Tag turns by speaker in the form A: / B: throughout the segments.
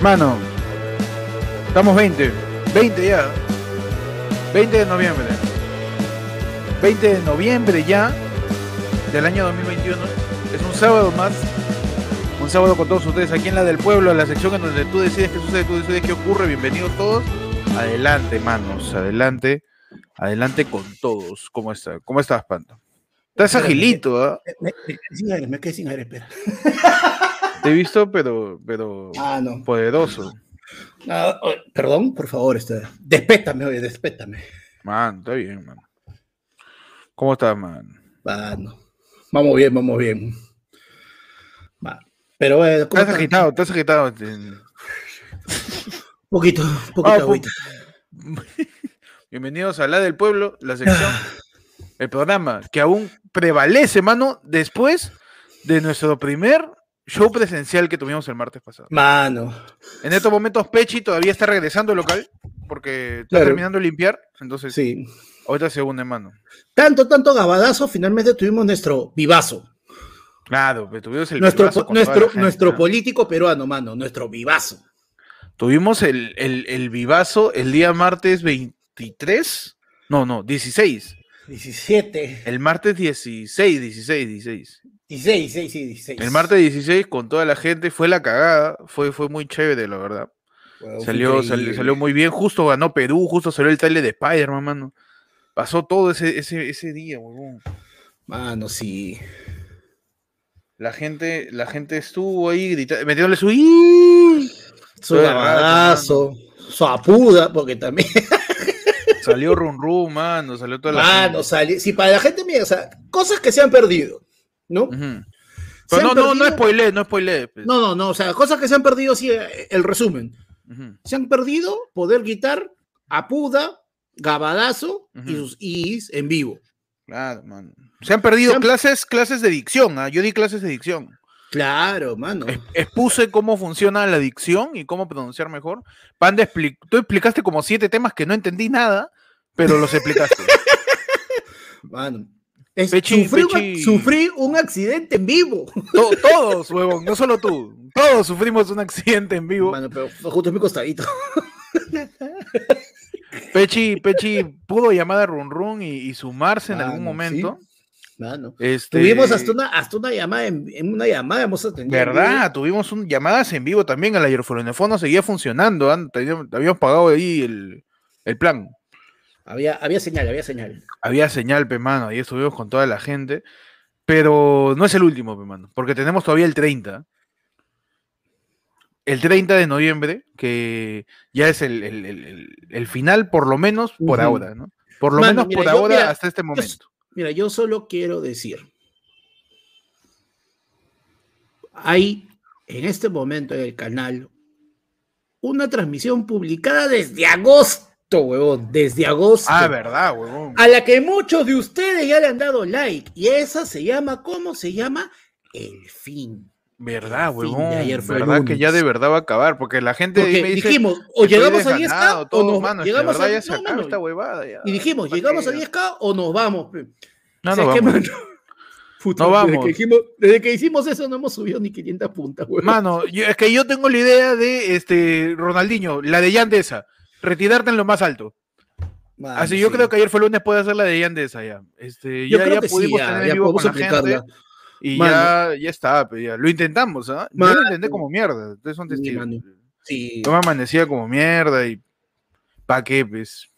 A: Mano, estamos 20. 20 ya. 20 de noviembre. 20 de noviembre ya del año 2021. Es un sábado más. Un sábado con todos ustedes aquí en la del pueblo, la sección en donde tú decides qué sucede, tú decides qué ocurre. Bienvenidos todos. Adelante, manos. Adelante. Adelante con todos. ¿Cómo está? ¿Cómo estás, Panto? Estás agilito, ¿ah?
B: Me, me quedé sin aire, me quedé sin aire, espera.
A: Te he visto, pero, pero
B: Ah, no.
A: poderoso.
B: Ah, perdón, por favor, este, despétame, oye, despétame.
A: Man, está bien, man. ¿Cómo estás, man?
B: Ah. Vamos bien, vamos bien. Pero bueno, ¿cómo
A: Estás
B: está?
A: agitado, estás agitado. Te-
B: Poquito, poquito
A: Ah,
B: agüita.
A: Bienvenidos a La del Pueblo, la sección, el programa que aún prevalece, mano, después de nuestro primer show presencial que tuvimos el martes pasado.
B: Mano.
A: En estos momentos Pechi todavía está regresando al local porque está
B: Claro.
A: terminando de limpiar, entonces
B: Sí.
A: ahorita se une, mano.
B: Tanto, tanto gabadazo, finalmente tuvimos nuestro vivazo.
A: Claro, pues, tuvimos el
B: Nuestro,
A: vivazo
B: nuestro,
A: gente,
B: nuestro
A: ¿no?
B: político peruano, mano, nuestro vivazo.
A: Tuvimos el, el, el vivazo el día martes 23, no, no, 16.
B: 17.
A: El martes 16, 16, 16.
B: 16, sí, sí, 16.
A: El martes 16 con toda la gente fue la cagada, fue, fue muy chévere, la verdad. Salió, salió muy bien, justo ganó Perú, justo salió el trailer de Spider-Man, mano. Pasó todo ese, ese, ese día, huevón.
B: Mano, sí.
A: La gente, la gente estuvo ahí gritando, metiéndole su.
B: Su gabadazo, su apuda, porque también.
A: Salió Run Run, mano, salió toda la
B: Mano,
A: gente.
B: sale. Si para la gente, mira, o sea, cosas que se han perdido, ¿no?
A: Ujú.
B: Se
A: Pero no, no, no
B: perdido-
A: spoiler, no spoiler. pues.
B: No, no, no, o sea, cosas que se han perdido, sí, eh, el resumen.
A: Ujú.
B: Se han perdido poder quitar Apuda, Gabadazo y
A: Ujú.
B: sus Is en vivo.
A: Claro, mano. Se han perdido
B: Se han-
A: clases, clases de dicción, ¿ah? Yo di clases de dicción.
B: Claro, mano.
A: Expuse cómo funciona la dicción y cómo pronunciar mejor. Panda, expli- tú explicaste como siete temas que no entendí nada, pero los explicaste.
B: Mano. Es-
A: Pechi,
B: sufrí, un-
A: Pechi.
B: sufrí un accidente en vivo.
A: To- todos, huevón, no solo tú. Todos sufrimos un accidente en vivo.
B: Mano, pero justo en mi costadito.
A: Pechi, Pechi pudo llamar a Run Run y, y sumarse en algún momento.
B: Mano.
A: Este,
B: Tuvimos hasta una, hasta una llamada, en, en una llamada hemos atendido. en
A: ¿Verdad? Tuvimos un, llamadas en vivo también. El aerofonofono seguía funcionando. Teníamos- Habíamos pagado ahí el, el plan.
B: Había, había señal, había señal.
A: había señal, pe mano, ahí estuvimos con toda la gente, pero no es el último, pe mano, porque tenemos todavía el 30. El 30 de noviembre, que ya es el, el- el- final, por lo menos por ahora, ¿no? Por lo
B: Mano,
A: menos
B: mira,
A: por
B: yo-
A: ahora
B: mira,
A: hasta este momento.
B: Mira, yo solo quiero decir, hay en este momento en el canal una transmisión publicada desde agosto, huevón, desde agosto.
A: Ah, verdad, huevón.
B: a la que muchos de ustedes ya le han dado like. Y esa se llama, ¿cómo se llama? El fin.
A: Verdad, huevón.
B: ayer fue
A: verdad que ya de verdad va a acabar, porque la gente
B: Porque
A: me dice,
B: dijimos, o llegamos a 10K
A: desganado,
B: o nos
A: de
B: llegamos a
A: ya se
B: no,
A: acaba esta huevada. ya.
B: Y dijimos,
A: ¿Pa'
B: llegamos a
A: qué?
B: 10K o nos vamos.
A: No,
B: O sea,
A: no vamos.
B: puta,
A: No
B: desde
A: vamos.
B: que dijimos- desde que hicimos eso no hemos subido ni 500 puntas, huevón.
A: Mano, yo- es que yo tengo la idea de este Ronaldinho, la de Yandesa, retirarte en lo más alto. Así yo
B: sí.
A: creo que ayer fue lunes puede hacer la de Yandesa ya. Este,
B: Yo
A: ya,
B: creo
A: ya
B: que sí,
A: pudimos
B: ya,
A: tener
B: ya
A: en vivo
B: podemos
A: con la gente
B: aplicarla.
A: y
B: Mano.
A: ya, ya está, pero ya. lo intentamos, ¿ah? Yo
B: Mano.
A: lo intenté como mierda, ustedes son
B: Sí,
A: testigos.
B: Sí,
A: Yo me amanecía como mierda y ¿pa' qué, pues?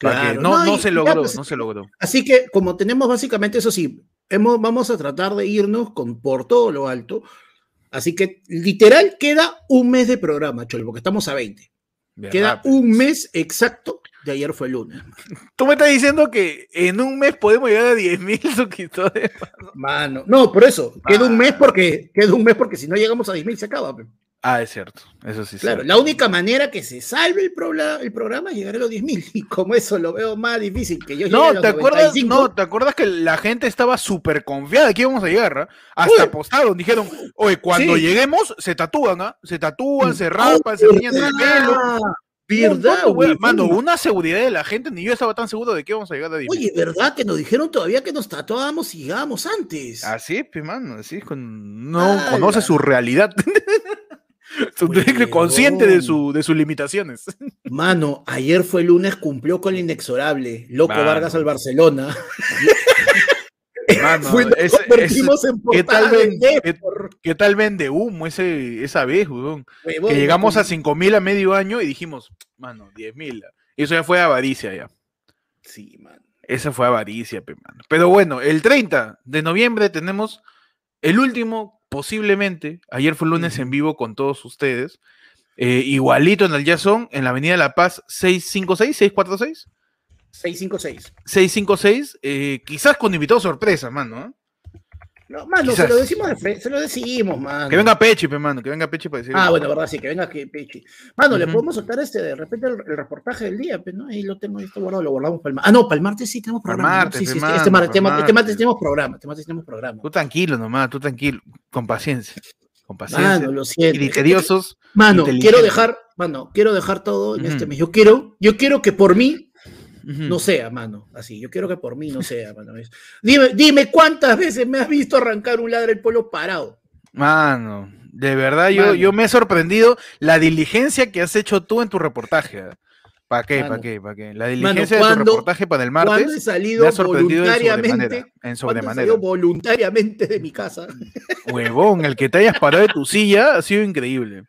A: ¿Pa' qué?
B: claro.
A: No, no, se logró,
B: pues,
A: no se logró.
B: Así que como tenemos básicamente eso sí, hemos, vamos a tratar de irnos con, por todo lo alto. Así que literal queda un mes de programa, Cholo, porque estamos a 20. Queda un mes exacto de ayer fue el lunes.
A: Tú me estás diciendo que en un mes podemos llegar a 10.000 suscriptores.
B: Mano, no, por eso, queda un
A: Ah.
B: mes porque queda un mes porque si no llegamos a 10.000 se acaba.
A: Ah, es cierto, eso sí.
B: Claro,
A: cierto.
B: la única manera que se salve el, el programa es llegar a los 10.000 y como eso lo veo más difícil que yo llegue a
A: No,
B: los
A: ¿te acuerdas?
B: 95,
A: No, ¿te acuerdas que la gente estaba súper confiada de que íbamos a llegar? ah? Hasta
B: Uy.
A: apostaron, dijeron, oye, cuando
B: Sí.
A: lleguemos, se tatúan, ¿ah? Se tatúan, se raspan, se tiñen el pelo.
B: ¿Verdad, güey?
A: Mano, una seguridad de la gente, ni yo estaba tan seguro de que íbamos a llegar a 10.
B: Oye, ¿verdad que nos dijeron todavía que nos tatuábamos y llegábamos antes?
A: Así, pues, mano, así, con... no
B: Ala.
A: conoce su realidad. consciente de, su, de sus limitaciones.
B: Mano, ayer fue lunes, cumplió con lo inexorable. Loco Vargas al Barcelona.
A: Mano, ¿qué, tal ¿qué, tal vende humo ese, esa vez, que llegamos a 5 mil a medio año y dijimos, mano, 10 mil. Eso ya fue avaricia ya.
B: Sí, mano.
A: Esa fue avaricia, mano. Pero bueno, el 30 de noviembre tenemos el último, posiblemente, ayer fue lunes en vivo con todos ustedes, eh, igualito en el Jason, en la Avenida La Paz 656, 646.
B: 656.
A: 656, eh, quizás con invitado sorpresa, mano.
B: No, mano, se lo decimos de frente, se lo decimos, mano.
A: Que venga Pechi, mano, que venga Pechi para decir.
B: Ah, bueno, verdad, sí, que venga Pechi. Mano, le podemos soltar este, de repente el, reportaje del día, pero no, ahí lo tengo, esto guardado, lo guardamos para el martes. Ah, no, para el martes sí tenemos programa. Martes, sí, sí, este, este, martes, este, martes tenemos programa, este martes tenemos programa.
A: Tú tranquilo nomás, tú tranquilo, con paciencia. Con paciencia.
B: Mano, lo siento.
A: Criteriosos.
B: Mano, quiero dejar, mano, quiero dejar todo en este mes. Yo quiero, yo quiero que por mí no sea, mano, así. Yo quiero que por mí no sea, mano. Dime, dime cuántas veces me has visto arrancar un ladre el polo parado.
A: Mano, de verdad, yo, yo me he sorprendido la diligencia que has hecho tú en tu reportaje. ¿Para qué? ¿Para qué? ¿Para qué? La diligencia de tu reportaje para el martes
B: he salido me ha sorprendido voluntariamente,
A: en sobremanera. En
B: voluntariamente de mi casa.
A: Huevón, el que te hayas parado de tu silla ha sido increíble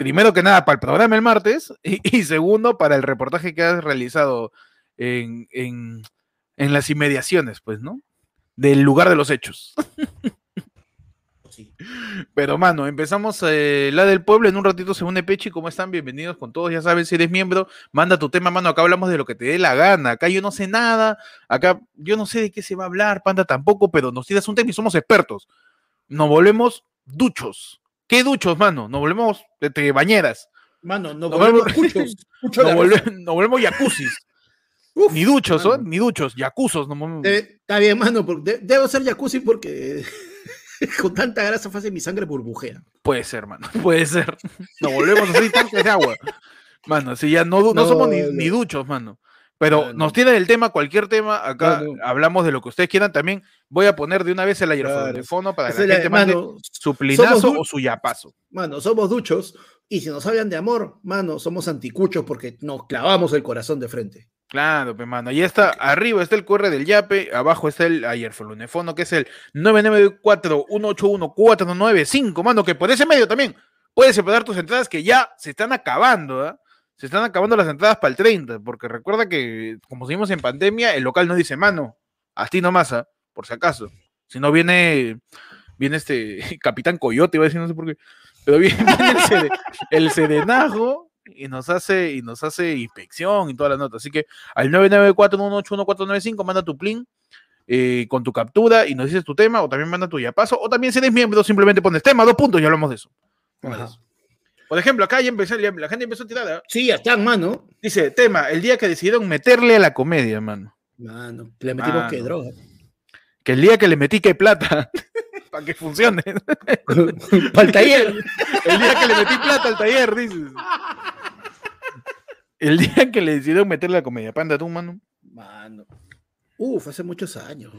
A: primero que nada, para el programa el martes y, segundo, para el reportaje que has realizado en, las inmediaciones, pues, ¿no? Del lugar de los hechos. Pero, mano, empezamos eh, la del pueblo. En un ratito se une Pechi. ¿Cómo están? Bienvenidos con todos. Ya saben, si eres miembro, manda tu tema, mano. Acá hablamos de lo que te dé la gana. Acá yo no sé nada. Acá yo no sé de qué se va a hablar, Panda tampoco, pero nos tiras un tema y somos expertos. Nos volvemos duchos. ¿Qué duchos, mano? Nos volvemos de bañeras.
B: Mano, nos, volvemos, duchos.
A: nos, volvemos, jacuzzis. ni duchos, ¿no? Ni duchos, jacuzos.
B: está bien, mano, debo ser jacuzzi porque con tanta grasa fácil mi sangre burbujea.
A: Puede ser, mano, puede ser. Nos volvemos así tanques de agua. Mano, si ya no, no, somos ni, duchos, mano. Pero nos tienen el tema, cualquier tema, acá hablamos de lo que ustedes quieran. También voy a poner de una vez el aerofono para que la gente mande su plinazo o su yapazo.
B: Mano, somos duchos y si nos hablan de amor, mano, somos anticuchos porque nos clavamos el corazón de frente.
A: Claro, mano. Ahí está, arriba está el QR del Yape, abajo está el aerofono, que es el 994-181-495, mano, que por ese medio también puedes separar tus entradas que ya se están acabando, ¿ah? Se están acabando las entradas para el 30, porque recuerda que como seguimos en pandemia, el local no dice mano, a ti nomás, ¿ah? por si acaso. Si no viene, viene este Capitán Coyote, iba a decir, no sé por qué, pero viene, el, serenajo y nos hace y nos hace inspección y todas las notas. Así que al 994 manda tu plin eh, con tu captura y nos dices tu tema, o también manda tu ya paso, o también si eres miembro, simplemente pones tema, dos puntos y hablamos de eso. Por ejemplo, acá ya empezó, la gente empezó a tirar. ¿eh?
B: Sí, ya está, mano.
A: Dice, tema, el día que decidieron meterle a la comedia, mano.
B: Mano, le metimos que droga.
A: Que el día que le metí que plata, para que funcione.
B: para el taller.
A: El día que le metí plata al taller, dices. El día que le decidieron meterle a la comedia. Panda, tú, mano.
B: Mano. Uf, hace muchos años,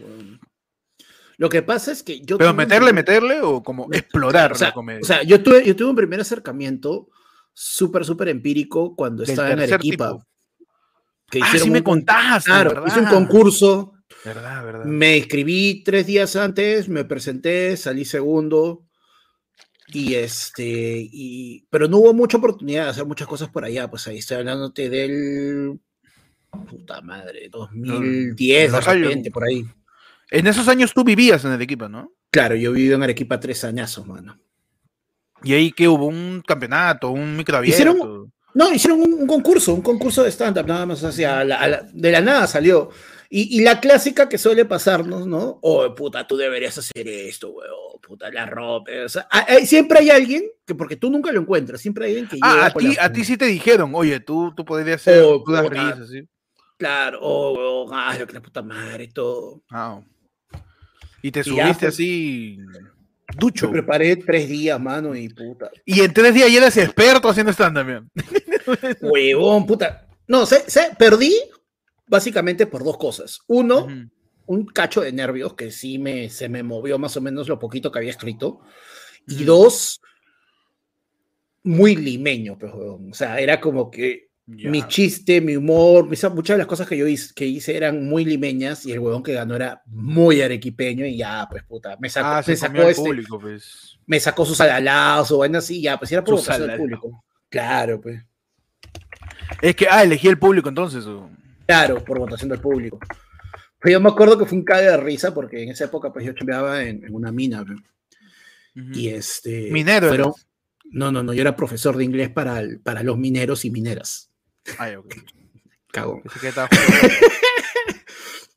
B: lo que pasa es que yo.
A: ¿Pero meterle, meterle o como explorar la comedia?
B: O sea, yo tuve, yo tuve un primer acercamiento súper, súper empírico cuando estaba en Arequipa.
A: Que ah, sí me contaste.
B: Claro, hice un concurso.
A: Verdad, verdad.
B: Me escribí tres días antes, me presenté, salí segundo. Y este, y, pero no hubo mucha oportunidad de hacer muchas cosas por allá. Pues ahí estoy hablándote del. Puta madre, 2010, de repente, por ahí.
A: En esos años tú vivías en Arequipa, ¿no?
B: Claro, yo he vivido en Arequipa tres años, mano.
A: ¿Y ahí qué hubo? ¿Un campeonato? ¿Un micro
B: Hicieron, no, hicieron un, concurso, un concurso de stand-up, nada más hacia de la nada salió. Y, la clásica que suele pasarnos, ¿no? Oh, puta, tú deberías hacer esto, weón, puta, la ropa. O sea, siempre hay alguien, que porque tú nunca lo encuentras, siempre hay alguien que
A: ah, a ti, a ti sí te dijeron, oye, tú, tú podrías hacer oh,
B: Claro, oh, oh, ay, que la puta madre, todo.
A: Ah, y te subiste pues, así ducho.
B: Me preparé tres días, mano, y puta.
A: Y en tres días ya eres experto haciendo stand también.
B: Huevón, puta. No, sé, perdí básicamente por dos cosas. Uno, un cacho de nervios que sí me, se me movió más o menos lo poquito que había escrito. Y dos, muy limeño, pues, huevón. O sea, era como que mi chiste, mi humor, muchas de las cosas que yo hice, que hice eran muy limeñas y el huevón que ganó era muy arequipeño y ya, pues puta, me sacó,
A: Ah,
B: me sacó este,
A: público, pues.
B: me sacó sus alalados o vaina así, ya, pues era por del público. Claro, pues.
A: Es que, ah, elegí el público entonces. o-
B: Claro, por votación del público. Pero yo me acuerdo que fue un cague de risa porque en esa época pues yo chambeaba en, en una mina. pues. Y este.
A: Minero eras.
B: No, no, no, yo era profesor de inglés para, el- para los mineros y mineras.
A: Ay, ok.
B: Cagón.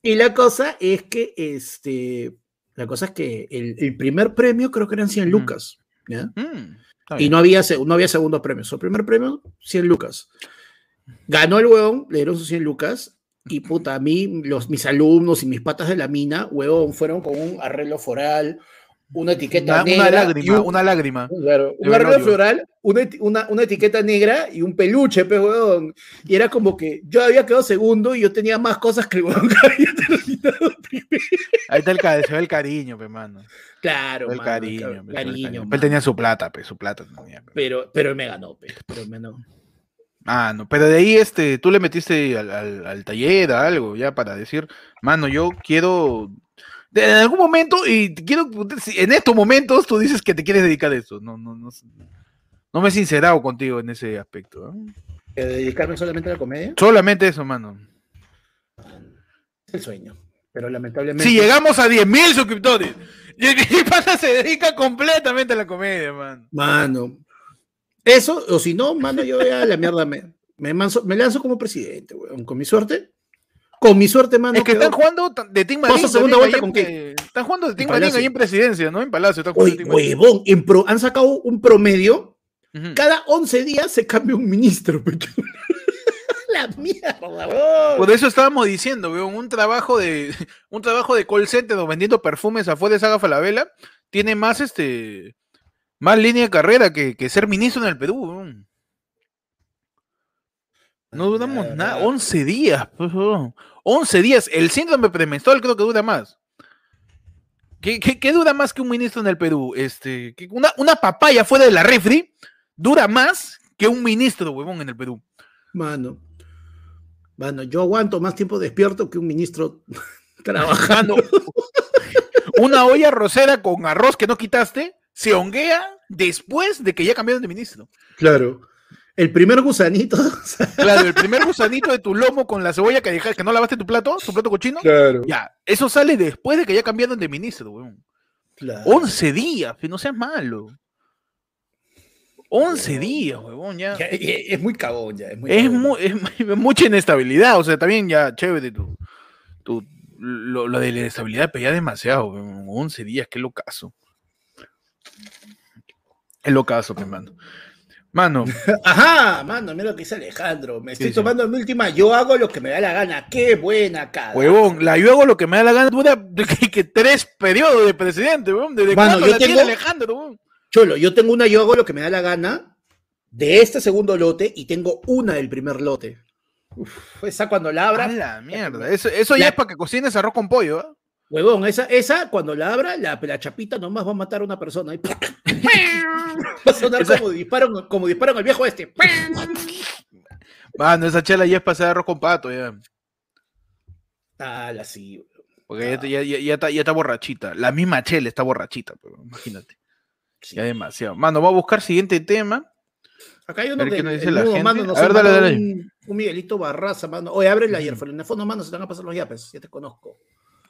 B: Y la cosa es que, este, la cosa es que el, el primer premio creo que eran 100
A: Ujú.
B: lucas, ¿ya?
A: Mm,
B: Y no había, no había segundo premio. Su primer premio, 100 lucas. Ganó el huevón, le dieron sus 100 lucas. Y puta, a mí, los, mis alumnos y mis patas de la mina, huevón, fueron con un arreglo floral, una etiqueta
A: Una,
B: negra.
A: una lágrima,
B: un-
A: una lágrima.
B: Claro, un
A: velorio.
B: floral, una, una, una etiqueta negra y un peluche, pues, huevón. Y era como que yo había quedado segundo y yo tenía más cosas que el huevón que había terminado primero.
A: Ahí está el, ca- se ve el cariño, pe, mano.
B: Claro,
A: el
B: mano,
A: cariño,
B: claro,
A: pe,
B: cariño.
A: Él tenía su plata, pe, su plata tenía, pe.
B: Pero, pero él me ganó, pe, pero él me ganó.
A: Ah, no, pero de ahí este, tú le metiste al, al- al taller, a algo, ya para decir, mano, yo quiero, en algún momento, y quiero, en estos momentos tú dices que te quieres dedicar a esto, no, no, no, no me he sincerado contigo en ese aspecto. ¿eh?
B: Dedicarme solamente a la comedia
A: Solamente eso, mano.
B: es el sueño. Pero lamentablemente.
A: Si llegamos a 10.000 suscriptores, y pasa se dedica completamente a la comedia, man.
B: Mano. Eso, o si no, mano, yo ya la mierda me, me, manso- me lanzo como presidente, weón. Con mi suerte. Con mi suerte, mano.
A: Es que están jugando de Team Marín.
B: segunda vuelta con
A: eh, Están jugando de Team Marín ahí en presidencia, ¿no? En Palacio. Están jugando
B: Oye, huevón, en pro- han sacado un promedio. Cada 11 días se cambia un ministro. La mierda, weón.
A: Por eso estábamos diciendo, weón, un trabajo de un trabajo de call center vendiendo perfumes afuera de Saga Falabella tiene más este más línea de carrera que, que ser ministro en el Perú. weón. No duramos nada,
B: ya.
A: 11 días. pues, weón. 11 días. El síndrome premenstrual creo que dura más. ¿Qué, qué- qué dura más que un ministro en el Perú? Este, que una, una papaya fuera de la refri dura más que un ministro, huevón, en el Perú.
B: Mano. Mano, yo aguanto más tiempo despierto que un ministro trabajando.
A: Una olla rosera con arroz que no quitaste se honguea después de que ya cambiaron de ministro.
B: Claro. El primer gusanito.
A: Claro, el primer gusanito de tu lomo con la cebolla que dejaste, que no lavaste tu plato, tu plato cochino,
B: claro.
A: ya, eso sale después de que ya cambiaron de ministro, weón.
B: claro.
A: 11 días, que no seas malo. 11 días, huevón, ya.
B: Ya, Es muy cagón ya. Es, muy
A: Es, mu- es mucha inestabilidad, o sea, también ya, chévere, tu, tu- lo, lo de la inestabilidad, pero ya demasiado, weón, 11 días, qué locazo. Qué locazo, mi mano. Mano,
B: Ajá, mano, mira lo que dice Alejandro. Me estoy tomando mi última. Yo hago lo que me da la gana. Qué buena cara.
A: huevón, la yo hago lo que me da la gana, dura que, que tres periodos de presidente, weón. ¿Desde
B: Mano, yo
A: la tiene
B: tengo-
A: Alejandro, weón?
B: Cholo, yo tengo una, yo hago lo que me da la gana de este segundo lote y tengo una del primer lote. Uf, esa cuando la
A: A
B: abra,
A: la mierda, eso, eso ya
B: La-
A: es para que cocines arroz con pollo, ¿ah?
B: huevón, esa, esa cuando la abra, la, la chapita nomás va a matar a una persona. y va a sonar
A: Esa-
B: como disparo, como el viejo este.
A: Mano, esa chela ya es para hacer arroz con pato, ya.
B: Ah, la sí.
A: Porque ya, ya, ya- ya está, ya está borrachita. La misma chela está borrachita, pero imagínate.
B: Sí.
A: Ya demasiado. Mano, va a buscar siguiente tema.
B: Acá hay uno que
A: nos
B: el
A: dice la gente.
B: mano, nos
A: A ver,
B: ha
A: dale,
B: mandado
A: dale.
B: Un, un Miguelito Barraza, mano. Oye, abre la
A: Ujú.
B: ayer, en el fondo, mano, se te van a pasar los yapes. Ya te conozco.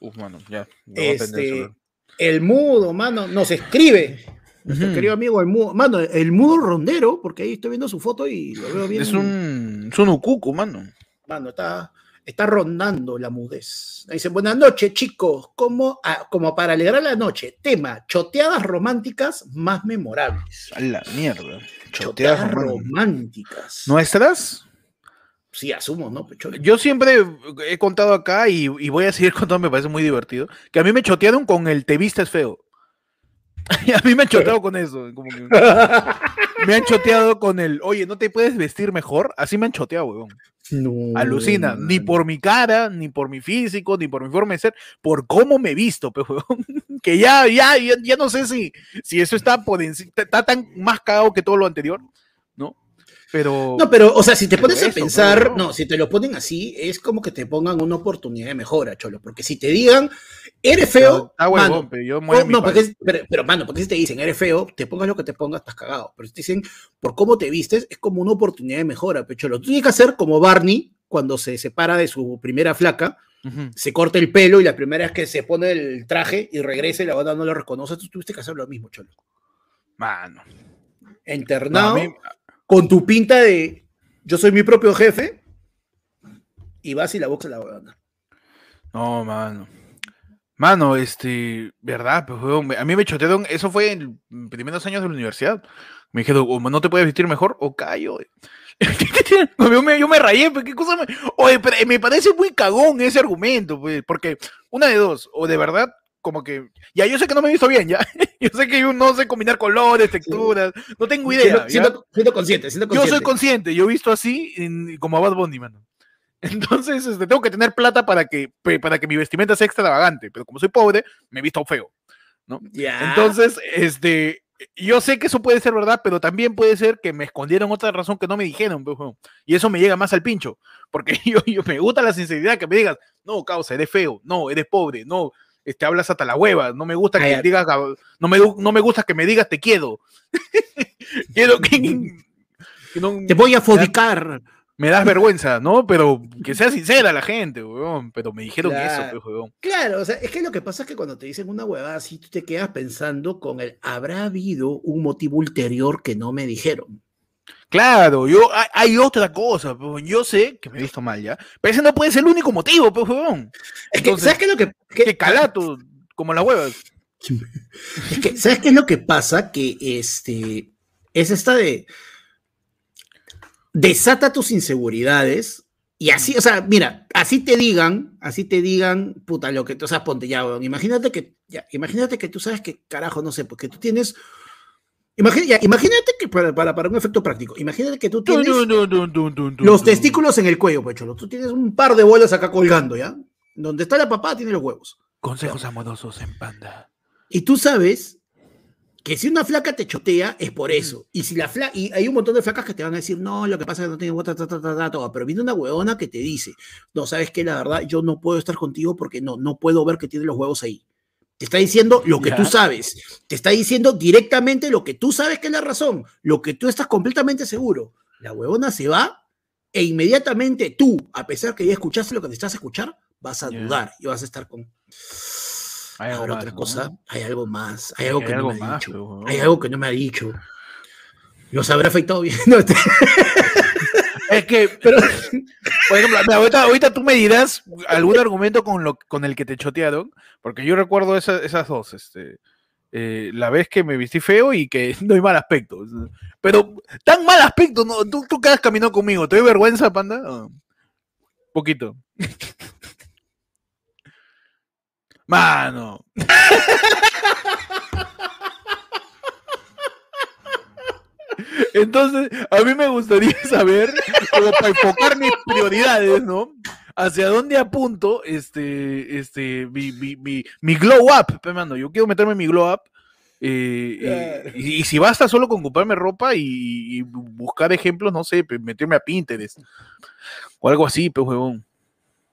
A: Uf, mano, ya.
B: Este, el mudo, mano, nos escribe. Nuestro querido amigo, el mudo. Mano, el mudo rondero, porque ahí estoy viendo su foto y lo veo bien.
A: Es un, es un ucuco, mano.
B: Mano, está, está rondando la mudez. Dice, buenas noches, chicos. Como, ah, como para alegrar la noche, tema, choteadas románticas más memorables.
A: A la mierda.
B: Choteadas románticas.
A: ¿Nuestras?
B: Sí, asumo, ¿no?
A: Yo siempre he contado acá y, y voy a seguir contando, me parece muy divertido, que a mí me chotearon con el te vistes feo. A mí me han choteado con eso. como que me han choteado con el, oye, ¿no te puedes vestir mejor? Así me han choteado, weón.
B: No,
A: Alucina. Ni por mi cara, ni por mi físico, ni por mi forma de ser, por cómo me visto, pe, weón. Que ya, ya, ya, ya no sé si, si eso está por está tan más cagado que todo lo anterior. Pero.
B: No, pero, o sea, si te pones a pensar,
A: pero no.
B: no, si te lo ponen así, es como que te pongan una oportunidad de mejora, cholo. Porque si te digan, eres feo,
A: Está huevón,
B: mano,
A: pero yo
B: Oh,
A: muero mi
B: no, porque es- pero, pero, mano, porque si te dicen, eres feo, te pongas lo que te pongas, estás cagado. Pero si te dicen, por cómo te vistes, es como una oportunidad de mejora, pecholo. Tú tienes que hacer como Barney, cuando se separa de su primera flaca, se corta el pelo y la primera es que se pone el traje y regresa y la banda no lo reconoce, tú tuviste que hacer lo mismo, cholo.
A: Mano. No,
B: Internado, con tu pinta de yo soy mi propio jefe, y vas y la boxa la banda.
A: No, mano. Mano, este, verdad, pues, weón, a mí me chotearon, eso fue en los primeros años de la universidad. Me dijeron, no te puedes vestir mejor o callo. yo, me, yo me rayé, pues, ¿qué cosa me... Oye, pero me parece muy cagón ese argumento, pues, porque una de dos, o de verdad, como que, ya yo sé que no me he visto bien, ya. Yo sé que yo no sé combinar colores, texturas, no tengo idea.
B: Siendo,
A: ¿ya?
B: siendo- siendo consciente,
A: Yo
B: consciente.
A: soy consciente, yo he visto así en- como a Bad Bunny, mano. Entonces, este, tengo que tener plata para que, para que mi vestimenta sea extravagante, pero como soy pobre, me he visto feo.
B: Ya.
A: Entonces, este, yo sé que eso puede ser verdad, pero también puede ser que me escondieron otra razón que no me dijeron, pues, y eso me llega más al pincho, porque yo, yo me gusta la sinceridad que me digas, no, causa, eres feo, no, eres pobre, no, este, hablas hasta la hueva, no me gusta
B: Ah,
A: que
B: ya.
A: digas, cab- no me, no me gusta que me digas te quiero. quiero que, que no-
B: te voy a fodicar.
A: me das vergüenza, ¿no? Pero que sea sincera la gente, weón. Pero me dijeron
B: Claro.
A: eso, pues, weón.
B: Claro, o sea, es que lo que pasa es que cuando te dicen una huevada así, tú te quedas pensando con el, ¿habrá habido un motivo ulterior que no me dijeron?
A: Claro, yo hay, hay otra cosa, yo sé que me he visto mal ya, pero ese no puede ser el único motivo, pues, weón.
B: Es que, ¿sabes qué es lo que, que-
A: Que calato, como las huevas.
B: es que, ¿sabes qué es lo que pasa? Que este, es esta de, desata tus inseguridades y así, o sea, mira, así te digan, así te digan, puta, lo que, o sea, ponte ya, weón, imagínate que, ya, imagínate que tú sabes que, carajo, no sé, porque tú tienes, imagínate que, para, para, para un efecto práctico, imagínate que tú tienes
A: dun, dun, dun,
B: los testículos en el cuello, pues, cholo, tú tienes un par de bolas acá colgando, ¿ya? Donde está la papá, tiene los huevos.
A: Consejos amorosos en panda.
B: Y tú sabes que si una flaca te chotea es por eso. Y si la fla y hay un montón de flacas que te van a decir, no, lo que pasa es que no ta, ta, ta, ta, ta", pero viene una huevona que te dice, no, sabes que la verdad yo no puedo estar contigo porque no, no puedo ver que tiene los huevos ahí. Te está diciendo lo que tú sabes. Te está diciendo directamente lo que tú sabes que es la razón, lo que tú estás completamente seguro. La huevona se va e inmediatamente tú, a pesar que ya escuchaste lo que necesitas escuchar, vas a dudar y vas a estar con,
A: Hay algo
B: Habrá
A: más,
B: otra
A: ¿no?
B: cosa, hay algo más, hay algo
A: Hay
B: que
A: algo
B: no me ha dicho.
A: pero.
B: Hay algo que no me ha dicho. Los habrá afectado bien. No,
A: Es que,
B: pero,
A: por ejemplo, mira, ahorita, ahorita tú me dirás algún argumento con, lo, con el que te chotearon, porque yo recuerdo esa- esas dos, este, eh, la vez que me vestí feo y que no hay mal aspecto. Pero tan mal aspecto, no, tú, tú quedas caminando conmigo, ¿te doy vergüenza, panda? Poquito. Mano. Entonces, a mí me gustaría saber, como para enfocar mis prioridades, ¿no? Hacia dónde apunto este, este, mi, mi, mi, mi glow up, pe, mano. Yo quiero meterme en mi glow up. eh, y-
B: Claro.
A: y, y si basta solo con comprarme ropa y, y buscar ejemplos, no sé, meterme a Pinterest o algo así, pues, huevón.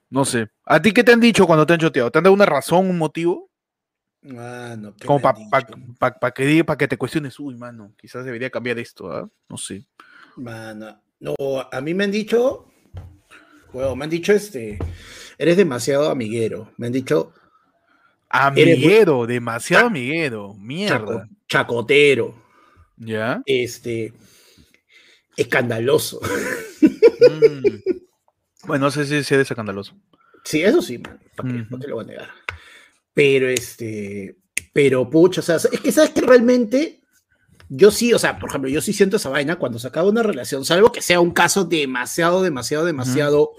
A: No sé. ¿A ti qué te han dicho cuando te han choteado? ¿Te han dado una razón, un motivo?
B: ¿Qué
A: Como para
B: dicho?
A: que, diga- pa que te cuestiones, uy, mano, quizás debería cambiar esto, ¿ah? No sé.
B: Mano, no, a mí me han dicho, bueno, me han dicho este, eres demasiado amiguero. Me han dicho Eres
A: Amiguero, demasiado amiguero,
B: chaco-
A: mierda.
B: chacotero,
A: ¿Ya?
B: este, escandaloso.
A: Mm. Bueno, no sé si si eres escandaloso.
B: Sí, eso sí, man, ¿pa' qué?
A: Ujú.
B: No te lo voy a negar. Pero este, pero pucha, o sea, es que sabes que realmente yo sí, o sea, por ejemplo, yo sí siento esa vaina cuando se acaba una relación, salvo que sea un caso demasiado, demasiado, demasiado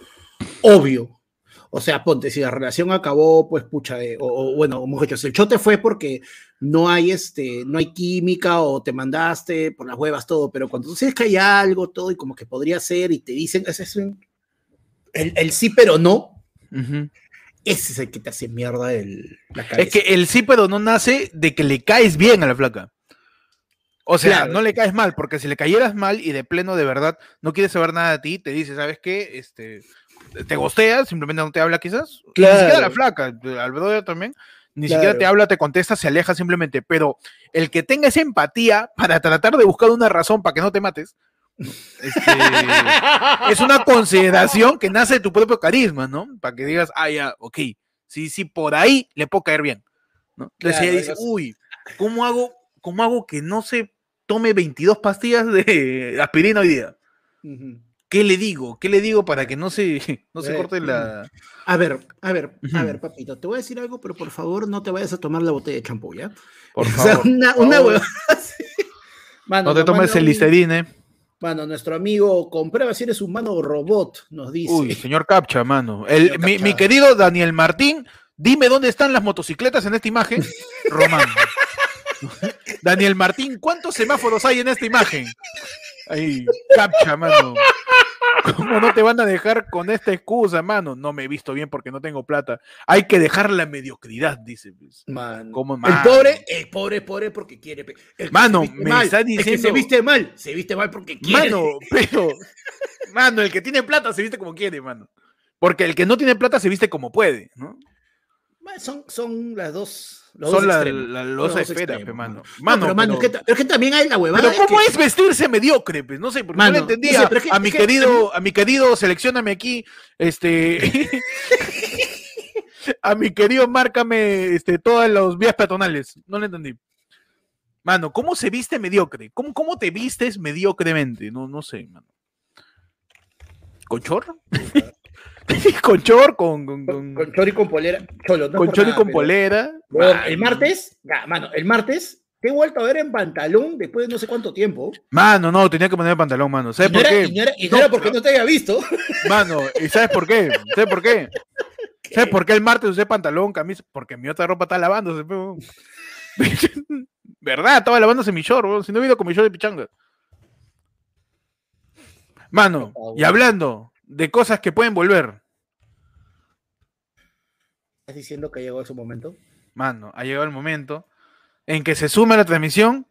B: obvio. O sea, ponte, si la relación acabó, pues pucha, eh, o, o, bueno, muchachos, el chote fue porque no hay este, no hay química o te mandaste por las huevas, todo, pero cuando tú sabes que hay algo, todo, y como que podría ser, y te dicen, ese es un- el, el sí, pero no,
A: Ujú.
B: Ese es el que te hace mierda el, la cabeza.
A: Es que el sí, pero no nace de que le caes bien a la flaca. O sea,
B: Claro.
A: no le caes mal, porque si le cayeras mal y de pleno de verdad no quiere saber nada de ti, te dice, ¿sabes qué? Este, te gostea, simplemente no te habla quizás. Ni siquiera la flaca, al brother también. Ni
B: Claro.
A: siquiera te habla, te contesta, se aleja simplemente. Pero el que tenga esa empatía para tratar de buscar una razón para que no te mates, este, es una consideración que nace de tu propio carisma, ¿no? Para que digas, ah, ya, ok, sí, sí, por ahí le puedo caer bien. ¿no? Entonces
B: Claro,
A: ella dice, uy, ¿cómo hago, ¿cómo hago que no se tome 22 pastillas de aspirina hoy día? ¿Qué le digo? ¿Qué le digo para que no se, no se
B: Eh,
A: corte la...
B: A ver, a ver, a ver, papito, te voy a decir algo, pero por favor no te vayas a tomar la botella de champú, ¿ya?
A: Por
B: O sea,
A: favor,
B: una, una
A: favor.
B: huevada
A: no te tomes el listerine.
B: Mano, nuestro amigo, comprueba si eres humano o robot, nos dice.
A: Uy, señor Capcha, mano. El, mi, querido Daniel Martín, dime dónde están las motocicletas en esta imagen. Román. Daniel Martín, ¿cuántos semáforos hay en esta imagen? Ahí, Capcha, mano. ¿Cómo no te van a dejar con esta excusa, mano? No me he visto bien porque no tengo plata. Hay que dejar la mediocridad, dice. pues.
B: Mano.
A: ¿Cómo,
B: El
A: mano?
B: pobre, el pobre es pobre porque quiere. el
A: Mano, me
B: mal,
A: está
B: el que se viste mal, se viste mal porque quiere.
A: Mano, pero. Mano, el que tiene plata se viste como quiere, mano. Porque el que no tiene plata se viste como puede, ¿no?
B: Son, son las dos. Los
A: Son
B: dos
A: la,
B: extremos,
A: la
B: son
A: losa
B: los dos
A: esfera, pe,
B: extremos,
A: mano.
B: No,
A: Mano,
B: pero, mano,
A: pero-
B: es, que, ta- es que también hay la huevada.
A: pero ¿cómo
B: que-
A: es vestirse mediocre? Pues no sé, porque
B: Mano,
A: no
B: sé,
A: entendía.
B: pero es que-
A: a mi querido, a mi querido, seleccioname aquí, este. a mi querido, márcame este, todas las vías peatonales. No le entendí. Mano, ¿cómo se viste mediocre? ¿Cómo, cómo te vistes mediocremente? No, no sé, mano. ¿Con chor? ¿Con chor? ¿Con, con,
B: Con,
A: con,
B: con polera. Cholo, no
A: con chor y
B: nada,
A: con
B: pero-
A: polera? Ay,
B: el martes, mano, el martes te he vuelto a ver en pantalón después de no sé cuánto tiempo.
A: Mano, no, tenía que poner pantalón, mano.
B: Y
A: ¿Sabes
B: no,
A: por
B: era,
A: qué?
B: y no era- y no
A: No,
B: era porque no te había visto.
A: Mano, ¿y sabes por qué? ¿Sabes por qué? ¿Sabes por qué el martes usé pantalón, camisa? Porque mi otra ropa está lavándose. ¿Verdad? Estaba lavándose mi short, weón. Si no he ido con mi short de pichanga. Mano,
B: Por
A: y hablando de cosas que pueden volver.
B: ¿Estás diciendo que llegó ese momento?
A: Mano, ha llegado el momento en que se sume a la transmisión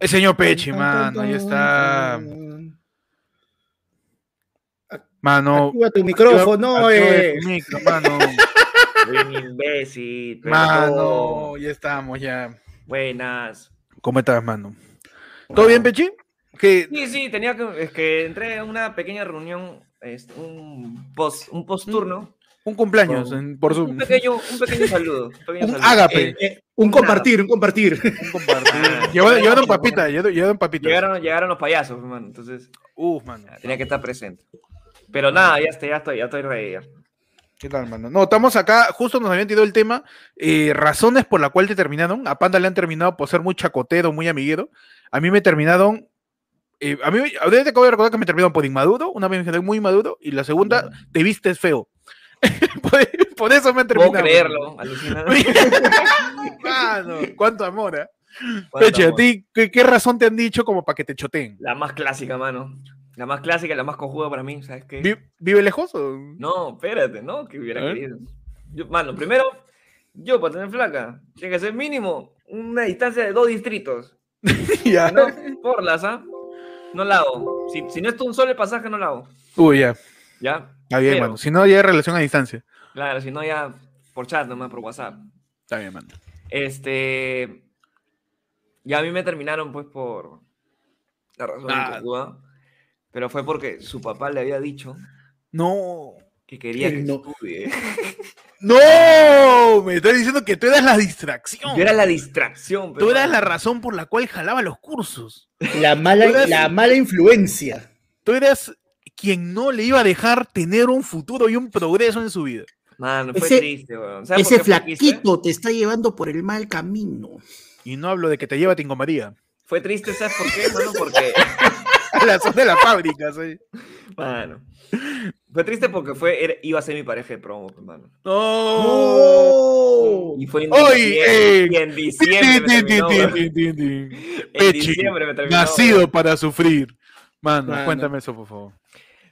A: el señor Pechi, mano. Ahí está. Mano.
B: Activa tu micrófono,
A: activa
B: eh.
A: tu micro, mano.
C: Un imbécil. pero
A: Mano,
C: no.
A: ya estamos, ya.
C: Buenas.
A: ¿Cómo estás, mano? ¿Todo bien, Pechi? Que
C: Sí, sí, tenía que. Es que entré a una pequeña reunión, este, un post, un post turno.
A: un cumpleaños en- por
C: Un
A: Zoom.
C: pequeño, un pequeño saludo. Un, pequeño
A: Un
C: saludo.
A: ágape.
B: Eh, eh, un compartir, un compartir.
A: Un compartir. Llevaron, llevaron papita, llevaron.
C: Llegaron, llegaron los payasos, hermano. Entonces,
A: Uf, mano.
C: tenía que estar presente. Pero nada, ya estoy, ya estoy, ya estoy ya.
A: ¿Qué tal, mano? No, estamos acá, justo nos habían tirado el tema, eh, razones por la cual te terminaron. A Panda le han terminado por ser muy chacotero, muy amiguero. A mí me terminaron, eh, a mí, ahorita te acabo de recordar que me terminaron por inmaduro, una vez me quedé muy inmaduro, y la segunda, te vistes feo. por, por eso me han
C: Puedo
A: terminado.
C: creerlo, alucina.
A: Mano, cuánto amor, ¿eh? Peche, ¿a
C: amor.
A: ti qué, qué razón te han dicho como para que te choteen?
C: La más clásica, mano. La más clásica, la más cojuda para mí, ¿sabes qué?
A: Vi- ¿Vive lejos? o-
C: No, espérate, ¿no? Que hubiera
A: A
C: querido. Yo, mano, primero, yo para tener flaca, tiene que ser mínimo una distancia de dos distritos.
A: Ya.
C: ¿no? Por las, ¿ah? No la hago. Si, si no es un solo el pasaje, no la hago.
A: Uy, ya.
C: ¿Ya?
A: Está bien,
C: Pero,
A: mano. Si no, ya hay relación a distancia.
C: Claro, si no, ya por chat nomás, por WhatsApp.
A: Está bien, mano.
C: Este. Ya a mí me terminaron, pues, por. La razón
A: Ah.
C: cojuda, Pero fue porque su papá le había dicho
A: No.
C: Que quería que
B: No.
C: estudie.
A: ¡No! Me estás diciendo que tú eras la distracción.
C: Yo era la distracción.
A: Tú
C: pero,
A: eras la razón por la cual jalaba los cursos.
B: La mala,
A: Tú eras-
B: la mala influencia.
A: Tú eras quien no le iba a dejar tener un futuro y un progreso en su vida.
C: Mano, fue
B: Ese-
C: triste, weón. ¿Sabes
B: Ese flaquito te está llevando por el mal camino.
A: Y no hablo de que te lleva Tingo María.
C: Fue triste, ¿sabes por qué, mano? Porque.
A: La zona de la fábrica, ¿sí?
C: Mano. Fue triste porque fue, era- iba a ser mi pareja de promo, hermano.
A: ¡No!
C: Y fue en diciembre. y en diciembre me terminó, weón. En
A: Pechi,
C: diciembre me terminó.
A: Nacido para sufrir. Mano,
B: Mano.
A: cuéntame eso, por favor.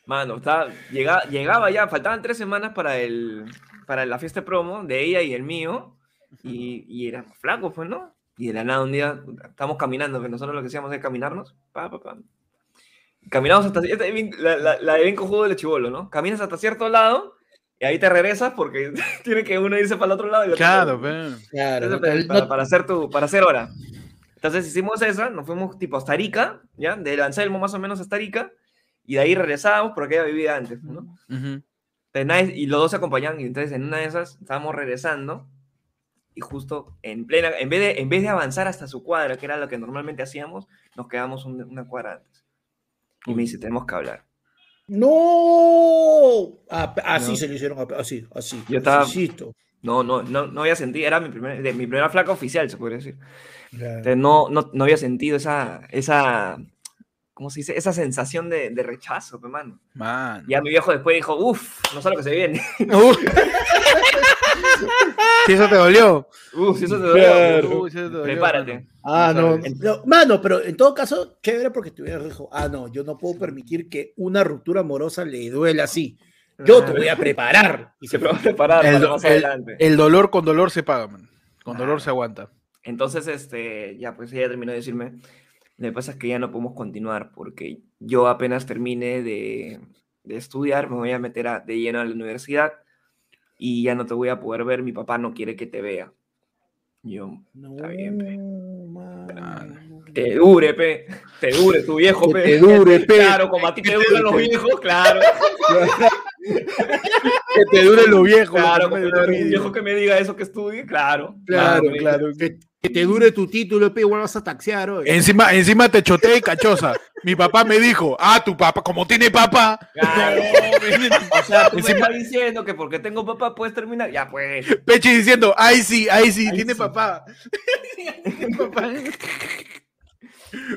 C: Mano, estaba, llegaba, llegaba ya, faltaban tres semanas para, el, para la fiesta de promo de ella y el mío. Y, y era flaco, pues, ¿no? Y de la nada un día estamos caminando, que nosotros lo que hacíamos es caminarnos. Pa, pa, pa. Caminamos hasta. La, la, la de bien cojudo del chivolo, ¿no? Caminas hasta cierto lado y ahí te regresas porque tiene que uno irse para el otro lado. y el otro
A: Claro,
C: otro.
B: Claro,
C: Entonces, para,
B: no-
C: para hacer tu, para hacer hora. Entonces hicimos esa, nos fuimos tipo hasta Arica, ¿ya? De Anselmo más o menos hasta Arica, y de ahí regresábamos porque ella vivía antes, ¿no?
A: Ujú.
C: Entonces, nadie- y los dos se acompañaban, y entonces en una de esas estábamos regresando, y justo en plena, en vez de, en vez de avanzar hasta su cuadra, que era lo que normalmente hacíamos, nos quedamos un- una cuadra antes. Y me dice, tenemos que hablar.
B: ¡No! Ah, así
C: No.
B: se lo hicieron, así, así.
C: Yo estaba-
B: asícito.
C: No, no, no, no había sentido, era mi, primer, de, mi primera flaca oficial, se podría decir.
B: Claro.
C: Entonces, no, no, no había sentido esa, esa, ¿cómo se dice? Esa sensación de, de rechazo, pe, mano.
A: Man.
C: Ya mi viejo después dijo, uff, no sé lo que se viene.
A: Uf. Si eso te dolió.
C: Uff, eso te
B: Claro.
C: dolió.
A: Si eso te dolió,
C: Prepárate.
A: mano.
B: Ah,
A: No
B: Mano, pero en todo caso, chévere porque te hubieras dicho, ah, no, yo no puedo permitir que una ruptura amorosa le duela así. Yo te voy a preparar. Y
C: Se
B: se
C: va a preparar
A: El,
C: más
A: el-
C: adelante.
A: el dolor con dolor se paga, man. Con dolor
C: Ah.
A: se aguanta.
C: Entonces, este, ya pues ella terminó de decirme, lo que pasa es que ya no podemos continuar porque yo apenas termine de, de estudiar, me voy a meter a- de lleno a la universidad y ya no te voy a poder ver, mi papá no quiere que te vea. Yo,
B: No,
C: Está bien, pe. te dure, pe, te dure tu viejo,
B: Que
C: pe.
B: te dure, pe.
C: Claro, como a ti te duran los viejos, claro.
A: Que te dure lo viejo.
C: Claro, como un viejo que me diga eso que estudie, claro.
B: Claro, claro. Que, te dure tu título, pe, igual vas a taxear hoy.
A: Encima, encima te chotea y cachosa. Mi papá me dijo, ah, tu papá, como tiene papá.
C: Claro.
A: No,
C: O sea, tú me
A: Encima-
C: estás diciendo que porque tengo papá puedes terminar. Ya pues.
A: Pechi diciendo, ay sí, ay sí,
C: Ay,
A: tiene
C: sí.
A: papá. Tiene papá.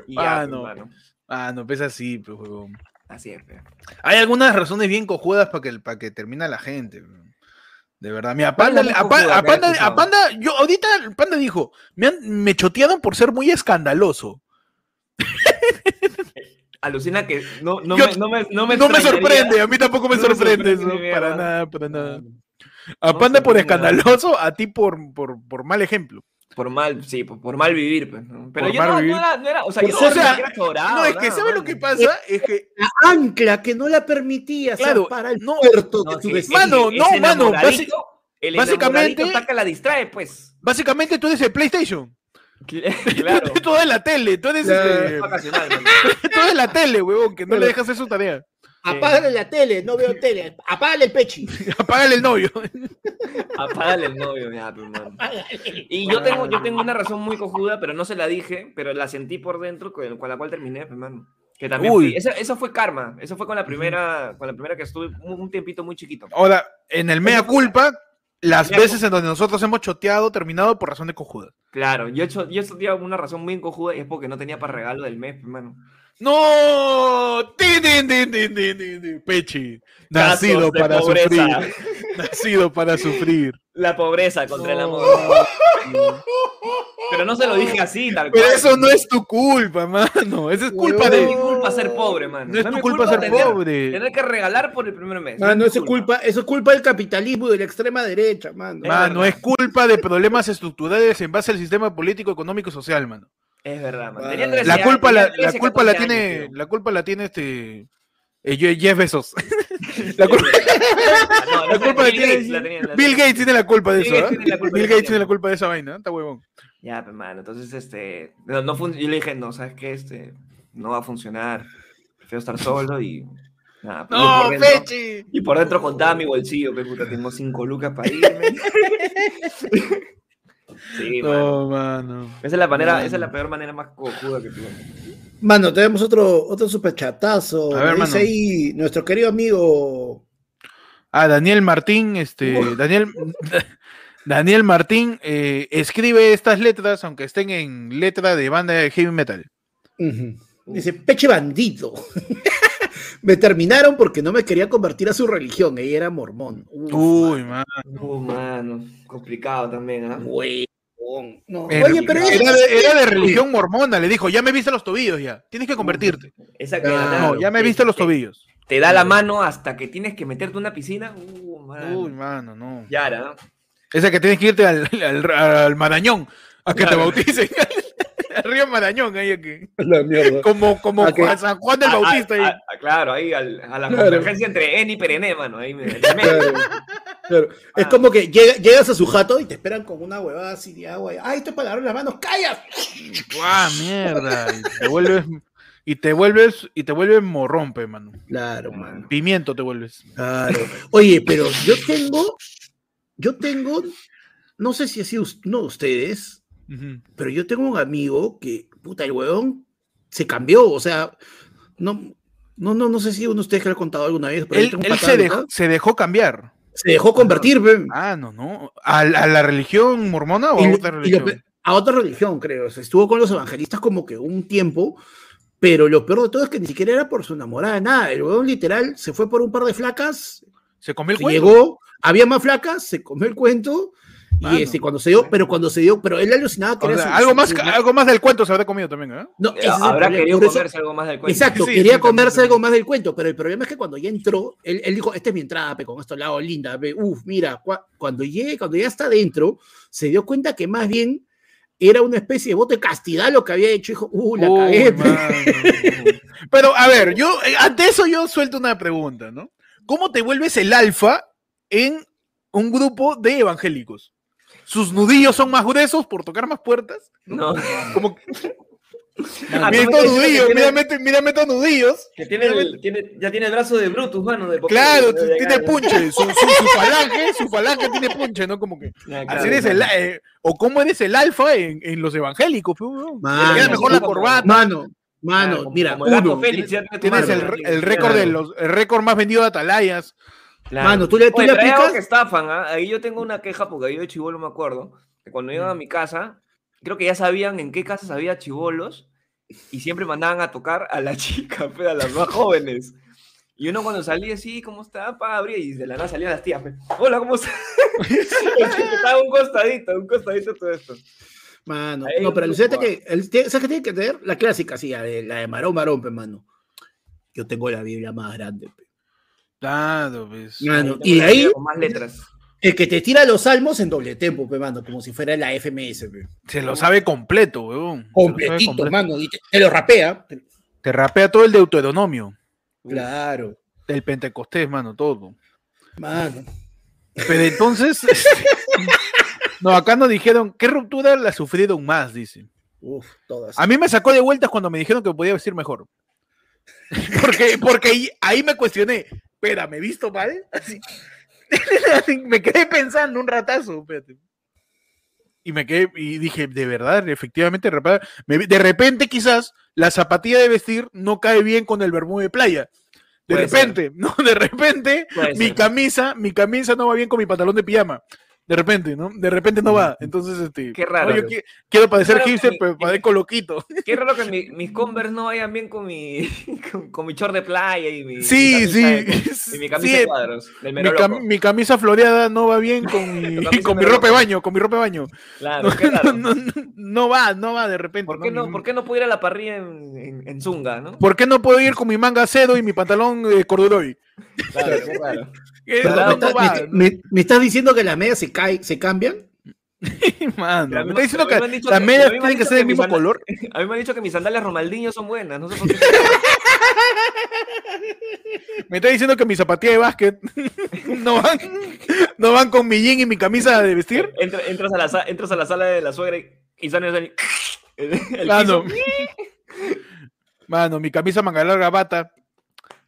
C: Y ya,
A: Ah,
C: pues,
A: no.
C: mano.
A: Ah, no, pesa así, pues.
C: Así es, pe.
A: Hay algunas razones bien cojudas para que, para que termina la gente. bro. De verdad. Mira,
C: ¿Cuál es
A: Panda, a, Panda, a
C: escuchado?
A: Panda, yo ahorita Panda dijo, me, han- me chotearon por ser muy escandaloso.
C: Alucina que no, no,
A: Yo-
C: me, no me, no me,
A: No me sorprende, a mí tampoco me sorprende
C: sorprende
A: eso. Para
C: mierda.
A: nada, para nada.
C: No
A: A Panda por escandaloso, a ti por, por, por mal ejemplo.
C: Por mal, sí, por, por mal vivir, pues. ¿no? Pero
A: Por
C: yo no, no era, no era, o sea, yo no
A: o sea,
C: era chorado,
A: no, es que ¿sabes lo que pasa? Es que,
B: La ancla que no la permitía
A: Claro,
B: para el
A: no,
B: puerto
C: No,
B: de tu vecino.
A: Mano, no, mano,
C: el
A: básicamente-
C: que la distrae, pues.
A: básicamente tú eres el PlayStation.
C: claro.
A: Tú eres la tele, tú eres,
B: Claro.
A: este, tú eres la tele, huevón, que no le dejas hacer su tarea.
B: Apágale la tele, no veo tele. Apágale el pechi.
A: Apágale el novio.
C: Apágale el novio, ya, pues, mano. Y yo tengo, yo tengo una razón muy cojuda, pero no se la dije, pero la sentí por dentro con, con la cual terminé, pues, mano. Que también
A: Uy.
C: eso, eso fue karma, eso fue con la primera, con la primera que estuve un, un tiempito muy chiquito.
A: Ahora, en el mea culpa, las
C: Mea
A: veces en donde nosotros hemos choteado, terminado por razón de cojuda.
C: Claro, yo he hecho, yo he hecho una razón muy cojuda y es porque no tenía para regalo del mes, pues, mano.
A: ¡No! ¡Tin, tin, tin, tin, tin, tin, tin! Pechi. Nacido para
C: pobreza.
A: sufrir. Nacido para sufrir.
C: La pobreza contra el amor. Pero no se lo dije así, tal
A: Pero
C: cual.
A: eso no es tu culpa, mano. Esa es culpa
C: No
A: de.
C: es mi culpa ser pobre, mano.
A: No es tu
C: mi
A: culpa ser
C: tener-
A: pobre.
C: Tener que regalar por el primer mes.
B: Mano,
C: es
B: eso
C: mi
B: es culpa, eso es culpa del capitalismo y de la extrema derecha, mano.
A: Mano, es culpa de problemas estructurales en base al sistema político, económico y social, mano.
C: Es verdad, man. Tenía 13
A: La
C: años,
A: culpa la,
C: tenía
A: la
C: 13,
A: culpa la
C: 14
A: tiene,
C: años,
A: la culpa la tiene este eh, Jeff Bezos. La culpa.
C: No,
A: la
C: no, Bill
A: tiene
C: Gates la tenía, la
A: Bill. Gates tiene la culpa de
C: Bill
A: eso,
C: culpa
A: Bill
C: de
A: Gates tiene la culpa de esa vaina, ¿eh? está huevón.
C: Ya, pues, mano, entonces, este, no, no fun- yo le dije, no, ¿sabes qué? Este, no va a funcionar, prefiero estar solo y, pues, por dentro-
A: Pechi!
C: Y por dentro contaba mi bolsillo, que puta, tengo cinco lucas para irme. sí.
A: No, mano.
C: Esa es la manera,
B: Mano.
C: esa es la peor manera más cojuda que tuve.
B: Mano, tenemos otro, otro superchatazo.
A: A ver,
B: dice
A: mano.
B: ahí nuestro querido amigo.
A: Ah, Daniel Martín, este, Daniel, Daniel Martín eh, escribe estas letras, aunque estén en letra de banda de heavy metal.
B: Dice, peche bandido. me terminaron porque no me quería convertir a su religión. Ella era mormón. Uf,
A: Uy,
B: mano.
A: man.
C: Mano, complicado también, ¿ah?
B: No,
A: Era,
B: Oye, pero
A: era de, era de religión mormona, le dijo, ya me viste los tobillos ya, tienes que convertirte.
C: Esa que
B: Ah,
A: No, ya me viste los tobillos.
C: Te da la mano hasta que tienes que meterte en una piscina. Uh, mano.
A: Uy, mano, no.
C: Yara, ¿no?
A: Esa que tienes que irte al, al, al Marañón. A que te bauticen. Río Marañón, ahí aquí.
B: La mierda.
A: Como, como
B: A que-
A: Juan- San Juan del
C: Ah, ah,
A: Bautista. ahí.
C: ah, ah, claro, ahí al- a la
B: Claro.
C: convergencia entre Eni y Perené, mano. Ahí.
B: Claro. Es
C: Ah.
B: como que llega- llegas a su jato y te esperan con una huevada así de agua. Ay, estoy para lavar las manos, ¡callas!
A: ¡Guau, mierda! Y te vuelves. Y te vuelves, y te vuelves morrompe, mano.
B: Claro, mano.
A: Pimiento te vuelves.
B: Claro. Oye, pero yo tengo, yo tengo, no sé si ha sido us- uno
A: Ujú.
B: pero yo tengo un amigo que, puta, el huevón se cambió, o sea, no, no, no, no sé si uno de ustedes que lo ha contado alguna vez, pero
A: Él, él se, dejó, se dejó cambiar.
B: se dejó convertir, pe,
A: Ah, no, no. ¿A, a la religión mormona o
B: y
A: a
B: lo-
A: otra
B: lo
A: religión?
B: pe- a otra religión, creo. O sea, estuvo con los evangelistas como que un tiempo, pero lo peor de todo es que ni siquiera era por su enamorada, nada. El huevón literal se fue por un par de flacas,
A: Se comió el
B: se
A: cuento.
B: llegó, había más flacas, se comió el cuento. Y
A: Mano.
B: este, cuando se dio, pero cuando se dio, pero él alucinaba que
A: O
B: era
A: sea,
B: su-
A: algo,
B: su-
A: más,
B: su-
A: algo más del cuento se habrá comido también, ¿eh?
B: No, ese
C: Habrá
B: problema,
C: querido
B: eso-
C: comerse algo más del cuento.
B: Exacto,
A: Sí,
B: quería
A: sí,
B: comerse
A: también.
B: algo más del cuento, pero el problema es que cuando ya entró, él, él dijo, esta es mi entrada, pe, con esto al lado linda, pe, uf, mira, cua- cuando llegue, cuando ya está dentro, se dio cuenta que más bien era una especie de voto de castidad lo que había hecho, dijo, uh, la cagué,
A: mano. Pero, a ver, yo, eh, ante eso yo suelto una pregunta, ¿no? ¿Cómo te vuelves el alfa en un grupo de evangélicos? ¿Sus nudillos son más gruesos por tocar más puertas?
C: No.
A: Como,
C: Ah,
A: mira estos nudillos,
C: que
A: mírame,
C: tiene-
A: estos- mírame estos nudillos.
C: que tiene el- tiene- ya tiene el brazo de Brutus, mano.
A: Claro, tiene punche, su, su, su falange, su falange tiene punche, ¿no? Como que,
C: Ya,
A: así
C: claro,
A: eres el,
C: claro.
A: eh, o cómo eres el alfa en, en los evangélicos, pues, weón.
B: Mano,
A: Te queda mejor la
C: como-
A: corbata,
B: Mano, mano,
C: Claro, como-
B: mira,
C: como el Arco
B: uno,
C: Félix,
A: tienes
C: mano,
A: el, récord de
C: claro.
A: los, el récord más vendido de atalayas.
C: Claro.
B: Mano, tú le- tú
C: Oye,
B: le aplicas-
C: que estafan, ¿ah? Ahí yo tengo una queja porque yo de chivolo me acuerdo que cuando iban a mi casa, creo que ya sabían en qué casas había chivolos y siempre mandaban a tocar a la chica, pues, a las más jóvenes. Y uno cuando salía así, ¿cómo está? Pa, abría y de la nada salían las tías. pues, Hola, ¿cómo está? Estaba un costadito, un costadito todo esto.
B: mano,
C: Ahí
B: no, pero que, el, ¿sabes qué tiene que tener? La clásica, sí, la de, la de Marón Marón, pe, mano. Yo tengo la Biblia más grande, pe.
A: Claro, pues.
B: Mano, y de ahí,
C: Biblia Con más letras.
B: el que te tira los salmos en doble tempo, pe, mano, como si fuera la FMS, pe.
A: Se lo sabe completo, weón.
B: Completito,
A: completo.
B: mano, y te, te lo rapea. te-
A: rapea todo el deuteronomio,
B: Claro,
A: del pentecostés, mano, todo.
B: mano.
A: Pero entonces, no, acá nos dijeron, ¿qué ruptura la sufrieron más? Dice.
B: Uf, todas.
A: A mí me sacó de vueltas cuando me dijeron que podía vestir mejor. Porque, porque ahí, ahí me cuestioné, espera, ¿me he visto mal? Así. me quedé pensando un ratazo, espérate. Y me quedé, y dije, de verdad, efectivamente, de repente quizás la zapatilla de vestir no cae bien con el bermudo de playa. De
C: Puede ser.
A: repente, no, de repente,
C: Puede
A: mi
C: ser.
A: camisa, mi camisa no va bien con mi pantalón de pijama. De repente, ¿no? De repente no va. Entonces, este.
C: Qué raro.
A: no, yo qui- quiero
C: que
A: hipster, pero parezco loquito.
C: Qué raro que mi- mis Converse no vayan bien con mi, con, con mi short de playa y mi,
A: Sí,
C: mi
A: sí.
C: camisa de- y mi camisa
A: Sí,
C: de cuadros. Del
A: Mi, cam- camisa floreada no va bien con mi, con mi ropa de baño, con mi ropa de baño.
C: Claro,
A: No,
C: qué raro.
A: no, no, no va, no va de repente.
C: ¿Por qué no, ¿Por qué no puedo ir a la parrilla en, en, en Zunga, no?
A: ¿Por qué no puedo ir con mi manga cedo y mi pantalón de corduroy?
C: Claro, qué raro.
B: Me, estás-
A: va,
B: me-
A: no.
B: me- me estás diciendo que las medias se, cambian?
A: Mano,
C: Pero a mí
A: me está diciendo que las medias tienen que ser del mismo color.
C: A mí me han dicho que mis sandalias Ronaldinho son buenas, no sé por qué.
A: Me está diciendo que mis zapatillas de básquet no van, no van con mi jean y mi camisa de vestir.
C: Entra- entras, a la, entras a la sala de la suegra y, y sales ahí, el, el
A: mano, mi camisa manga larga bata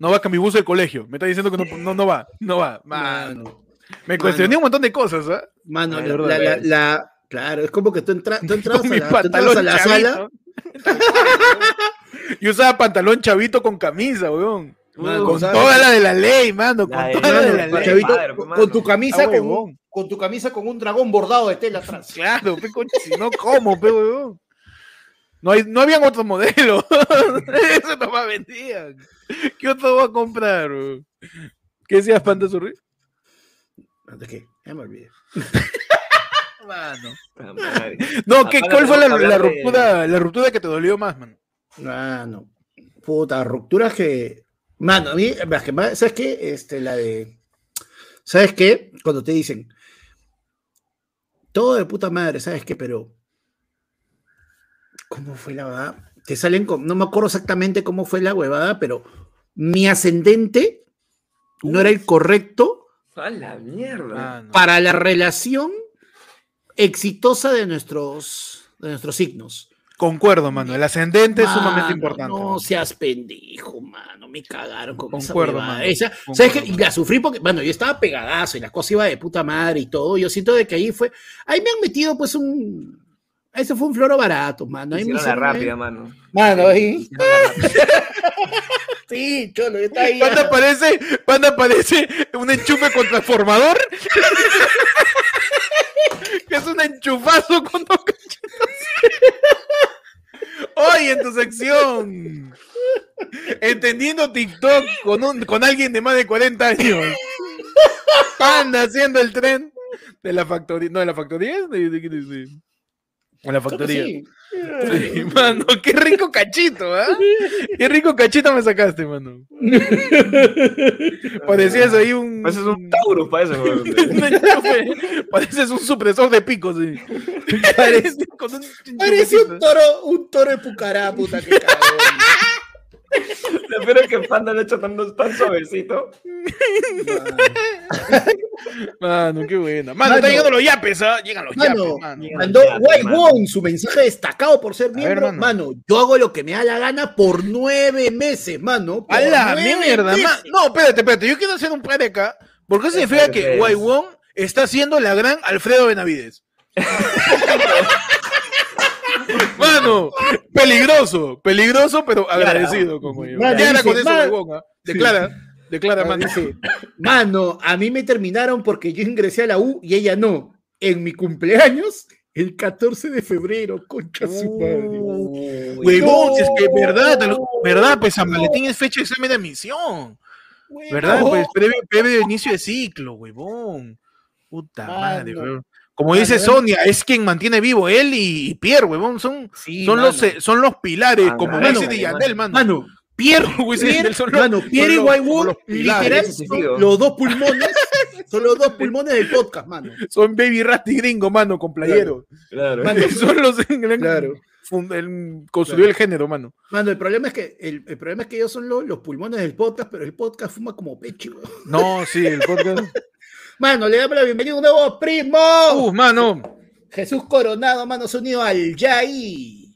A: no va con mi bus del colegio. Me está diciendo que no, no, no va, no va. Mano.
B: Mano,
A: Me cuestioné un montón de cosas, ¿ah?
B: mano,
C: Ay,
B: la,
C: de
B: la- la- la- claro, es como que tú, entra- tú entras,
A: Con
B: a
A: mi
B: la, tú a la
A: chavito.
B: sala,
A: Yo usaba pantalón chavito con camisa, weón.
B: Mano,
A: Con
B: ¿sabes?
A: toda la de la ley, mano. Con
C: La de-
A: toda la de la ley.
B: chavito,
C: padre,
B: con, tu camisa
A: Ah,
B: con,
A: huevón.
B: un- con tu camisa con un dragón bordado de tela atrás.
A: Claro, pe, si no, ¿cómo, pe, weón? No, hay, no habían otros modelos. Eso no más vendían. ¿Qué otro va a comprar? weón? ¿Qué decías, Panda Surri?
B: ¿De qué? Ya me olvidé.
A: Mano.
C: Ah, madre.
A: No, ¿qué,
C: Aparte
A: ¿cuál fue la, ruptura, la ruptura que te dolió más, mano?
B: Ah, no. Puta, rupturas que. Mano, a mí, ¿sabes qué? Este, la de. ¿Sabes qué? Cuando te dicen. Todo de puta madre, ¿sabes qué? Pero. ¿Cómo fue la verdad? Te salen con, no me acuerdo exactamente cómo fue la huevada, pero mi ascendente no era el correcto
C: A la mierda.
A: Mano.
B: para la relación exitosa de nuestros, de nuestros signos.
A: Concuerdo, mano. El ascendente es sumamente importante.
B: No
A: mano.
B: seas pendejo, mano. Me cagaron con esa
A: Concuerdo,
B: huevada.
A: mano,
B: Esa-
A: concuerdo.
B: ¿sabes qué? Y la sufrí porque, bueno, yo estaba pegadazo y la cosa iba de puta madre y todo. Yo siento de que ahí fue. Ahí me han metido, pues, un. Ese fue un floro barato, mano. Ahí me
C: Hicieron la rápida, mano.
B: Mano, ahí. Sí, cholo, estaba ahí.
A: ¿Cuándo aparece, cuándo aparece un enchufe con transformador? que es un enchufazo con dos cachetas. Hoy en tu sección. Entendiendo TikTok con, un, con alguien de más de 40 años. Anda haciendo el tren de la factoría. No, de la factoría. ¿De, de, de, de la factoría.
B: Sí.
A: Sí, mano, qué rico cachito, ¿ah? Qué rico cachito me sacaste, mano. Parecías ahí un.
C: Pareces un Taurus para eso,
A: enchufe. Pareces un supresor de picos, sí. Parece con un
B: Parece un toro, un toro de pucará, puta que cagón.
C: Lo peor es que Panda lo ha hecho tan, tan suavecito.
A: Mano, qué buena. Mano,
B: Mano.
A: está llegando los yapes, ¿ah? Llegan los
B: Mano,
A: yapes, mano.
B: Mandó White. Wong su mensaje destacado por ser
A: ver,
B: miembro.
A: mano.
B: mano. yo hago lo que me da la gana por nueve meses, mano. por
A: A la mierda, No, espérate, espérate. Yo quiero hacer un par de acá. Porque eso significa que Wong está siendo la gran Alfredo Benavides. Mano, peligroso, peligroso, pero agradecido Wai Wong.
B: Mano,
A: Ya era
B: dice,
A: con eso,
B: ma-
A: Wai Wong, ¿ah? Declara, declara, mano.
B: Dice, mano, a mí me terminaron porque yo ingresé a la U y ella no. En mi cumpleaños, el 14 de febrero, concha su madre.
A: Huevón, si es que verdad, verdad, pues San Valentín es fecha de examen de admisión. ¿Verdad?
B: Huevón.
A: Pues previo, previo inicio de ciclo, huevón. Puta
B: Mano.
A: madre, huevón. Como dice Sonia, es quien mantiene vivo él y, y Pierre, huevón. Son,
B: Sí,
A: son,
B: mano.
A: los, eh, son los pilares,
C: Ah,
A: como
C: mano,
A: Messi de Yandel, mano.
B: Mano, Pierre,
A: y
B: Pierre,
A: son los-
B: mano, Pierre y
A: son los- como los pilares.
B: literal, son los dos pulmones, son los dos pulmones del podcast, mano.
A: Son Baby Rasty gringo, mano, con playero.
C: Claro.
B: Mano,
A: son los
B: Claro.
A: el- construyó el género, mano.
B: Mano, el problema es que el, el problema es que ellos son los, los pulmones del podcast, pero el podcast fuma como pecho. weón.
A: No, sí, el podcast.
B: Mano, le damos la bienvenida a un nuevo primo.
A: Uh, mano.
B: Jesús Coronado, mano, se unido al Yai.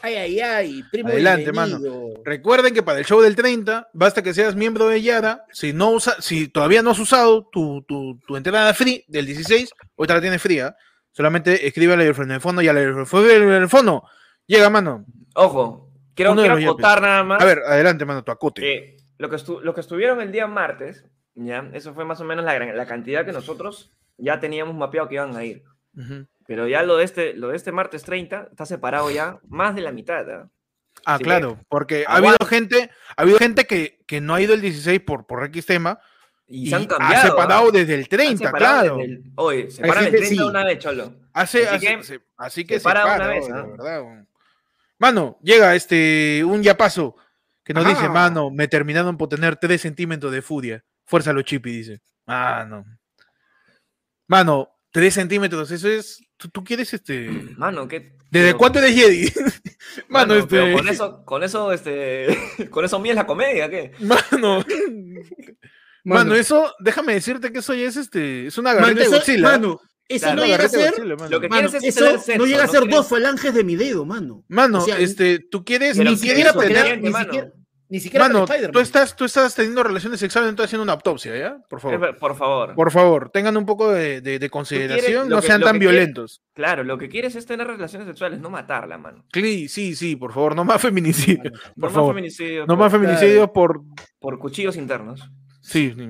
B: Ay, ay, ay, primo.
A: Adelante, mano. Recuerden que para el show del 30, basta que seas miembro de Yara. Si no usa, si todavía no has usado tu, tu, tu entrada free del 16, ahorita la tienes fría. Solamente escribe al en el fondo y al en el fondo. Llega, mano.
C: Ojo, quiero, quiero acotar nada más.
A: A ver, adelante, mano, tu acote.
C: que lo, que estu- lo que estuvieron el día martes, ¿ya? Eso fue más o menos la, gran- la cantidad que nosotros ya teníamos mapeado que iban a ir.
A: Ujú.
C: Pero ya lo de este, lo de este martes 30 está separado ya más de la mitad. ¿ah?
A: Ah, claro, porque ha
C: Aguanta.
A: habido gente, ha habido gente que, que no ha ido el 16 por, por X tema
C: Y,
A: y
C: se han
A: ha
C: cambiado.
A: separado
C: ¿ah?
A: desde el
C: Han
A: 30,
C: separado
A: claro.
C: el- oye, separan el
B: gente,
C: 30 de
B: sí.
C: una vez, cholo.
A: Hace,
C: Así
A: hace-
C: que
A: se- así que se
C: separa
A: para,
C: una vez,
A: de
C: ¿ah?
A: verdad. Mano, llega este un yapazo que nos dice,
B: Ah.
A: mano, me terminaron por tener 3 centímetros de furia. Fuerza los chipi, dice. Mano. Mano, 3 centímetros, eso es. ¿Tú, tú quieres este.
C: Mano, ¿qué?
A: ¿Desde
C: pero-
A: cuánto eres Jedi? Mano,
C: mano, pero
A: este.
C: con eso, con eso, este, con eso mía es la comedia, ¿qué?
A: Mano. Mano, eso, déjame decirte que eso ya es este. Es una
B: Mano,
A: garrita de
B: eso,
A: Godzilla.
B: mano, eso
C: Claro,
B: no llega a ser.
A: Godzilla, mano.
C: Lo que
B: Mano,
C: quieres es
B: eso
C: sexo,
B: no llega a
C: no
B: ser
C: quieres-
B: dos falanges de mi dedo, mano.
A: Mano,
B: O sea,
A: este, tú quieres, ni siquiera
C: suficiente,
B: ni
C: mano.
B: siquiera, ni siquiera
A: Mano, tú estás, tú estás teniendo relaciones sexuales, no estás haciendo una autopsia, ¿ya? Por favor.
C: Eh, Por favor.
A: Por favor, tengan un poco de, de- de consideración, no
C: que-
A: sean tan
C: quieres-
A: violentos.
C: Claro, lo que quieres es tener relaciones sexuales, no matarla, mano.
A: Cli- Sí, sí, por favor, no más feminicidio.
B: Mano,
A: Por
C: No más
A: favor.
C: feminicidios.
A: No
C: por,
A: más feminicidios por.
C: por cuchillos internos.
A: Sí, sí,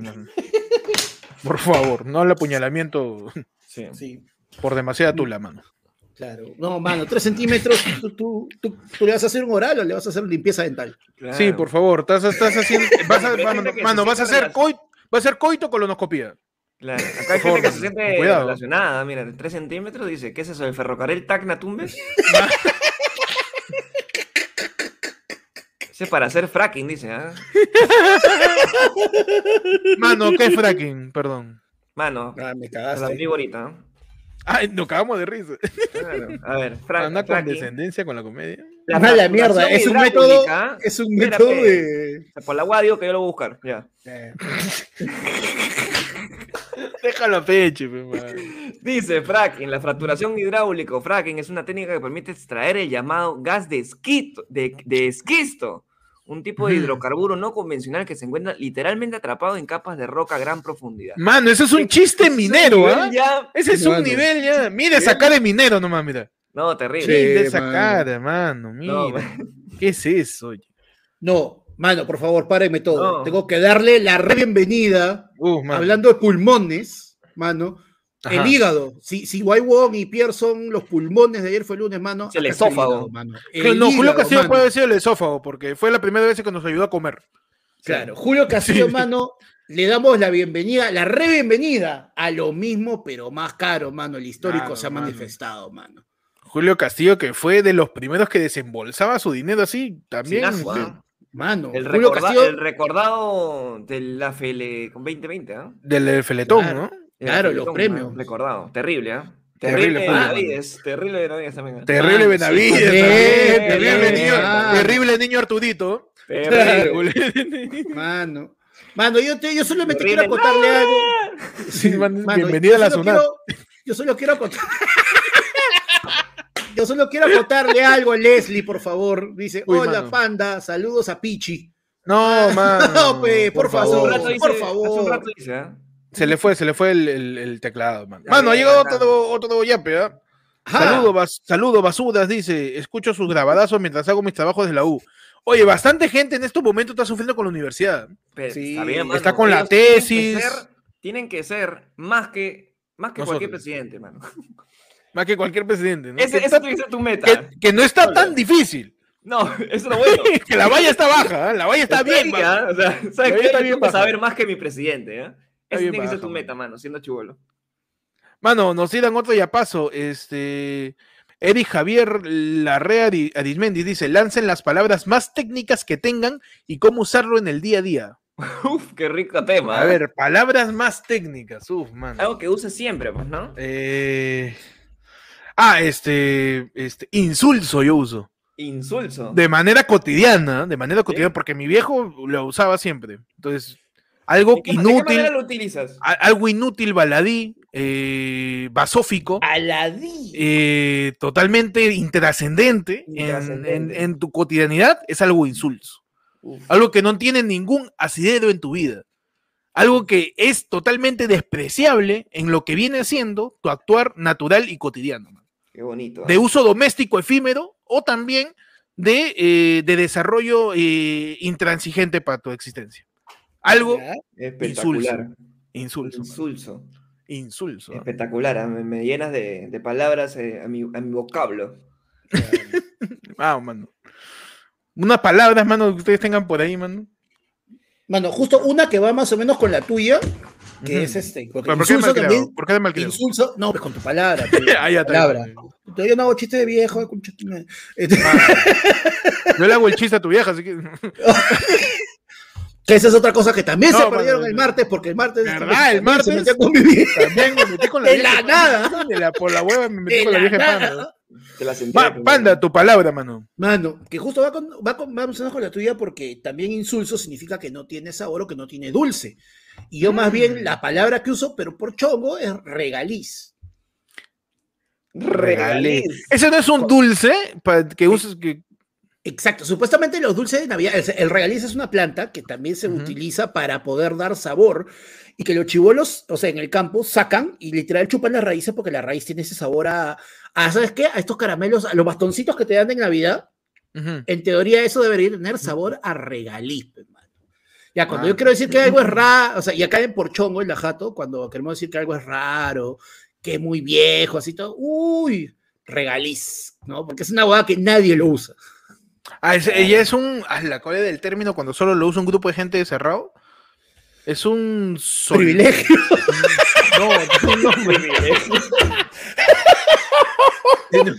A: por favor, no el apuñalamiento
C: Sí.
B: Sí,
A: por demasiada tula, mano.
B: Claro. No, mano, tres centímetros, tú, tú, tú- tú le vas a hacer un oral o le vas a hacer limpieza dental.
A: Sí, por favor, estás, estás haciendo. Vas a, mano, vas a hacer coito, va a ser coito colonoscopía.
C: Claro. Acá hay gente que se siente
A: cuidado.
C: relacionada. Mira, de 3 centímetros dice: ¿Qué es eso? ¿El ferrocarril Tacna Tumbes? Ese es para hacer fracking, dice. ¿ah?
A: Mano, ¿qué es fracking? Perdón.
C: Mano,
B: Ah, me
C: te la
B: cagaste.
C: digo ahorita. ¿ah?
A: Ay, nos cagamos de risa.
C: Claro. A ver, Frank,
A: Una condescendencia con la comedia.
C: la
B: Mala mierda, es un método, es un método de...
C: Por la guada digo que yo lo voy a buscar. Ya.
A: Déjalo peche, man.
C: Dice fracking, la fracturación hidráulica o fracking es una técnica que permite extraer el llamado gas de esquisto, de, de esquisto, un tipo de hidrocarburo no convencional que se encuentra literalmente atrapado en capas de roca a gran profundidad.
A: Mano, ese es un chiste
C: es
A: minero, ¿ah?
C: ya-
A: Ese es un nivel ya. Mira esa cara de minero nomás, mira.
C: No, terrible.
B: Sí.
A: Mira esa
B: mano.
A: cara, mano. Mira.
C: No,
A: ¿Qué es eso? oye?
B: No, mano, por favor, párenme todo.
C: No.
B: Tengo que darle la re bienvenida,
A: Uh, mano.
B: hablando de pulmones, mano.
A: Ajá.
B: El hígado. Si, si Wai Wong y Pierre son los pulmones de ayer fue el lunes, mano.
C: El esófago.
B: hígado, mano. El
A: no, Julio Castillo
B: mano.
A: puede decir el esófago, porque fue la primera vez que nos ayudó a comer.
B: Claro, Julio Castillo,
A: Sí.
B: mano, le damos la bienvenida, la re bienvenida a lo mismo, pero más caro, mano. El histórico
A: Claro,
B: se ha
A: mano.
B: manifestado, mano.
A: Julio Castillo, que fue de los primeros que desembolsaba su dinero así, también.
C: Asco,
A: este,
C: ¿ah?
B: Mano,
C: el,
B: Julio
C: recorda-
B: Castillo,
C: el recordado de la FL con 2020, ¿ah?
A: del, del feletón,
B: Claro.
A: ¿no?
B: Claro, los premios.
C: Recordado. Terrible, ¿ah?
A: Terrible,
C: Terrible. Benavides. Terrible Benavides también.
A: Terrible
B: Ah,
A: Benavides.
B: sí,
A: terrible, niño,
B: ah.
A: terrible niño Artudito.
C: Terrible.
B: mano. Mano, yo, te- yo solamente quiero contarle algo.
A: Sí, man,
B: Mano,
A: bienvenida a la zona.
B: quiero- Yo solo quiero contar. Yo solo quiero contarle algo a Leslie, por favor. Dice,
A: Uy,
B: hola
A: mano.
B: panda, saludos a Pichi.
A: No, man.
B: No, pe, por favor.
C: un rato dice-
B: por
C: Hace un
B: favor.
C: rato dice, ¿ah?
A: Se le fue, se le fue el, el- el teclado, man.
C: Ya,
A: Mano, ha llegado
C: ya.
A: otro, otro yape, ¿ah?
B: Ajá.
A: Saludo, bas- saludo, basudas, dice. Escucho sus grabadazos mientras hago mis trabajos de la U. Oye, bastante gente en estos momentos está sufriendo con la universidad.
C: Pero
B: Sí,
C: está bien,
A: está con la
C: ellos tienen que
A: tesis.
C: ser- Tienen que ser más que, más que cualquier presidente, mano.
A: Más que cualquier presidente. ¿no?
C: Ese,
A: que,
C: ese
A: está-
C: tiene que ser tu meta.
A: que- que no está tan difícil.
C: No, eso es lo bueno.
A: que la valla está baja, ¿ah? la valla está bien. Mano.
C: ¿ah? O sea, ¿sabes qué?
A: está bien
C: saber más que mi presidente, ¿eh?
A: Bien
C: tiene que ser tu meta,
A: mano.
C: siendo chivolo.
A: Mano, nos tiran otro yapazo. Este. Eric Javier Larrea Ari- Arismendi dice: lancen las palabras más técnicas que tengan y cómo usarlo en el día a día.
C: Uf, qué rico tema.
A: A
C: ¿eh?
A: ver, palabras más técnicas. Uf, mano.
C: Algo que uses siempre, pues, ¿no?
A: Eh, Ah, este, este, insulso yo uso.
C: Insulso.
A: De manera cotidiana, de manera cotidiana, porque mi viejo lo usaba siempre. Entonces, algo
C: ¿De qué, ma- de qué
A: inútil,
C: manera lo utilizas?
A: a- algo inútil, baladí, eh, basófico,
B: Aladí.
A: eh, totalmente intrascendente en,
C: Intrascendente.
A: en- en tu cotidianidad, es algo insulso.
C: Uf.
A: Algo que no tiene ningún asidero en tu vida. Algo que es totalmente despreciable en lo que viene siendo tu actuar natural y cotidiano. man.
C: Qué bonito.
A: De
C: ¿eh?
A: uso doméstico efímero o también de, eh, de desarrollo eh, intransigente para tu existencia. Algo.
C: Espectacular.
A: insulso.
C: Insulso.
A: Insulso. ¿ah?
C: Espectacular. ¿ah? Me, me llenas de, de palabras eh, a, mi, a mi vocablo.
A: Ah, mano. Unas palabras, mano, que ustedes tengan por ahí, mano.
B: Mano, justo una que va más o menos con la tuya, que
A: Ujú.
B: es este. Porque
A: ¿Pero ¿Por qué
B: insulso
A: malcriado?
B: también.
A: ¿Por qué malcriado?
B: Insulso, no, pues con tu palabra. pues,
A: Ah, ya
B: palabra. Yo no hago chiste de viejo, tu madre. Este,
A: Yo le hago el chiste a tu vieja, así que.
B: que esa es otra cosa que también
A: No,
B: se perdieron el martes, porque el martes.
A: ¿Verdad? El
B: también se
A: martes.
B: metió con mi vieja.
A: También me metí con la
B: De
A: vieja.
B: la nada.
A: De la- por la hueva me metí
B: De
A: con la
B: la
A: vieja
B: nada.
A: panda.
C: Te la sentí.
A: Pa- panda, tu palabra, mano.
B: Mano, que justo va con, va con, vamos a con la tuya porque también insulso significa que no tiene sabor o que no tiene dulce. Y yo más
A: Mm.
B: bien la palabra que uso, pero por chongo, es regaliz.
C: Regaliz.
A: Ese no es un dulce que uses que.
B: Exacto, supuestamente los dulces de Navidad, el, el regaliz es una planta que también se
A: Ujú.
B: utiliza para poder dar sabor y que los chivolos, o sea, en el campo sacan y literal chupan las raíces porque la raíz tiene ese sabor a, a, ¿sabes qué? A estos caramelos, a los bastoncitos que te dan en Navidad.
A: Ujú.
B: En teoría eso debería tener sabor a regaliz, pues, mano. Ya, cuando
A: Ah.
B: yo quiero decir que algo es raro, o sea, y acá en por chongo, en la jato, cuando queremos decir que algo es raro, que es muy viejo, así todo, uy, regaliz, ¿no? Porque es una boda que nadie lo usa.
A: Ah, ella es un. Ah, la cual del término cuando solo lo usa un grupo de gente cerrado. Es un. sol-
B: Privilegio.
A: No, un nombre. Tiene-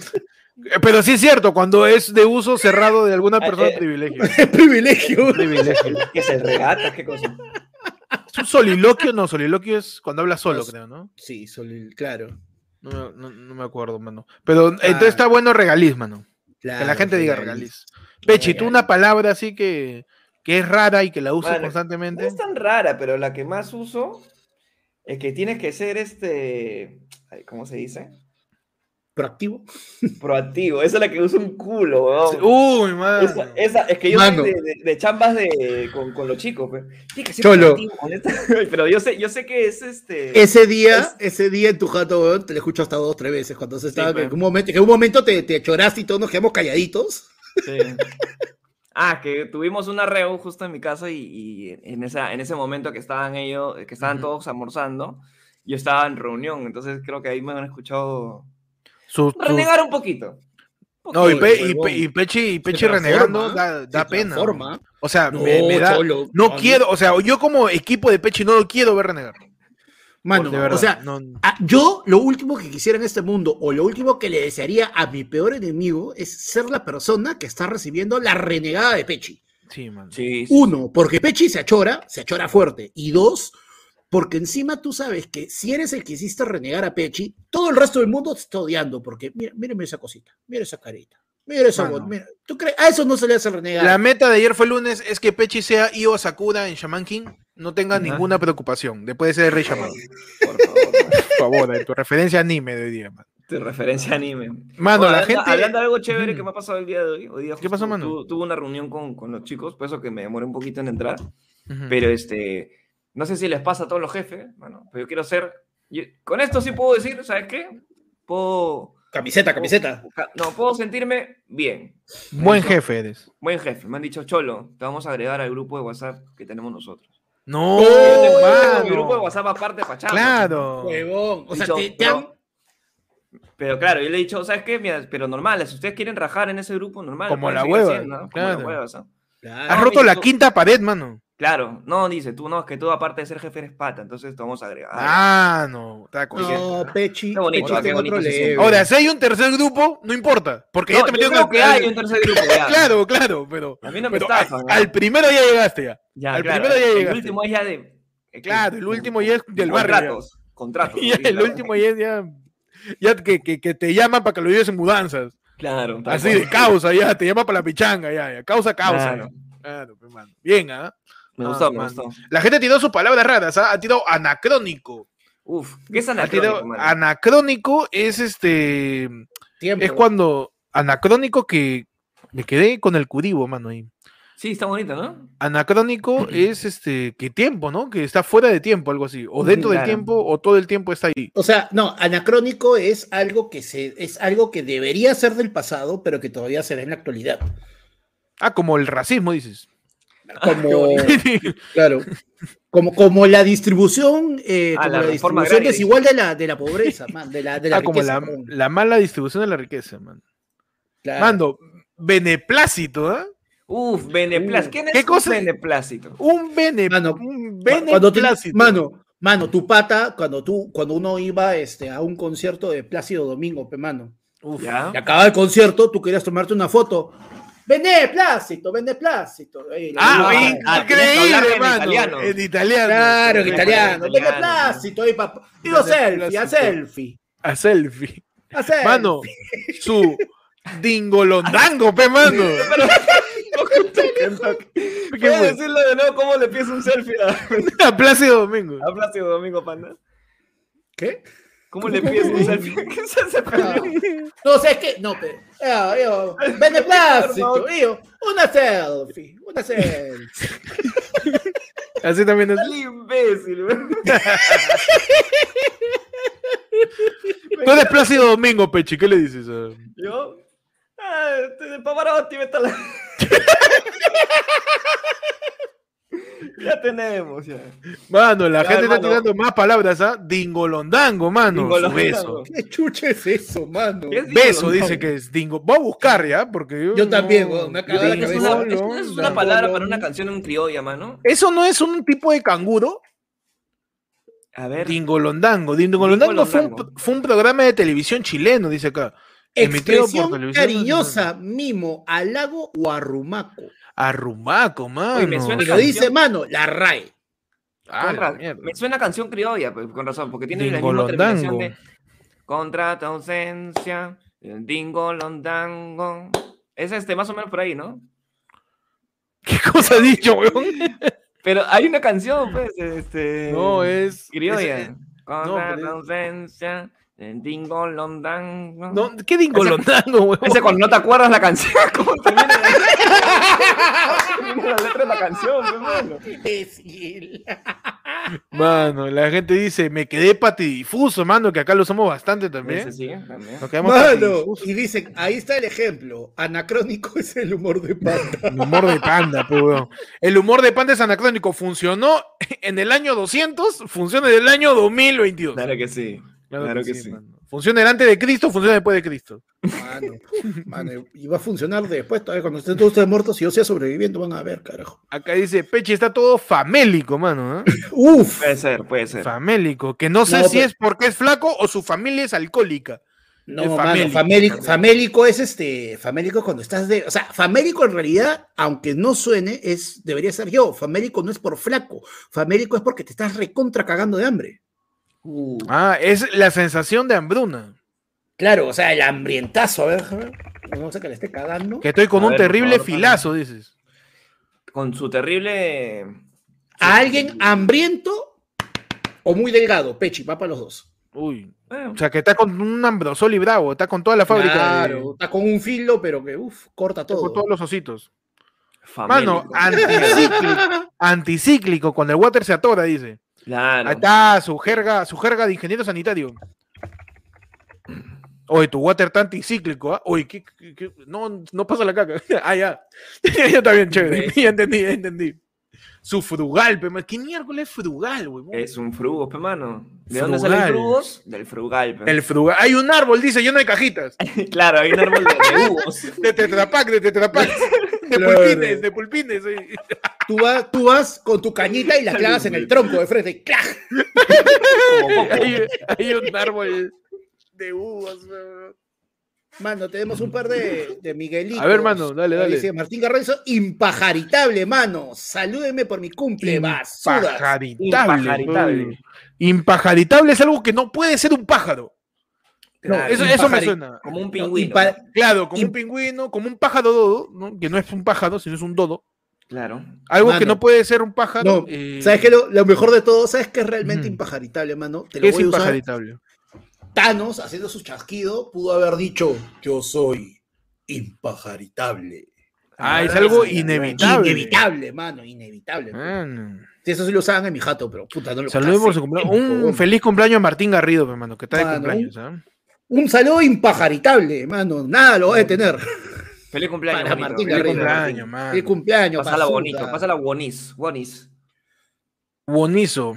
A: Pero sí es cierto, cuando es de uso cerrado de alguna persona,
C: eh,
A: privilegio.
B: privilegio.
A: privilegio.
C: ¿Qué es el regata? ¿Qué cosa?
A: ¿Es un soliloquio? No, soliloquio es cuando habla solo, creo, ¿no?
B: Sí, claro.
A: No, me- no- no me acuerdo, mano. Pero entonces está bueno regaliz, mano. Que la gente diga
B: regaliz.
A: Pechi, tú una palabra así que, que es rara y que la usas
C: Mano, No
A: constantemente.
C: es tan rara, pero la que más uso es que tienes que ser este. ¿Cómo se dice?
B: Proactivo.
C: Proactivo. Esa es la que uso un culo, weón.
A: Uy, mano.
C: Esa, esa- es que yo
B: Mano.
C: soy de, de- de chambas de, con, con los chicos, pues. Que ser
B: Cholo.
C: Pero yo sé, yo sé que es este.
B: Ese día, ese día en tu jato, weón, te lo escucho hasta dos, tres veces. Cuando se estaba, que en un momento, que en un momento te, te choraste y todos nos quedamos calladitos.
C: Sí. Ah, que tuvimos una reu justo en mi casa y, y en, esa, en ese momento que estaban ellos, que estaban todos almorzando, yo estaba en reunión, entonces creo que ahí me han escuchado
A: Su- su-
C: renegar un poquito. Un
A: No, y,
C: poquito.
A: Pe- y. Pe- y Pechi, y
B: Se
A: Pechi renegando da, da
B: se
A: pena.
B: transforma.
A: O sea,
B: No,
A: me, me da.
B: cholo,
A: No
B: mí-
A: quiero, o sea, yo como equipo de Pechi no lo quiero ver renegar.
B: Mano,
A: de verdad.
B: o sea,
A: no-
B: yo lo último que quisiera en este mundo, o lo último que le desearía a mi peor enemigo, es ser la persona que está recibiendo la renegada de Pechi.
A: sí, man.
C: Sí, sí.
B: Uno, porque Pechi se achora, se achora fuerte. Y dos, porque encima tú sabes que si eres el que hiciste renegar a Pechi, todo el resto del mundo te está odiando. Porque mira, mírame esa cosita, mira esa carita, mira esa voz. Mira. ¿Tú crees? A eso no se le hace renegar.
A: La meta de ayer fue el lunes es que Pechi sea Io Sakura en Shaman King. No tenga ninguna preocupación. Después de ser el rey Shaman.
C: Por favor,
A: Por favor, tu referencia anime de hoy día, man.
C: tu referencia anime.
A: Mano, la
C: hablando,
A: gente.
C: hablando de algo chévere que me ha pasado el día de hoy. hoy día
A: ¿Qué pasó, mano?
C: tu- tuve una reunión con, con los chicos, por eso que me demoré un poquito en entrar.
A: Ujú.
C: Pero este, no sé si les pasa a todos los jefes, bueno, pero yo quiero ser, yo- con esto sí puedo decir, ¿sabes qué? Puedo,
B: Camiseta, camiseta.
C: ca- no, puedo sentirme bien,
A: Buen jefe eres.
C: buen jefe. Me han dicho, Cholo, te vamos a agregar al grupo de WhatsApp que tenemos nosotros.
A: No,
B: Oh,
C: Yo tengo mi grupo de WhatsApp aparte para chamba.
A: Claro.
B: Huevón. O sea,
C: Dicho,
B: te, te han-
C: pero- Pero claro, yo le he dicho, ¿sabes qué? Mira, pero normal, si ustedes quieren rajar en ese grupo, normal.
A: Como
C: pueden
A: la
C: seguir
A: hueva,
C: haciendo, ¿no? Como
A: claro.
C: la hueva.
A: Has
C: No,
A: roto
C: mira,
A: la
C: tú-
A: quinta pared, mano.
C: Claro, no, dice, tú no, es que tú aparte de ser jefe eres pata, entonces te vamos a agregar.
A: Ah, no. Está consciente.
B: No, Pechi.
C: Qué bonito,
B: Pechi está
C: qué
B: otro
C: bonito se
B: level.
A: Ahora, si hay un tercer grupo, no importa. Porque ya
C: No,
A: te
C: yo
A: metieron
C: creo que hay un tercer grupo, ya.
A: Claro, claro, pero.
C: A mí no me
A: pero al.
C: ¿no?
A: primero ya llegaste ya.
C: Ya,
A: al
C: claro,
A: primero ya
C: El
A: llegaste.
C: último es ya de.
A: Claro, el último ya es del barrio, ya.
C: Contratos. Contratos. Sí,
A: el
C: claro.
A: último ya, ya, ya que, que, que te llaman para que lo lleves en mudanzas.
C: Claro.
A: Así de causa, ya, te llama para la pichanga, ya, ya. Causa, causa.
C: Claro.
A: Claro, pues, mano. Bien, ¿ah?
C: Me
A: Ah,
C: gustó, me
A: mano.
C: gustó.
A: La gente ha tirado sus palabras raras, ¿ah? Ha tirado anacrónico.
C: Uf, ¿qué es
A: tirado-
C: anacrónico,
A: anacrónico es este.
B: Tiempo.
A: Es cuando. Anacrónico que. Me quedé con el curibo, mano, ahí.
C: Sí, está bonito, ¿no?
A: Anacrónico es este. Que tiempo, ¿no? Que está fuera de tiempo, algo así. O dentro del
C: Claro.
A: tiempo, o todo el tiempo está ahí.
B: O sea, no, anacrónico es algo que se, es algo que debería ser del pasado, pero que todavía se da en la actualidad.
A: Ah, como el racismo, dices.
B: Como, claro, como, como la distribución, eh,
C: Ah,
B: como
C: la
B: distribución
C: agraria,
B: desigual de la, de la pobreza, man, de la, de la
A: ah, como
B: riqueza,
A: la,
B: perdón.
A: la mala distribución de la riqueza, man.
B: Claro.
A: Mando, beneplácito, ¿ah?
C: Uf, beneplácito. ¿Quién es
A: ¿qué
C: un
A: cosa?
C: beneplácito?
A: Un bene,
B: Mano,
A: un
B: te-
A: beneplácito.
B: mano, mano, tu pata, cuando tú, cuando uno iba este, a un concierto de Plácido Domingo, pe mano,
A: Uf.
C: ¿Ya?
B: y acaba el concierto, tú querías tomarte una foto. Ahí, la-
A: Ah,
C: ah,
A: increíble,
C: en
A: mano.
C: italiano.
A: En italiano.
B: Claro, en italiano.
C: en italiano,
B: Plácido ahí, papá. Digo selfie, a selfie.
A: A selfie.
B: A selfie.
A: Mano, su dingolondango, pe, mano. ¿Qué
C: ¿Puedes
A: fue?
C: decirlo de nuevo cómo le pides un selfie a,
A: A Plácido Domingo.
C: a Plácido Domingo Panda?
B: ¿Qué?
C: ¿Cómo le pides un selfie? ¿Qué se?
B: No, o sea, es que, no, pero, yo, yo, vende Plácido, yo, una selfie, una selfie.
A: Así también es.
C: El imbécil.
A: Tú eres Plácido Domingo, Pechi, ¿qué le dices? a-
C: Yo. Ah, este de Pavarotti, vete a la. ya tenemos, ya.
A: Mano, la
C: Ya,
A: gente está tirando más palabras, ¿ah? Dingolondango, mano. Su
C: Dingolondango.
A: beso.
B: ¿Qué chucha es eso, mano?
C: ¿Qué es
A: Beso dice que es dingo. Voy a buscar ya, porque yo.
B: Yo
A: no-
B: también, weón, me
C: creo que es una, es una- es una palabra para una canción en criolla, mano.
A: Eso no es un tipo de canguro.
C: A ver.
A: Dingolondango. Dingolondango fue un, fue un programa de televisión chileno, dice acá. Emitido por
B: Expresión
A: televisión
B: cariñosa, mimo, halago o arrumaco.
A: Arrumaco, mano.
C: Oye, me suena
B: Y lo
C: canción.
B: dice, mano, la RAE.
A: Ah, la
C: me suena canción criolla, pues, con razón, porque tiene la misma terminación de. contra tu ausencia, dingo londango. Es este, más o menos por ahí, ¿no?
A: ¿Qué cosa ha dicho, weón?
C: Pero hay una canción, pues, este.
A: No, es.
C: Criolla.
A: es-
C: Contra
A: pero
C: tu ausencia, el dingo londango.
A: no, ¿Qué dingolondango, weón?
C: Ese cuando no te acuerdas la canción, ¿cómo termina? termina la letra de la canción, pues, mano.
A: La gente dice, me quedé patidifuso, mano, que acá lo somos bastante también.
C: Ese sí, también.
A: Nos quedamos
B: Mano, y dicen, ahí está el ejemplo. Anacrónico es el humor de panda.
A: El humor de panda, pues, weón. El humor de panda es anacrónico. Funcionó en el año 200, funciona en el año 2022.
C: Claro que sí. Claro que sí.
A: mano. Funciona delante de Cristo, funciona después de Cristo.
B: Mano, mano, y va a funcionar después, todavía cuando estén todos ustedes muertos y yo sea sobreviviendo, van a ver, carajo.
A: Acá dice, Peche está todo famélico, mano. ¿eh?
B: Uf,
C: Puede ser, puede ser.
A: Famélico. Que no sé
B: No,
A: si
B: pero-
A: es porque es flaco o su familia es alcohólica.
B: no,
A: es
B: mano,
A: famélico.
B: famélico, famélico es este, famélico cuando estás de, o sea, famélico en realidad, aunque no suene, es, debería ser yo, famélico no es por flaco, famélico es porque te estás recontra cagando de hambre.
C: Uh,
A: Ah, es la sensación de hambruna.
B: Claro, o sea, el hambrientazo, a ver, a ver, no sé que le esté cagando.
A: Que estoy con
C: A
A: un
C: ver,
A: terrible
C: favor,
A: filazo, dices.
C: con su terrible.
B: A alguien hambriento o muy delgado, Pechi, va para los dos.
A: Uy.
C: Eh,
A: O sea, que está con un ambrosol y bravo, está con toda la fábrica. de-
B: Claro, está con un filo, pero que, uff, corta
A: está con
B: todo.
A: todos los ositos.
C: famélico.
A: Mano, anticíclico, anticíclico, cuando el water se atora, dice.
C: Claro.
A: Ahí está su jerga, su jerga de ingeniero sanitario. Oye, tu water está anticíclico, ¿ah? Oye, ¿qué, qué- qué? No, no pasa la caca. ah, ya. ya está bien chévere. ya entendí, ya entendí. Su frugal, pe, man. ¿qué miércoles es frugal, huevón?
C: Es un frugo, pe mano. ¿De dónde salen
A: Frugal.
C: frugos? Del frugal, pe.
A: El frugal. Hay un árbol, dice, lleno de cajitas.
C: claro, hay un árbol de, de.
A: De tetrapac, de tetrapac. De pulpines, de pulpines.
B: Tú vas, tú vas con tu cañita y la clavas en el tronco de frente. ¡clac!
A: Hay, hay un árbol de uvas.
B: Mano, tenemos un par de, de Miguelitos.
A: A ver, mano, dale, dale.
B: Dice Martín Garrenzo, impajaritable, mano. Salúdeme por mi cumple.
A: Impajaritable.
C: Impajaritable.
A: Impajaritable es algo que no puede ser un pájaro.
C: Claro,
A: eso, eso me suena.
C: Como un
B: No,
C: pingüino.
A: Claro, como un pingüino, como un pájaro dodo, ¿no? que no es un pájaro, sino es un dodo.
C: Claro.
A: Algo que no puede ser un pájaro.
B: No,
A: eh,
B: ¿sabes qué? Lo, lo mejor de todo, ¿sabes qué es realmente impajaritable, mano? Te lo
A: ¿Qué es
B: voy a usar.
A: impajaritable?
B: Thanos, haciendo su chasquido, pudo haber dicho, yo soy impajaritable.
A: Ah, es
C: Ah,
A: algo inevitable.
B: Inevitable, mano, inevitable.
A: Mano.
B: Sí, eso sí lo usaban en mi jato, pero puta, no lo
A: Saludos por su cumpleaños. Un feliz cumpleaños a Martín Garrido, hermano, que está de
B: Mano,
A: cumpleaños. ¿ah?
B: Un saludo impajaritable, mano. Nada lo va a detener.
C: Feliz cumpleaños,
B: Para. Martín
C: Feliz
B: Garrido.
A: cumpleaños, mano.
B: El cumpleaños,
C: Pásala
B: bazooka.
C: bonito, pásala bonis. Bonis.
A: Bonizo.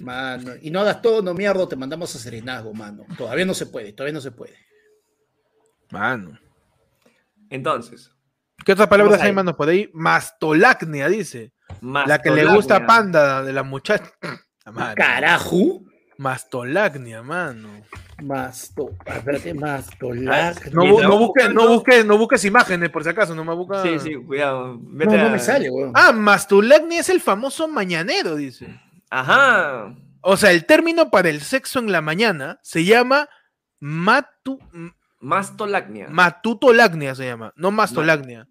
B: Mano, y no hagas todo, no mierda, te mandamos a Serenazgo, mano. Todavía no se puede, todavía no se puede.
A: Mano.
C: Entonces,
A: ¿Qué otras palabras hay, mano, por ahí? Mastolacnia, dice. La que le
C: mastolacnia.
A: gusta a Panda, de la muchacha.
B: Carajo.
A: Mastolacnia, mano.
B: Masto, espérate, mastolacnia.
A: No, bu- no busques, no, busques, no busques imágenes, por si acaso, no me busca.
C: Sí, sí, cuidado.
B: No,
C: Vete
B: no
C: a-
B: me sale, weón.
A: Ah, Mastolacnia es el famoso mañanero, dice.
C: Ajá.
A: O sea, el término para el sexo en la mañana se llama matu,
C: Mastolacnia.
A: matutolacnia, se llama, no mastolacnia.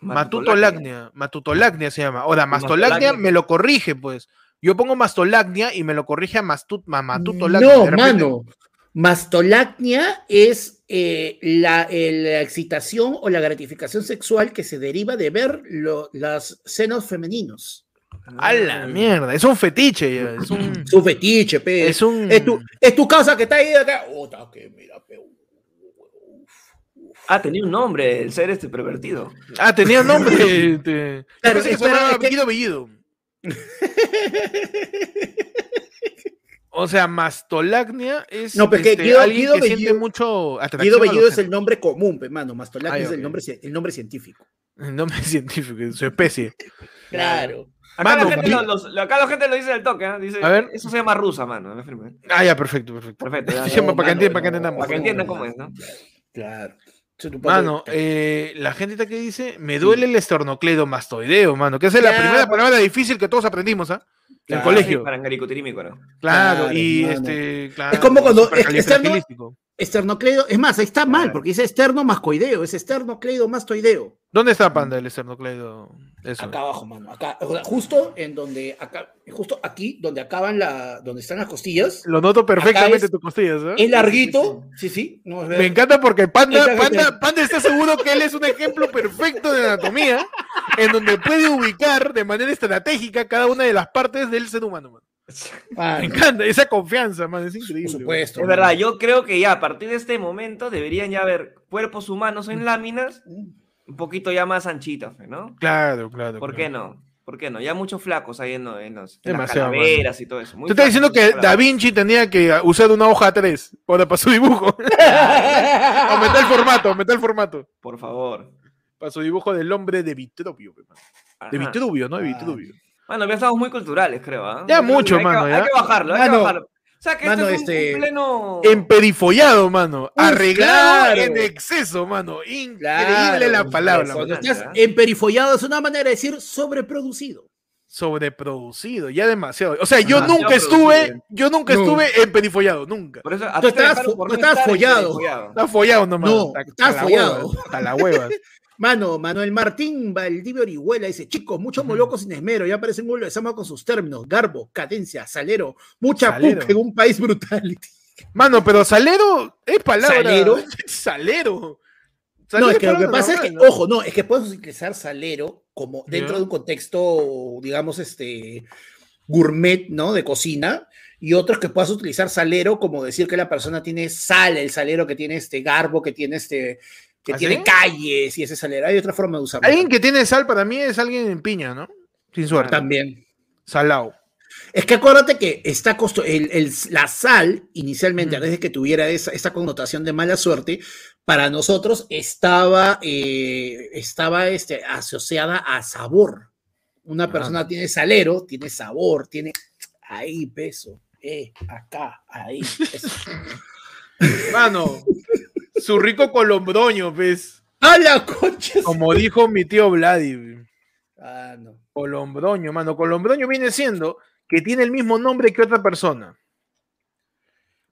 A: Matutolacnia, matutolacnia se llama. Ahora, mastolacnia
C: Mastolacnia.
A: me lo corrige, pues. Yo pongo mastolacnia y me lo corrige a mastut, ma- matutolacnia.
B: No, mano. Mastolacnia es eh, la, eh, la excitación o la gratificación sexual que se deriva de ver lo- los senos femeninos.
A: A la mierda, es un fetiche, es un.
B: Fetiche, pe.
A: Es un.
B: Es tu, es tu casa que está ahí acá. Otra que mira, pe.
C: Ah, tenía un nombre, el ser este pervertido.
A: Ah, tenía nombre. este, yo
B: Claro,
A: pensé que se
B: espera,
A: llamaba
B: es que-
A: Bellido Bellido. O sea, mastolacnia es
B: No, pero es que
A: este,
B: Guido-
A: alguien
B: Guido
A: que siente
B: Bellido-
A: mucho atracción
B: Guido Bellido es el nombre común, pe, mano. Mastolacnia
A: Ah,
B: es el nombre, el nombre científico.
A: El nombre científico, su especie.
B: Claro.
C: Acá,
A: Mano,
C: la gente lo, los- acá la gente lo dice del toque, ¿eh? Dice,
A: A ver.
C: eso se llama rusa, mano. me firme.
A: Ah, ya, perfecto, perfecto.
C: Perfecto. ya, ya.
A: para que
B: mano,
A: entiendan, para que
B: no,
A: entendamos.
C: Para que entiendan cómo es, ¿no?
B: Claro.
A: Mano, eh, la gente está que dice, me duele el esternocleidomastoideo, mano, que esa es la
B: Claro.
A: primera palabra difícil que todos aprendimos, ¿ah? En el
B: Claro,
A: colegio.
C: Sí, para ¿no?
A: Claro,
B: Claro,
A: y
B: mano.
A: este, claro,
B: Es como cuando- es-. Esternocleido, es más, ahí está mal, porque dice esternomascoideo, es esternocleidomastoideo.
A: ¿Dónde está Panda el esternocleido? Eso.
B: Acá abajo, mano, acá, o sea, justo en donde, acá, justo aquí, donde acaban la, donde están las costillas,
A: Lo noto perfectamente
B: es-
A: tus costillas, ¿eh?
B: es larguito, sí, sí, no, es
A: Me encanta porque Panda, Panda, Panda está seguro que él es un ejemplo perfecto de anatomía en donde puede ubicar de manera estratégica cada una de las partes del ser humano. man.
B: Mano,
A: Me encanta esa confianza, man, es
B: por
A: increíble. man.
B: supuesto.
C: Es verdad, yo creo que ya a partir de este momento deberían ya haber cuerpos humanos en láminas un poquito ya más anchitos, ¿no?
A: Claro, claro.
C: ¿Por
A: claro.
C: qué no? ¿Por qué no? Ya muchos flacos ahí en, los- en los, en las calaveras y todo eso. muy
A: Tú estás diciendo que Da. Vinci tenía que usar una hoja 3 para, para su dibujo. aumentar el formato, aumentar el formato.
C: Por favor.
A: Para su dibujo del hombre de Vitruvio. De. Vitruvio, ¿no? De
B: Ah.
A: Vitruvio.
C: Bueno, ya estamos muy culturales, creo. ¿ah?
A: Ya mucho,
C: hay que-
A: mano,
C: Hay que bajarlo, hay que bajarlo. O sea, que
B: mano,
C: este es un-
B: este-
C: un pleno...
A: Emperifollado, mano. Arreglado
B: claro.
A: en exceso, mano. Increíble
B: Claro,
A: la palabra.
B: Cuando estás emperifollado es una manera de decir sobreproducido.
A: Sobreproducido, ya demasiado. O sea, yo
C: Demasiado
A: nunca estuve,
C: producido.
A: yo nunca
B: No.
A: estuve emperifollado, nunca.
C: Por eso,
B: Tú
C: dejaron
B: fo-
C: no estar
B: follado.
C: emperifollado.
A: Está follado nomás.
B: No,
A: Está-
B: está
A: está la
B: follado.
A: Está la hueva.
B: Mano, Manuel Martín Valdivia Orihuela dice, chicos, muchos molocos sin esmero, ya parecen un sama con sus términos, garbo, cadencia, salero, mucha
A: Salero.
B: puca en un país brutality.
A: Mano, pero salero es palabra.
B: ¿Salero?
A: Salero.
B: No, es que lo que pasa es que, ojo, no, es que puedes utilizar salero como dentro de un contexto, digamos, este, gourmet, ¿no? De cocina, y otros que puedas utilizar salero como decir que la persona tiene sal, el salero que tiene este garbo, que tiene este, que
A: ¿Ah,
B: tiene calles y ese salero. Hay otra forma de usarlo.
A: Alguien que tiene sal para mí es alguien en piña, ¿no? Sin suerte.
B: también.
A: Salao.
B: Es que acuérdate que está costo el, el- la sal, inicialmente,
A: Mm.
B: antes de que tuviera esa, connotación de mala suerte, para nosotros estaba, eh, estaba este, asociada a sabor. Una
A: Ah.
B: persona tiene salero, tiene sabor, tiene ahí peso, eh, acá, ahí. eso.
A: Mano, su rico colombroño, ¿ves?
B: ¡A la concha!
A: Como dijo mi tío Vladi.
B: Ah, no.
A: Colombroño, mano. Colombroño viene siendo que tiene el mismo nombre que otra persona.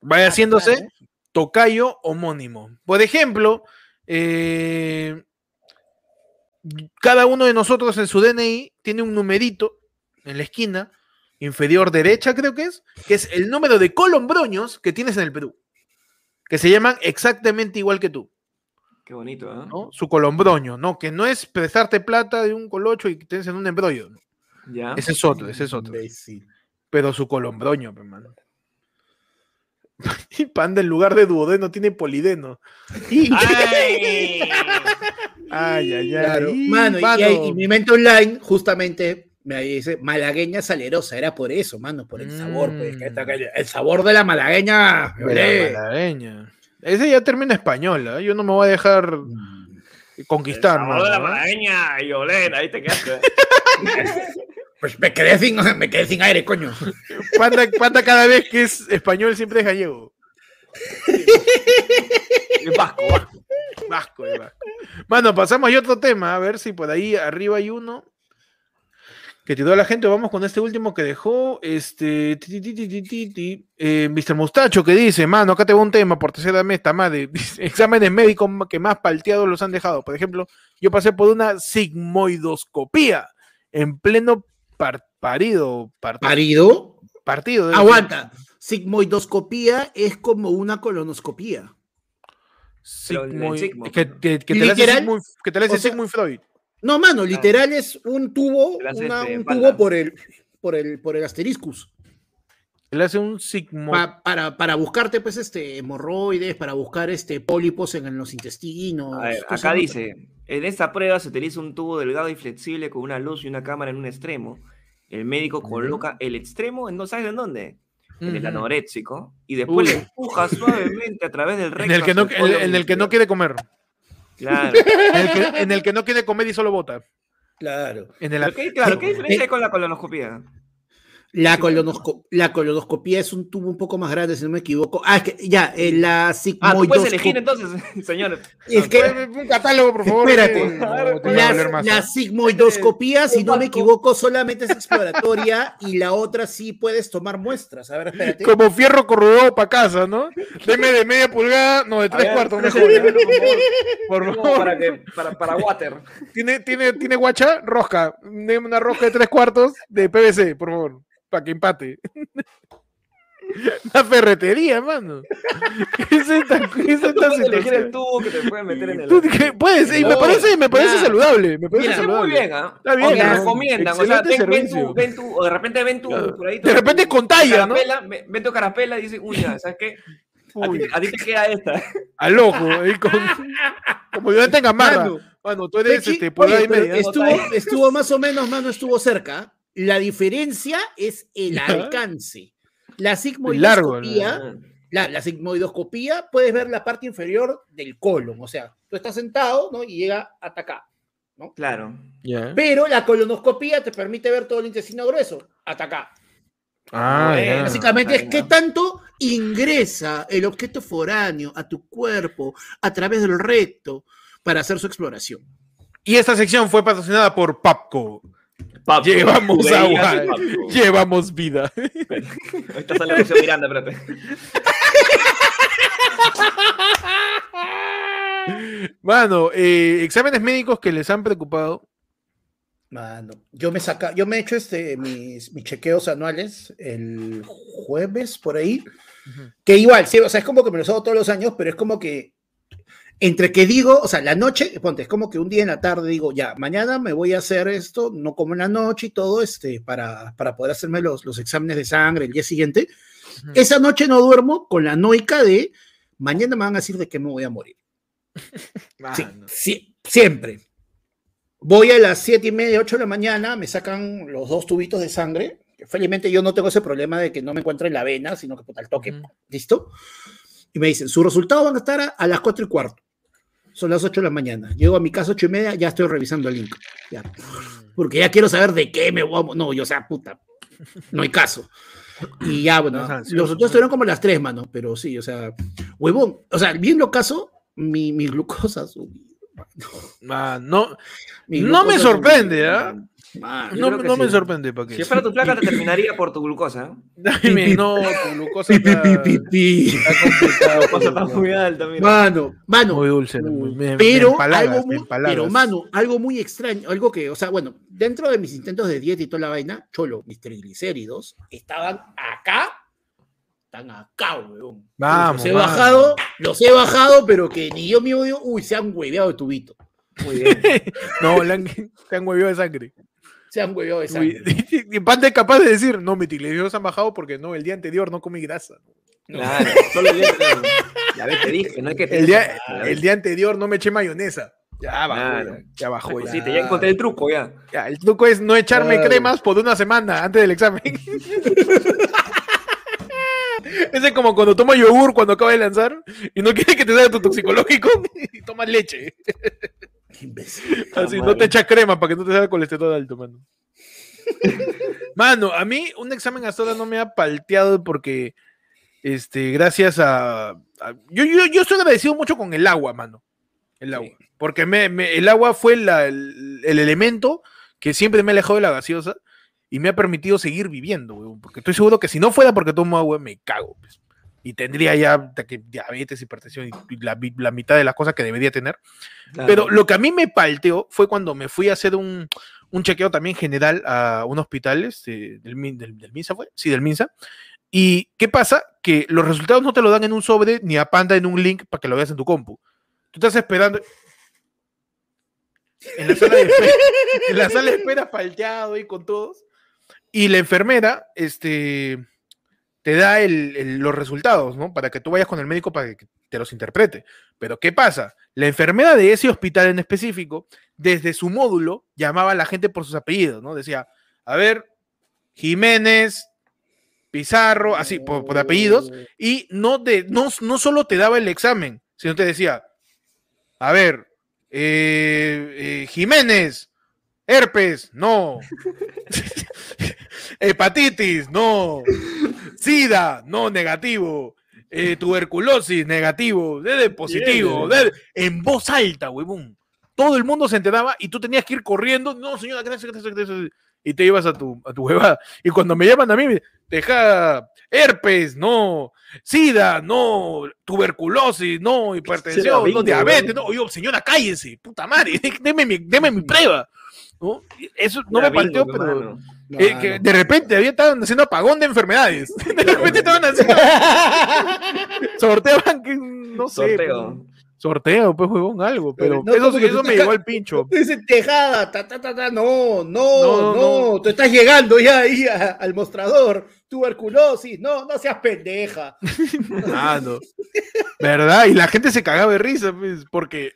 A: Vaya haciéndose
B: claro.
A: tocayo homónimo. Por ejemplo, eh, cada uno de nosotros en su DNI tiene un numerito en la esquina inferior derecha, creo que es, que es el número de colombroños que tienes en el Perú, que se llaman exactamente igual que tú.
C: Qué bonito, ¿ah?
A: ¿no? Su colombroño, ¿no? Que no es prestarte plata de un colocho y que tienes en un embrollo. ¿no?
C: Ya.
A: Ese es otro, ese es otro.
B: Imbécil.
A: Pero su colombroño, pe, mano. Y Panda en lugar de duodeno tiene polideno.
C: ¡Ay!
A: Ay, ay, ay.
B: Claro.
A: Y,
B: Mano, y,
A: mano,
B: y- y mi mente online, justamente, me dice malagueña salerosa, era por eso, mano, por el sabor, pues,
A: Mm.
B: calle- el sabor de la malagueña.
A: de la malagueña. Ese ya termina español, ¿ah? Yo no me voy a dejar conquistar,
C: El sabor de la
A: ¿ah?
C: malagueña y olé, ahí te quedaste.
B: Pues me quedé sin, me quedé sin aire, coño.
A: Panda, Panda cada vez que es español siempre es gallego.
C: Es vasco, vasco.
A: Vasco, vasco. Mano, pasamos a otro tema, a ver si por ahí arriba hay uno que tiró la gente. Vamos con este último que dejó este ti, ti, ti, ti, ti, ti, eh, Mr. Mustacho que dice, mano, acá te va un tema por tercera mes, está madre. Exámenes médicos que más palteados los han dejado. Por ejemplo, yo pasé por una sigmoidoscopía en pleno par- parido, par-
B: Marido,
A: partido.
B: aguanta. Sigmoidoscopía es como una colonoscopía.
A: Sigmoid- que, que- que te la hace Sigmund- que te la hace Sigmund Freud.
B: No, mano, literal es un tubo, una-
C: este,
B: un tubo por el, por el, por el asteriscus.
A: Él hace un sigmo.
B: Pa- para, para buscarte, pues, este, hemorroides, para buscar este pólipos en, en los intestinos.
C: A ver,
B: cosas,
C: acá dice, en esta prueba se utiliza un tubo delgado y flexible con una luz y una cámara en un extremo. El médico coloca el extremo, en, ¿no sabes en dónde? En el anoréxico. Y después le empuja suavemente a través del recto.
A: En el que no, el que quiere comer.
C: Claro.
A: En el que, en el que no quiere comer y solo bota.
B: Claro.
A: En el,
C: Pero qué, claro, ¿qué diferencia hay con la colonoscopía?
B: La, colonosco la colonoscopía es un tubo un poco más grande, si no me equivoco. Ah, es que ya, eh, la
C: Ah, tú
B: sigmoidoscopía.
C: puedes elegir entonces, señor.
B: es que,
A: Un catálogo, por favor.
B: Espérate.
A: eh, no,
B: la, la
A: ¿eh?
B: sigmoidoscopía, si no me equivoco, solamente es exploratoria y la otra sí puedes tomar muestras. A ver, espérate.
A: Como fierro corrudado para casa, ¿no? Deme de media pulgada, no, de tres cuartos mejor.
C: Por
A: Por
C: favor.
A: favor.
C: Para, que, para, para water.
A: ¿Tiene, tiene, tiene guacha? Rosca. Deme una rosca de tres cuartos de PVC, por favor. Para que empate. Una ferretería, mano. ¿Qué es esta, qué es
C: Tú
A: esta
C: puedes elegir el
A: situación?
C: tubo que te puede meter en el.
A: Tú, ¿qué? Puedes, y me parece, me parece saludable. Me parece
B: Mira,
C: muy bien, ¿ah?
A: Está bien,
C: O recomiendan, o sea, ven, tu, ven tu, o de repente ven tu,
A: Claro.
C: por ahí
A: De repente con talla, ¿no?
C: carapela, ven- tu carapela y dicen, uy, ya, ¿sabes qué? A ti,
A: Uy,
C: a ti te queda esta.
A: al ojo, ahí con, como yo no tenga.
B: Mano,
A: Mano, tú eres
B: Pechi,
A: este, y
B: pero
A: media.
B: estuvo, estuvo más o menos, mano, estuvo cerca. La diferencia es el
A: Ya.
B: alcance. La
A: largo,
B: sigmoidoscopía, la, la sigmoidoscopía, puedes ver la parte inferior del colon. O sea, tú estás sentado, ¿no? Y llega hasta acá.
C: Claro.
A: Ya.
B: Pero la colonoscopía te permite ver todo el intestino grueso, hasta acá.
A: Ah.
B: Básicamente es qué
C: no.
B: tanto ingresa el objeto foráneo a tu cuerpo a través del recto para hacer su exploración.
A: Y esta sección fue patrocinada por Papco. Llevamos agua. Llevamos vida.
C: Ahorita sale Lucio Miranda, espérate.
A: Mano, eh, exámenes médicos que les han preocupado.
B: Mano, yo me saca, yo me he hecho este, mis, mis chequeos anuales el jueves por ahí, que igual, sí, o sea, es como que me los hago todos los años, pero es como que entre que digo, o sea, la noche, ponte, es como que un día en la tarde digo, ya, mañana me voy a hacer esto, no como en la noche y todo, este, para, para poder hacerme los, los exámenes de sangre el día siguiente. Esa noche no duermo con la noica de mañana me van a decir de qué me voy a morir. Sí, sí, siempre. Voy a las siete y media, 8 de la mañana, me sacan los dos tubitos de sangre. que Felizmente yo no tengo ese problema de que no me encuentre en la vena, sino que puta, al toque. ¿listo? Y me dicen, sus resultados van a estar a, a las 4 y cuarto. Son las 8 de la mañana. Llego a mi casa 8 y media, ya estoy revisando el link. Ya. Porque ya quiero saber de qué me voy a... No, yo, o sea, puta, no hay caso. Y ya, bueno,
A: Estás
B: los resultados estuvieron como las 3, mano, pero sí, o sea, huevón. O sea, bien lo caso, mi, mi glucosa subió.
A: Man, no,
B: Mi
A: No me sorprende, ¿ah?
B: Man.
A: no, me sorprende, ¿para qué?
C: Si fuera tu placa, te terminaría por tu glucosa. ¿eh?
A: Dime, no, tu glucosa está, está complicado.
C: Está muy alta, mira.
B: Mano, mano.
A: Muy dulce. muy- me- me
B: pero
A: empalagas,
B: algo
A: me
B: muy, pero mano, algo muy extraño, algo que, o sea, bueno, dentro de mis intentos de dieta y toda la vaina, cholo, mis triglicéridos estaban acá, están acá, weón.
A: Vamos,
B: los he
A: vamos.
B: bajado, los he bajado, pero que ni yo mismo digo, uy, se han hueveado de tubito,
C: Muy bien.
A: No, le han, huevido de sangre.
B: Se han hueveado de sangre.
A: Y Pante es capaz de decir, no, mis triglicéridos han bajado porque no, el día anterior no comí grasa.
C: Claro, solo el día que- Ya ves, te dije, no hay que
A: El día, el día anterior no me eché mayonesa. Ya bajó,
C: Claro.
A: ya, ya bajó. Ya.
C: Sí, te ya encontré el truco, ya.
A: Ya, el truco es no echarme
B: Claro.
A: cremas por una semana antes del examen. Ese es como cuando tomas yogur cuando acaba de lanzar y no quieres que te salga tu toxicológico y tomas leche.
B: Imbécil.
A: Así, no te echas crema para que no te salga colesterol alto, mano. Mano, a mí un examen hasta ahora no me ha palteado porque, este, gracias a... a- yo, yo, yo estoy agradecido mucho con el agua, mano. El agua. Porque me, me- el agua fue la- el, el elemento que siempre me ha alejado de la gaseosa y me ha permitido seguir viviendo, weón, Porque estoy seguro que si no fuera porque tomo agua, me cago. pues. Y tendría ya diabetes, hipertensión y la mitad de las cosas que debería tener. Pero lo que a mí me palteó fue cuando me fui a hacer un, un chequeo también general a un hospital, este, del, del, del MINSA fue, sí, del MINSA. ¿Y qué pasa? Que los resultados no te lo dan en un sobre ni a panda en un link para que lo veas en tu compu. Tú estás esperando. En la sala de espera, en la sala de espera palteado y con todos. Y la enfermera, este, te da el- los resultados, ¿no? Para que tú vayas con el médico para que te los interprete. Pero ¿qué pasa? La enfermera de ese hospital en específico, desde su módulo, llamaba a la gente por sus apellidos, ¿no? Decía, a ver, Jiménez, Pizarro, así, por, por apellidos, y no, te, no, no solo te daba el examen, sino te decía, a ver, eh, eh, Jiménez, herpes, no. Hepatitis, no. SIDA, no, negativo. Eh, tuberculosis, negativo. Dede positivo. En voz alta, huevón. Todo el mundo se enteraba y tú tenías que ir corriendo. No, señora, gracias, gracias, gracias. Y te ibas a tu, a tu huevada. Y cuando me llaman a mí, me- deja herpes, no. SIDA, no. Tuberculosis, no. Hipertensión, no. Diabetes, no. Yo, señora, cállese. Puta madre. Deme mi, deme mi prueba. ¿No? Eso no
C: Era
A: me
C: bingo,
A: pero. Eh, que de repente había estaban haciendo apagón de enfermedades. De repente estaban haciendo. sorteaban que no sé.
C: Sorteo.
A: pues, sorteo, pues huevón, algo. Pero
B: No,
A: eso, me llegó al pincho.
B: Dice Tejada, ta, ta, ta, ta, no, no,
A: No,
B: no,
A: no.
B: tú estás llegando ya ahí a- al mostrador, tuberculosis, no, no seas pendeja.
A: Ah, no. ¿Verdad? Y la gente se cagaba de risa, pues, porque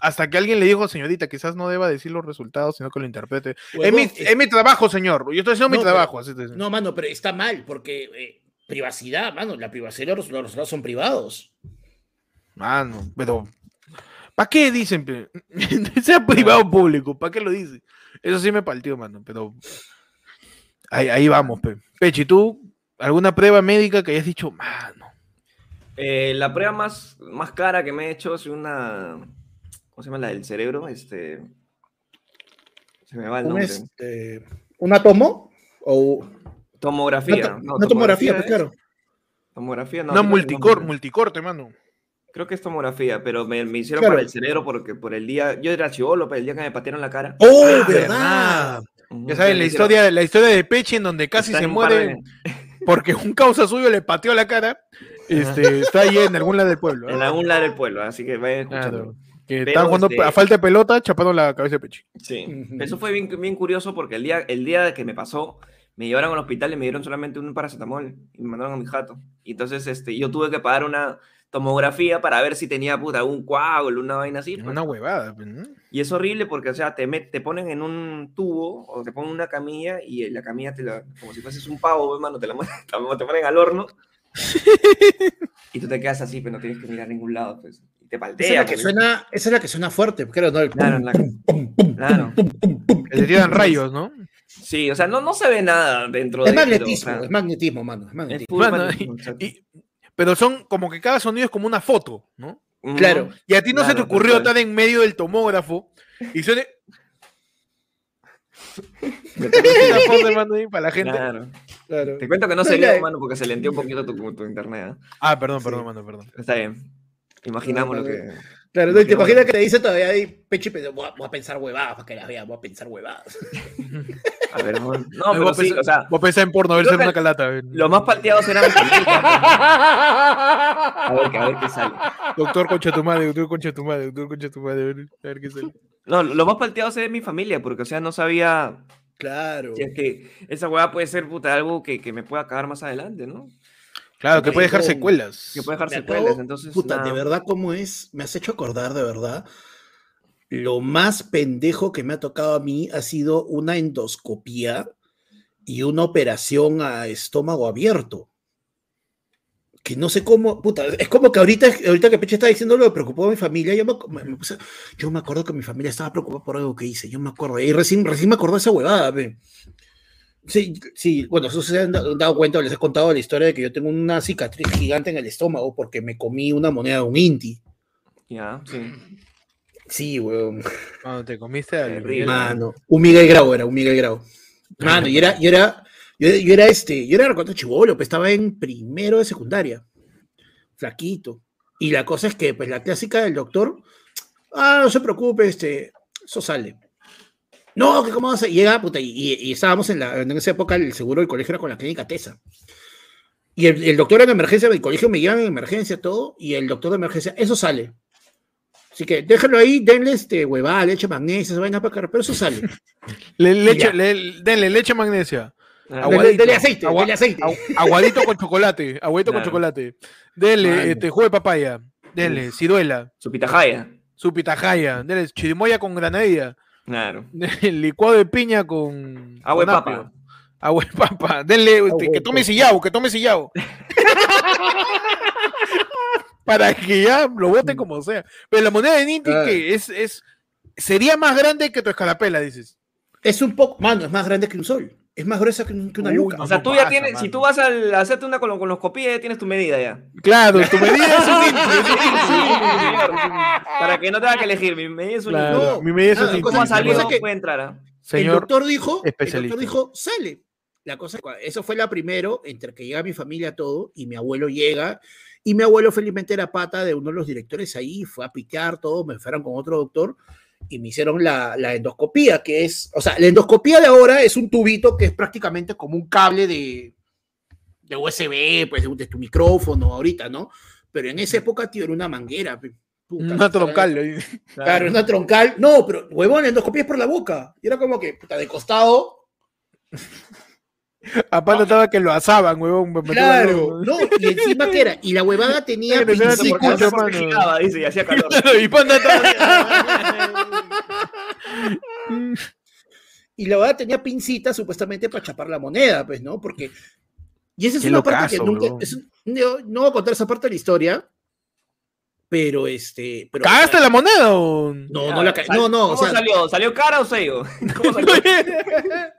A: hasta que alguien le dijo, señorita, quizás no deba decir los resultados, sino que lo interprete. Es mi,
B: es-
A: es mi trabajo, señor. Yo estoy haciendo
B: No,
A: mi
B: pero-
A: trabajo. así
B: No, mano, pero está mal, porque eh, privacidad, mano, la privacidad, los, los resultados son privados.
A: Mano, pero. ¿Para qué dicen? sea privado o público, ¿para qué lo dicen? Eso sí me partió, mano, pero. Ahí, ahí vamos, pe. Pechi, ¿tú alguna prueba médica que hayas dicho, mano?
C: Eh, la prueba más, más cara que me he hecho es una. ¿Cómo se llama la del cerebro? Este. Se me va el
B: ¿Un,
C: nombre.
B: este, ¿Una tomo? O
C: Tomografía.
B: una, to-
C: no,
B: una tomografía, pues
C: es-
B: claro.
C: Tomografía, no.
A: No, multicor,
C: no.
A: multicorte, mano.
C: Creo que es tomografía, pero me, me hicieron
B: Claro.
C: para el cerebro porque por el día. Yo era chivolo, pero el día que me patearon la cara.
B: ¡Oh,
A: Ah,
B: verdad!
A: Ya saben, la
C: hicieron-
A: historia, la historia de Pechi en donde casi
C: está
A: se
C: un
A: muere
C: de-
A: porque un causa suyo le pateó la cara. Este, está ahí en algún lado del pueblo.
C: En algún lado del pueblo, así que vayan escuchando.
A: Claro. Que
C: Pero,
A: estaban jugando
C: este-
A: a falta de pelota, chapando la cabeza de Pechi.
C: Sí, eso fue bien, bien curioso porque el día, el día que me pasó, me llevaron al hospital y me dieron solamente un paracetamol y me mandaron a mi jato. Y entonces este, yo tuve que pagar una tomografía para ver si tenía puta un coágulo, una vaina así. pues.
A: Una huevada. pues, ¿no?
C: Y es horrible porque, o sea, te, met- te ponen en un tubo o te ponen una camilla y la camilla te la, como si fueses un pavo, hermano, te la te ponen al horno. y tú te quedas así, pero no tienes que mirar a ningún lado, pues. Y te
B: Esa es,
C: paltea.
B: la que suena, esa es la que suena fuerte, creo, ¿no? El
C: Claro,
B: pum,
C: la-
B: pum, pum, pum,
C: claro.
B: pum, pum, pum,
A: Que le tiran rayos, ¿no?
C: Sí, o sea, no, no se ve nada dentro
B: Es
C: de pero, o
B: magnetismo,
C: sea,
B: es magnetismo, mano. Es
C: es
B: magnetismo.
C: full
A: Mano,
C: magnetismo, exacto.
A: Y- pero son como que cada sonido es como una foto, ¿no?
B: Claro.
A: Y a ti no se te ocurrió estar en medio del tomógrafo y suene una foto, hermano, ahí para la gente.
C: Claro.
B: Claro.
C: Te cuento que no se vio, mano, porque se lenteó un poquito tu, tu internet. ¿eh?
A: Ah, perdón,
B: Sí.
A: perdón, mano, perdón.
C: Está bien. Imaginamos
B: No,
C: lo que.
B: Claro, no, te imaginas que te dice todavía ahí, Pechi, pero voy a, voy a pensar huevadas para que las vea, voy a pensar huevadas.
C: A ver, no, no, pero sí,
A: pensás-
C: o sea,
A: vos pensás en porno, a ver si
C: creo
A: es
C: que
A: una calata.
C: los más palteados eran. A ver, que- a ver qué sale.
A: Doctor concha tu madre, doctor concha tu madre, doctor concha tu madre, a ver, qué sale.
C: No, los más palteados es mi familia, porque, o sea, no sabía
B: Claro.
C: si es que esa hueá puede ser puta, algo que, que me pueda cagar más adelante, ¿no?
A: Claro, que puede dejar secuelas.
C: Que puede dejar
B: Me
C: secuelas.
B: acabo-
C: Entonces,
B: Puta,
C: nada.
B: de verdad, ¿cómo es? Me has hecho acordar, de verdad. Lo más pendejo que me ha tocado a mí ha sido una endoscopía y una operación a estómago abierto. Que no sé cómo, puta, es como que ahorita, ahorita que Peche está diciendo lo que preocupó a mi familia, yo me, me- puse- yo me acuerdo que mi familia estaba preocupada por algo que hice, yo me acuerdo, y recién, recién me acordé de esa huevada, ve. Sí, sí, bueno, eso se han da- dado cuenta, les he contado la historia de que yo tengo una cicatriz gigante en el estómago porque me comí una moneda de un Inti.
C: Ya, sí.
B: Sí, weón.
A: Cuando te comiste al
C: Terrible.
A: Miguel.
B: Mano, un Miguel Grau era, un Miguel Grau. Mano, y era, yo era, yo, yo era este, yo era cuando chivolo, pues estaba en primero de secundaria, flaquito. Y la cosa es que, pues la clásica del doctor, ah, no se preocupe, este, eso sale. No, que cómo vas a llega, puta, y, y- y estábamos en, la, en esa época, el seguro del colegio era con la clínica TESA. Y el, el doctor en emergencia del colegio me llevan en emergencia todo, y el doctor de emergencia, eso sale. Así que déjenlo ahí, denle este huevada, leche magnesia, esa vaina para cargar, pero eso sale.
A: Le, leche, le- denle leche magnesia.
C: Ah,
A: Agua-
B: Dele, dele aceite,
A: Agua-
B: dele aceite.
A: Agu- Aguadito con chocolate, aguadito con chocolate. Dele este, jugo de papaya. Dele ciruela,
C: Su pitajaya.
A: su pitahaya. Dele chirimoya con granadilla.
C: Claro.
A: Dele licuado de piña con.
C: Agua de papa.
A: Agua de papa. Denle este, que tome sillao, que tome sillao. Para que ya lo boten como sea. Pero la moneda de Ninti
B: Ah.
A: que es, es sería más grande que tu escarapela, dices.
B: Es un poco, mano, es más grande que un sol. Es más gruesa que, un- que una
A: no,
C: O sea,
A: no
C: tú ya
A: pasa,
C: tienes, si tú vas a hacerte una colo- colonoscopia, ya tienes tu medida ya.
A: Claro, tu medida es un.
C: Para que no tenga que elegir, mi medida es un.
B: No,
A: mi medida es un
B: la
A: inchi.
B: cosa
C: ¿Cómo ha salido? Puede entrar. ¿ah?
B: el doctor dijo, el doctor dijo, sale. La cosa, eso fue la primero, entre que llega mi familia todo, y mi abuelo llega, y mi abuelo felizmente era pata de uno de los directores ahí, fue a pitear todo, me fueron con otro doctor, y me hicieron la, la endoscopía, que es, o sea, la endoscopía de ahora es un tubito que es prácticamente como un cable de, de USB, pues de, tu micrófono ahorita, ¿no? Pero en esa época, tío, era una manguera. Puta,
A: Una troncal. ahí.
B: Claro, una troncal. No, pero huevón, la endoscopía es por la boca. Y era como que, puta, de costado.
A: Aparte estaba que lo asaban, huevón.
B: Claro, no, y encima que era, y la huevada tenía
C: dice, y hacía calor.
A: y panda estaba-
B: y la huevada tenía pincitas supuestamente para chapar la moneda, pues, ¿no? Porque, y esa es
A: Qué
B: una parte que nunca, no voy a contar esa parte de la historia, pero este, pero,
A: ¿Cagaste la moneda o...?
B: No, no la ca- no, no, o
C: ¿Cómo
B: sea,
C: salió? ¿Salió cara o sello? ¿Cómo salió?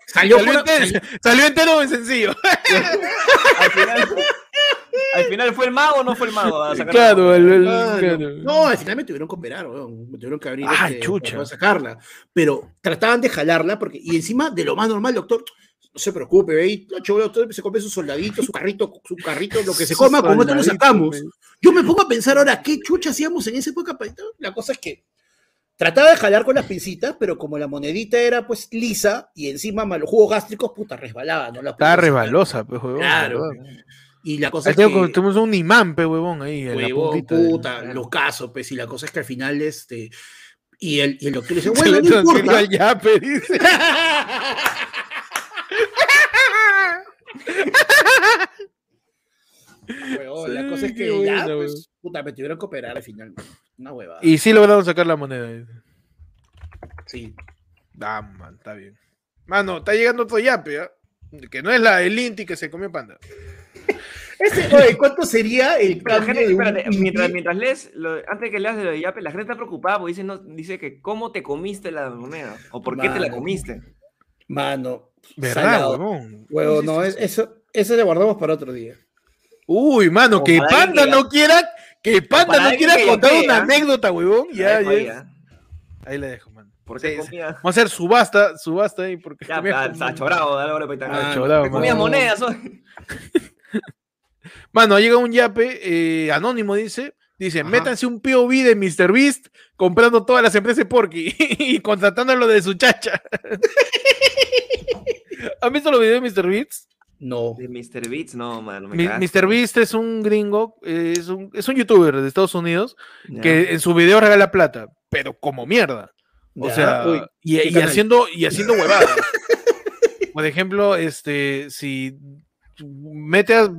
B: salió,
A: entero, salió entero en sencillo.
C: al, final, al final fue el mago o no fue el mago. a sacar
A: Claro, el, el-
B: Claro.
A: claro.
B: No, al final me tuvieron que operar, weón. me tuvieron que abrir
A: Ah,
B: este,
A: chucha.
B: para sacarla. Pero trataban de jalarla porque, y encima de lo más normal, doctor, no se preocupe, chulo, doctor se come su soldadito, su carrito, su carrito, lo que se coma, con esto lo sacamos. Yo me pongo a pensar ahora, ¿qué chucha hacíamos en esa época? pa- La cosa es que trataba de jalar con las pincitas, pero como la monedita era pues lisa y encima más los jugos gástricos, puta, resbalaba, ¿no? La
A: Estaba resbalosa, pues, huevón.
B: Claro. Y la cosa
A: Ahí
B: es que...
A: tenemos un imán, pe, huevón, ahí. en la
B: Huevón,
A: puntita de-
B: puta, los casos, pues, y la cosa es que al final, este, y el, y el doctor dice, bueno, no importa.
A: al yape, dice.
B: Huevón, la
A: Sí,
B: cosa es que
A: buena,
B: ya, pues, puta, me tuvieron que operar al final. Una huevada.
A: Y sí lograron sacar la moneda.
B: Sí.
A: Ah, man, está bien. Mano, está llegando otro yape, ¿ah? Que no es la del Inti que se comió panda.
B: Ese, oye, ¿cuánto sería el
C: Pero
B: cambio
C: gente,
B: de un
C: espérate, mientras, mientras lees, lo- antes de que leas de lo de Yape, la gente está preocupada porque dice, no, dice que cómo te comiste la moneda o por qué te la
B: Mano.
C: comiste.
B: Mano,
A: ¿Verdad,
B: salado.
A: huevón?
B: Huevo,
A: Sí,
B: no,
A: sí,
B: es-
A: sí.
B: eso, eso le guardamos para otro día.
A: Uy, mano, que Panda
C: que
A: no quiera, que Panda no quiera contar una anécdota, huevón. Ya, ya.
C: ahí, ¿ah?
A: La dejo, mano.
C: ¿Por
A: Sí,
C: qué
A: sí.
C: comía?
A: Vamos a hacer subasta, subasta ahí, porque
C: Ya,
A: comía
C: está, chorado, dale ahora para
B: Ah,
A: chorado,
B: no.
C: monedas hoy.
A: Mano, llega un yape eh, anónimo, dice. Dice,
B: Ajá.
A: métanse un POV de Mr. Beast comprando todas las empresas de Porky y contratándolo de su chacha. ¿Han visto los videos de Mr. Beast?
B: No.
C: De Mr. Beats, no, mano. me.
A: Mr. Beast es un gringo, es un, es un youtuber de Estados Unidos
C: Ya.
A: que en su video regala plata, pero como mierda. O
B: Ya,
A: sea,
B: uy,
A: y, haciendo, y haciendo huevadas. Por ejemplo, este, si mete a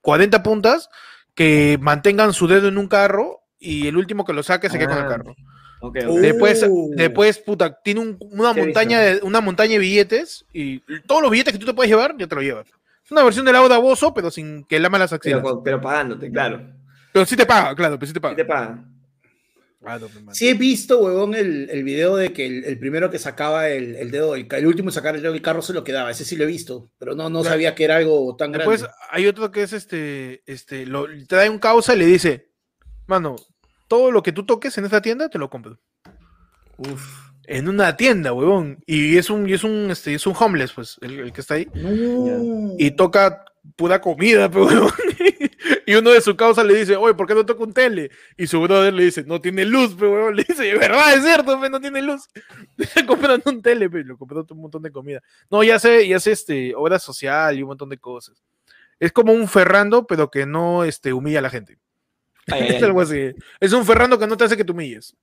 A: 40 puntas que mantengan su dedo en un carro y el último que lo saque se queda con el
C: Ah,
A: carro.
C: Ok, ok.
B: Uh,
A: Después, después, puta, tiene un- una montaña, de, una montaña de billetes y todos los billetes que tú te puedes llevar, ya te lo llevas. Es una versión del Auda Bozo, pero sin que lama las axilas.
C: pero,
A: Pero,
C: pero pagándote, claro.
A: sí te paga, claro, pero sí te
C: ¿Qué
A: paga.
C: te pagan?
A: Ah.
B: Sí he visto, huevón, el, el video de que el, el primero que sacaba el, el dedo, ca- el último sacar el dedo del carro se lo quedaba. Ese sí lo he visto, pero no, no
A: Claro.
B: sabía que era algo tan
A: Después
B: grande.
A: hay otro que es este, este, lo, te da un causa y le dice, mano, todo lo que tú toques en esta tienda te lo compro.
C: Uf.
A: En una tienda, huevón. Y es un, y es un, este, es un homeless, pues, el, el que está ahí.
B: No.
A: Y toca pura comida, pero huevón. Y uno de su causa le dice, oye, ¿por qué no toca un tele? Y su brother le dice, no tiene luz, pero huevón. Le dice, verdad, es cierto, pe, no tiene luz. Está comprando un tele, pero lo compró un montón de comida. No, ya sé, ya sé, este, obra social y un montón de cosas. Es como un Ferrando, pero que no este, humilla a la gente.
C: Ay,
A: Es algo así. Es un Ferrando que no te hace que te humilles,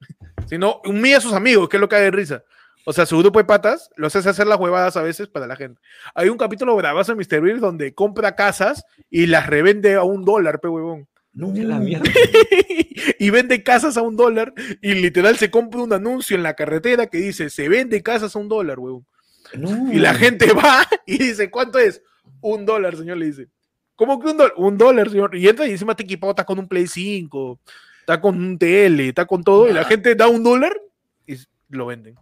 A: sino humilla a sus amigos, que es lo que da de risa. O sea, su grupo de patas los hace hacer las huevadas a veces para la gente. Hay un capítulo bravazo en Mr. Beast donde compra casas y las revende a un dólar, pe huevón.
B: No.
C: La mierda.
A: y vende casas a un dólar y literal se compra un anuncio en la carretera que dice se vende casas a un dólar, huevón.
B: No.
A: Y la gente va y dice, ¿cuánto es? Un dólar, señor, le dice. ¿Cómo que un dólar? Un dólar, señor. Y entra y encima te equipado, está con un Play 5, está con un TL, está con todo, y la gente da un dólar y lo venden.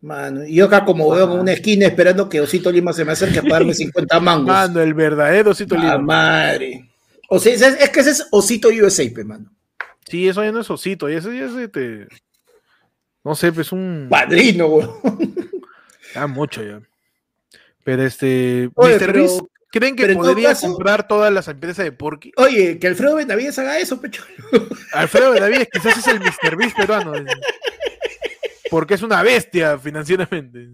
B: Mano, y yo acá como veo en una esquina esperando que Osito Lima se me acerque a pagarme 50 mangos.
A: Mano, el verdadero Osito Lima.
B: madre. O sea, es, es que ese es Osito USA, pe, mano.
A: Sí, eso ya no es Osito, y eso ya es este. No sé, pues un.
B: Padrino, weón.
A: Ya mucho ya. Pero este.
B: Oye,
A: Mr.
B: pero-
A: Beast, ¿creen que
B: pero
A: podría
B: caso-
A: comprar todas las empresas de Porky?
B: Oye, que Alfredo Benavides haga eso, pecho.
A: Alfredo Benavides quizás es el Mr. Beast peruano. Porque es una bestia financieramente.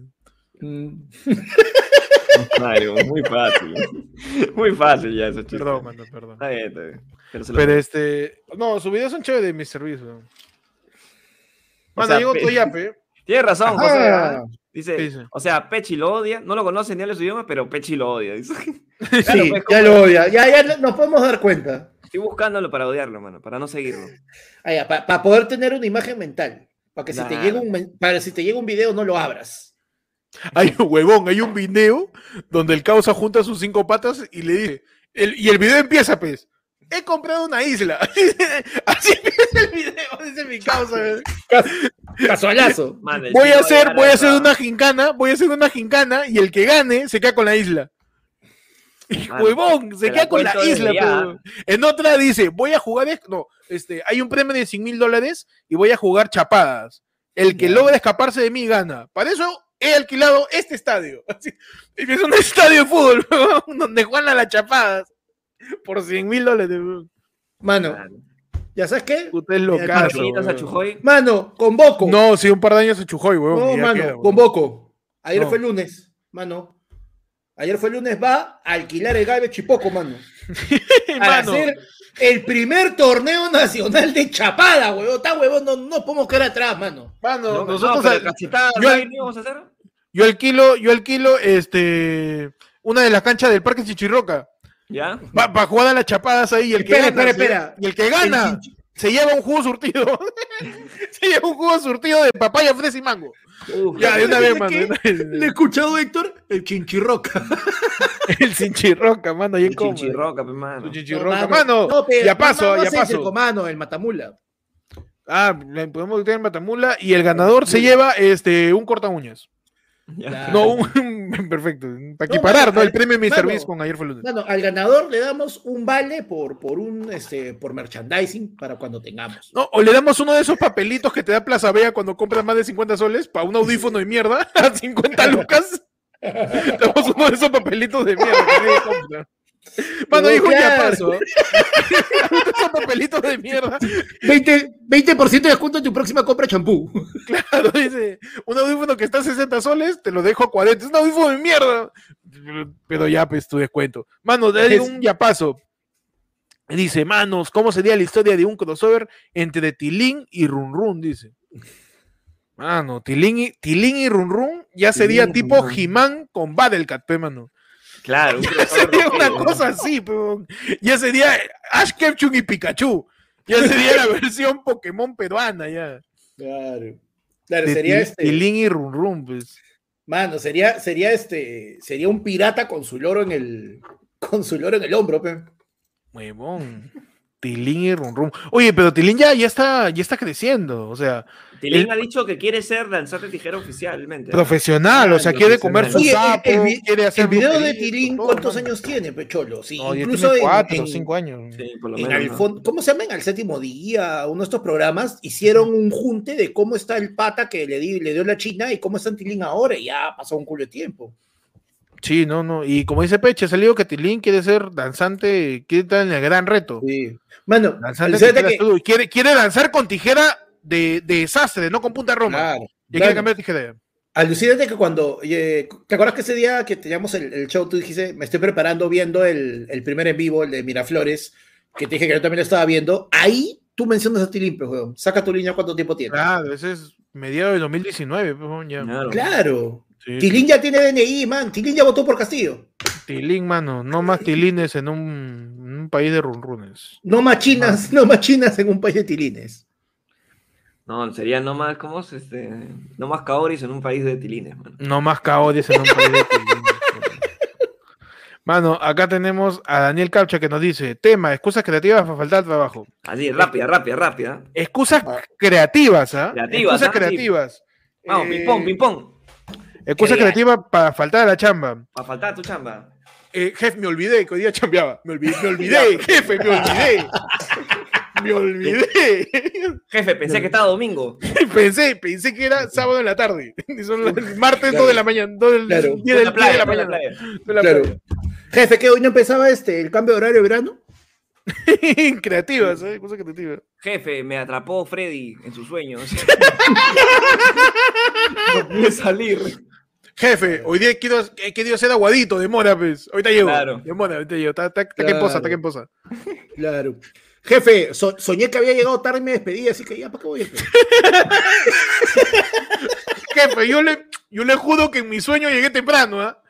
C: Mario, muy fácil. Muy fácil ya eso, chiste.
A: Perdón, mano, perdón.
C: Está bien, está bien. Pero se lo-
A: Pero este. No, sus videos son chéveres de Mr. Beast. Mano,
C: sea,
A: llegó
C: pe-
A: Toyape.
C: Tienes razón, José. ¿Ah? Dice, o sea, Pechi lo odia, no lo conoce ni habla su idioma, pero Pechi lo odia. dice.
B: Sí,
C: pues,
B: ya lo odia. Ya, ya nos podemos dar cuenta.
C: Estoy buscándolo para odiarlo, mano, para no seguirlo.
B: para poder tener una imagen mental. Para que si te, llega un, para si te llega un video no lo abras.
A: Hay un huevón, hay un video donde el causa junta sus cinco patas y le dice. el- y el video empieza, pues. He comprado una isla. Así empieza el video, dice mi causa.
B: Casualazo.
A: Voy a hacer, voy a hacer una gincana, voy a hacer una gincana y el que gane se queda con la isla. Y
C: Mano,
A: huevón, se queda con la isla. pero- En otra dice, voy a jugar, no, este, hay un premio de 100 mil dólares y voy a jugar chapadas. El que logra escaparse de mí gana. Para eso he alquilado este estadio. Así, es un estadio de fútbol, donde juegan a las chapadas. Por 100 mil dólares.
B: Mano, ¿ya sabes qué?
A: Usted es locazo.
C: A. Chujoy.
B: Mano, convoco.
A: No, sí, un par de años se chujó, huevón.
B: No,
A: y ya
B: mano,
A: queda,
B: convoco. Ayer
A: No.
B: fue lunes, mano. Ayer fue lunes, va a alquilar el Galve Chipoco, mano. Para
A: Mano,
B: hacer el primer torneo nacional de chapada, huevón. Está huevón, no, no podemos quedar atrás, mano.
A: mano,
C: No,
A: nosotros
C: no, pero
A: al-
C: cachetadas,
A: yo-
C: ¿ahí no vamos a hacer?
A: Yo alquilo, yo alquilo este una de las canchas del Parque Chichirroca
C: ¿Ya?
A: para jugar a las chapadas ahí y el que
B: Espera,
A: gana,
B: espera,
A: se-
B: espera.
A: y el que gana
B: El
A: se lleva un jugo surtido. se lleva un jugo surtido de papaya, fresa y mango.
C: Uf,
A: Ya, de una vez, mano.
B: ¿Le he escuchado, Héctor? El chinchirroca.
A: El Cinchirroca, mano,
C: el
A: cómodo.
C: chinchirroca, pe, mano.
A: Tu Chinchirroca, mano.
B: pero
A: ya paso,
B: no, no
A: ya paso.
B: el Mano, el matamula.
A: Ah, le podemos en Matamula y el ganador se lleva este un corta uñas.
C: Ya.
A: No, un perfecto. Para
B: No,
A: equiparar,
B: mano,
A: ¿no? El
B: al-
A: premio Mi
B: mano.
A: Service con ayer fue lunes.
B: Bueno, al ganador le damos un vale por, por un este por merchandising para cuando tengamos.
A: No, o le damos uno de esos papelitos que te da Plaza Vea cuando compras más de 50 soles para un audífono de mierda a 50 lucas. Le damos uno de esos papelitos de mierda que nadie compra. Mano,
B: No,
A: dijo
B: claro.
A: yapazo. esos papelitos de mierda.
B: 20%, 20 de descuento en tu próxima compra de champú.
A: Claro, dice, un audífono que está a 60 soles, te lo dejo a 40. Es un audífono de mierda. Pero ya, pues, tu descuento. Mano, le digo
B: Es-
A: un yapazo. Dice, manos, ¿cómo sería la historia de un crossover entre Tilín y Run Run? Dice. Mano, Tilín y, Tilín y Run Run ya sería
B: Tilín
A: tipo. He-Man con Battlecat, pe, mano.
C: Claro, un
A: sería una cosa así, pe, weón. Ya sería Ash Ketchum y Pikachu. Ya sería la versión Pokémon peruana, ya.
B: Claro. Claro,
A: De
B: sería este.
A: Tilín y Run Run, pues.
B: Mano, sería, sería este. Sería un pirata con su loro en el. Con su loro en el hombro, pe.
A: Huevón. Tilín y Run Run. Oye, pero Tilín ya, ya está, ya está creciendo. O sea,
C: Tilín
A: El-
C: ha dicho que quiere ser danzante tijera oficialmente. ¿no?
A: profesional. O sea, quiere comer su
B: el-
A: sapo.
B: el vi-
A: quiere hacer
B: El video de Tilín, ¿cuántos años tiene, Pecholo? Sí,
A: No,
B: incluso
A: tiene
B: en-
A: cuatro o
B: en-
A: cinco años.
C: Sí, por lo
B: en
C: menos.
B: el ¿cómo se llama? En el séptimo día, uno de estos programas, hicieron un junte de cómo está el pata que le, di- le dio la China y cómo está Tilín ahora, y ya pasó un culo de tiempo.
A: Sí, no, no. Y como dice Peche, ha salido que Tilín quiere ser danzante, quiere estar en el gran reto.
B: Sí. Mano, que-
A: quiere, quiere danzar con tijera de, de sastre, no con punta roma.
B: claro,
A: y
B: claro.
A: quiere cambiar de tijera.
B: Alucínate que cuando. eh, ¿Te acuerdas que ese día que teníamos el, el show, tú dijiste, me estoy preparando viendo el, el primer en vivo, el de Miraflores, que te dije que yo también lo estaba viendo? Ahí tú mencionas a Tilín, pues, weón. Saca tu línea cuánto tiempo tiene.
A: Claro, ese es mediados de 2019. pues, weón, ya.
C: Claro.
B: Claro.
A: Sí.
B: Tilín ya tiene DNI, man. Tilín ya votó por Castillo.
A: Tilín, mano, no más tilines en un, en un país de runrunes.
B: No más chinas, no más chinas en un país de tilines.
C: No, sería no más, ¿cómo es? Este, no más caoris en un país de tilines, mano.
A: No más caodes en un país de tilines. Mano, acá tenemos a Daniel Capcha que nos dice, tema, excusas creativas para faltar al trabajo.
C: Así, rápida, rápida, rápida.
A: Excusas creativas, ¿ah?
C: Creativas,
A: Excusas
C: ¿ah? Sí.
A: creativas.
C: Vamos,
A: Eh,
C: ping-pong, ping-pong.
A: Excusa
C: Qué día.
A: creativa para faltar a la chamba.
C: Para faltar tu chamba.
A: Eh, jefe, me olvidé que hoy día chambeaba. Me olvidé, me olvidé, jefe, me olvidé. Me olvidé.
C: Jefe, pensé que estaba domingo.
A: Pensé, pensé que era sábado en la tarde. Y son las- martes, 2 de la mañana. 2 del
B: Claro.
A: día del
C: En la
A: día de la
C: playa,
A: mañana.
C: playa.
A: de la
B: Claro.
A: playa.
B: Jefe, ¿qué hoy no empezaba este el cambio de horario de verano?
A: Creativas, ¿eh? Cosa creativa.
C: Jefe, me atrapó Freddy en sus sueños. no pude salir.
A: Jefe, hoy día quiero, he querido hacer aguadito, demora, pues. Ahorita llego.
C: Claro.
A: Demora, ahorita llego. Está, está, está que en posa, está que en posa.
B: Claro. Jefe, so- soñé que había llegado tarde y me despedí, así que ya, ¿para qué voy a ir?
A: Jefe, yo le, yo le juro que en mi sueño llegué temprano, ¿ah?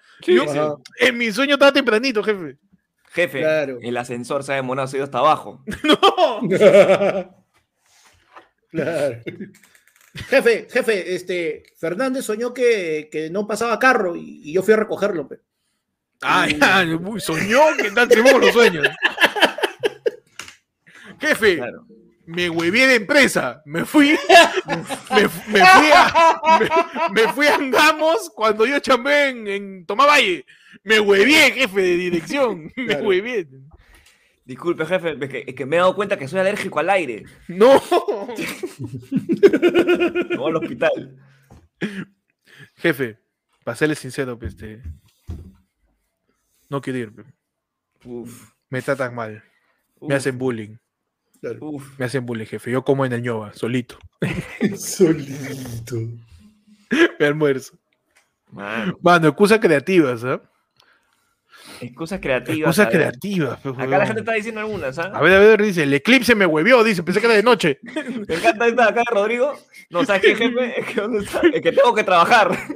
B: Ajá.
A: en mi sueño estaba tempranito, jefe.
C: Jefe,
B: Claro.
C: el ascensor se ha demorado, se ha ido hasta abajo.
A: No.
B: claro. Jefe, jefe, este, Fernández soñó que, que no pasaba carro y, y yo fui a recogerlo. pe.
A: Ay, ay, uy, soñó que tal se los sueños. Jefe,
C: Claro.
A: me huevié de empresa. Me fui. Me, me fui a. Me, me fui a Angamos cuando yo chambé en, en Tomavalle. Me huevié, jefe de dirección. Me
B: Claro.
A: huevié.
C: Disculpe, jefe, es que, es que me he dado cuenta que soy alérgico al aire.
A: No.
C: Me voy al hospital.
A: Jefe, para serle sincero, pues, este. No quiero ir.
C: Uf,
A: Me tratan mal.
C: uf,
A: Me hacen bullying.
C: uf.
A: Me hacen bullying, jefe. Yo como en el ñoba, solito.
B: Solito.
A: Me almuerzo.
C: Mano,
A: Mano, excusas creativas, ¿ah?
C: Excusas creativas.
A: Excusas creativas. pe,
C: Acá la gente está diciendo algunas, ¿ah?
A: A ver, a ver, dice, el eclipse me huevió, dice, pensé que era de noche.
C: Me encanta esta de acá, Rodrigo. No, ¿sabes qué, jefe? Es que, ¿dónde está? Es que tengo que trabajar.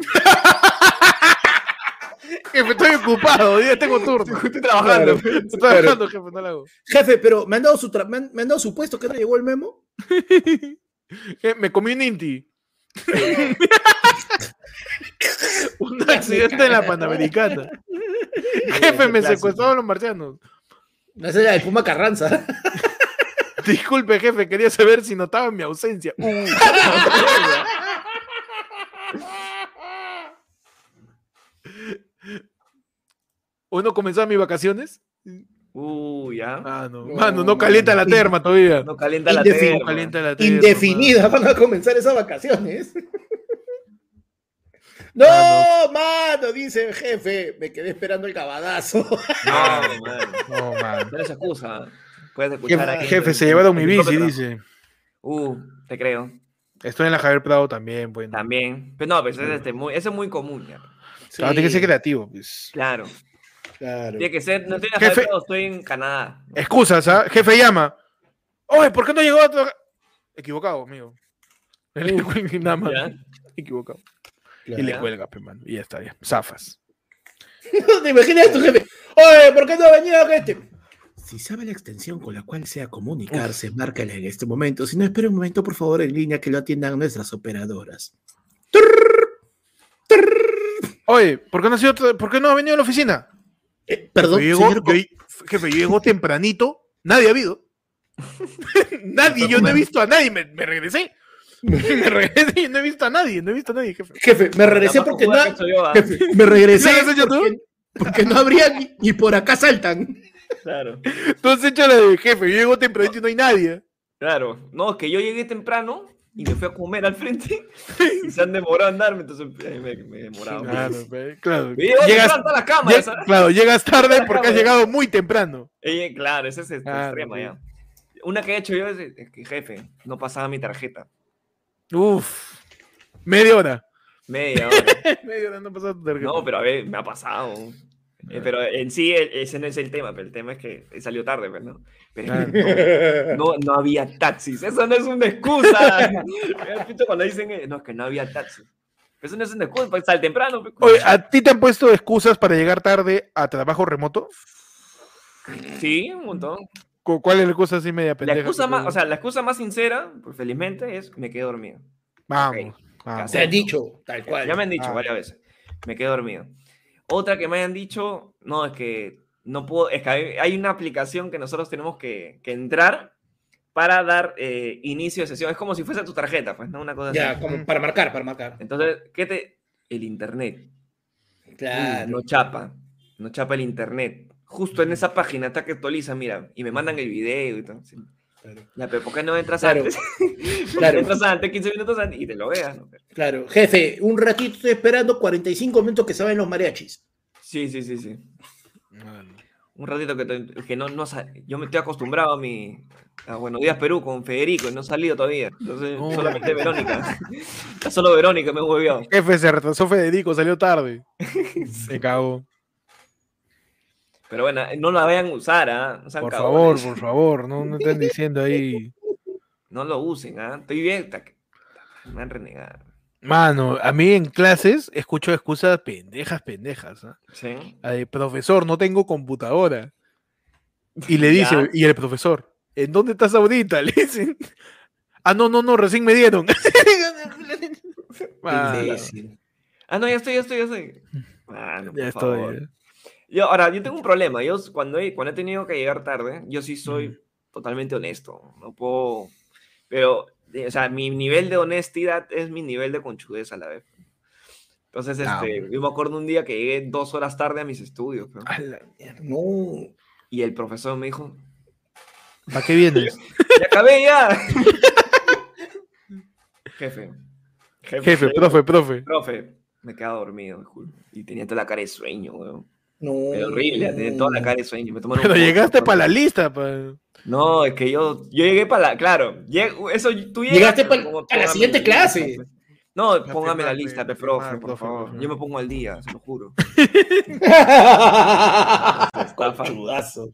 A: Jefe, estoy ocupado, hoy día tengo turno.
C: Estoy trabajando.
B: Claro.
A: Estoy trabajando, jefe, no lo hago.
B: Jefe, pero me han dado su, tra- me han, me han dado su puesto, ¿qué no llegó el memo?
A: Eh, Me comí un Inti. Un accidente en la Panamericana. Jefe, me secuestraron los marcianos.
B: No es la del Puma Carranza.
A: Disculpe, jefe, quería saber si notaba mi ausencia. Uh, ¿Hoy no comenzaba mis vacaciones?
C: Uy, ya.
A: Ah, no.
B: No,
A: Mano, no calienta la terma todavía.
C: No calienta la terma.
A: No calienta la terma.
B: Indefinida van a comenzar esas vacaciones. No, mano, dice el jefe. Me quedé esperando el cabadazo.
C: No, man.
A: mano. No, mano.
C: No es excusa. Puedes escuchar
A: Jefe,
C: aquí.
A: jefe, se llevaron mi bici, dice.
C: Uh, te creo.
A: Estoy en la Javier Prado también, bueno.
C: También. Pero no, pues es este, muy, eso es muy común ya.
A: Claro, tiene que ser
B: Sí,
A: creativo, pues.
B: Claro.
C: Claro. Tiene que ser. No estoy en
A: Jefe-
C: estoy en Canadá.
A: Excusas, ¿ah? Jefe llama. Oye, ¿por qué no llegó a trabajar? Equivocado, amigo. Nada más.
C: ¿Ya?
A: Equivocado.
B: claro.
A: Y le
C: Ya.
A: cuelga. Y ya está, ya. Zafas.
B: ¿Te imaginas tu jefe? Oye, ¿por qué no ha venido este? Si sabe la extensión con la cual desea comunicarse, márcala en este momento. Si no, espere un momento, por favor, en línea que lo atiendan nuestras operadoras.
A: Oye, ¿por qué no ha, sido ¿por qué no ha venido a la oficina?
B: Eh, perdón,
A: llego-
B: señor,
A: yo- jefe, yo llego tempranito. Nadie ha habido. nadie, yo no he visto a nadie. Me, me regresé. me regresé y no he visto a nadie. No he visto a nadie, jefe.
B: jefe, me regresé porque no, jefe, me regresé
A: ¿Lo has hecho tú?
B: porque, porque no habría ni, y por acá saltan.
C: Claro.
A: Hecho la de jefe. Yo llego tempranito y no hay nadie.
C: Claro. No, es que yo llegué temprano y me fui a comer al frente y se han demorado en darme, entonces eh, me, me he demorado.
A: Claro, claro.
C: Me
A: Llegas,
C: a
A: lleg-
C: ¿sabes?
A: claro, llegas tarde
C: la
A: porque has
C: cámara.
A: llegado muy temprano.
C: Eh, claro, ese es el
A: Claro,
C: extremo ya. Una que he hecho yo es, es que, jefe, no pasaba mi tarjeta.
A: Uf. Media hora.
C: Media hora.
A: Media hora no pasaba tu tarjeta.
C: No, pero a ver, me ha pasado. Eh, pero en sí, e- ese no es el tema, pero el tema es que salió tarde, pues, ¿no? Pero no, no, no había taxis, eso no es una excusa. Cuando dicen, eh, no, es que no había taxis. Eso no es una excusa, pues sal temprano. pues.
A: Oye, ¿a ti te han puesto excusas para llegar tarde a trabajo remoto?
C: Sí, un montón.
A: ¿Cu- ¿Cuál es la excusa así media
C: La
A: pendeja?
C: excusa
A: que
C: más, o sea, la excusa más sincera, pues felizmente, es me quedé dormido.
A: Vamos. vamos.
B: Se han dicho, tal cual.
C: Ya me han dicho
A: Ah.
C: varias veces. Me quedé dormido. Otra que me hayan dicho, no, es que no puedo, es que hay, hay una aplicación que nosotros tenemos que, que entrar para dar eh, inicio de sesión. Es como si fuese tu tarjeta, pues, ¿no? Una cosa
B: Ya,
C: así.
B: como para marcar, para marcar.
C: Entonces, ¿qué te, el internet.
B: Claro.
C: No chapa. No chapa el internet. Justo en esa página está que actualiza, mira, y me mandan el video y todo. sí. Ya, pero ¿por qué no entras
B: Claro.
C: antes? ¿Por
B: Claro.
C: entras antes, 15 minutos antes y te lo veas? ¿no?
B: Claro, jefe, un ratito estoy esperando 45 minutos que se vayan los mariachis.
C: Sí, sí, sí, sí. Un ratito que, te- que no, no yo me estoy acostumbrado a mi a Buenos Días Perú con Federico y no he salido todavía. Entonces,
A: No.
C: solamente Verónica. Solo Verónica me movió.
A: Jefe, se retrasó Federico, salió tarde. Se cagó.
C: Pero bueno, no la vayan a usar, ¿ah? No
A: Por favor, por favor, no, no estén diciendo ahí.
C: No lo usen, ¿ah? Estoy bien. Me han renegado.
A: Mano, a mí en clases escucho excusas pendejas, pendejas. ¿ah?
C: ¿Sí?
A: Profesor, no tengo computadora. Y le dice,
C: Ya.
A: y el profesor, ¿en dónde estás ahorita? Le dicen. Ah, no, no, no, recién me dieron. Mano.
C: Ah, no, ya estoy, ya estoy, ya estoy. Mano, por
A: ya estoy.
C: favor. Yo, ahora, yo tengo un problema. Yo cuando he, cuando he tenido que llegar tarde, yo sí soy
A: Ujú.
C: totalmente honesto. No puedo... Pero, eh, o sea, mi nivel de honestidad es mi nivel de conchudez a la vez. Entonces,
A: Ah,
C: este, yo me acuerdo un día que llegué dos horas tarde a mis estudios. ¿no?
A: A la mierda.
B: No.
C: Y el profesor me dijo,
A: ¿Para qué vienes?
C: ¡ya acabé ya! Jefe.
A: Jefe, profe, profe.
C: Profe, me quedaba dormido. Y tenía toda la cara de sueño, weón.
B: No.
C: Pero horrible, tenía toda la cara de sueño. Me tomaron
A: Pero llegaste
C: ¿no?
A: para la lista. pa-
C: No, es que yo, yo llegué para la, claro, lleg- eso tú llegas,
B: Llegaste
C: pero
B: pa- la siguiente
C: lista,
B: clase.
C: pues. No, póngame la lista, pe, profe, por
A: profe,
C: favor. Yo me pongo al día, se lo juro.
B: Conchudazo.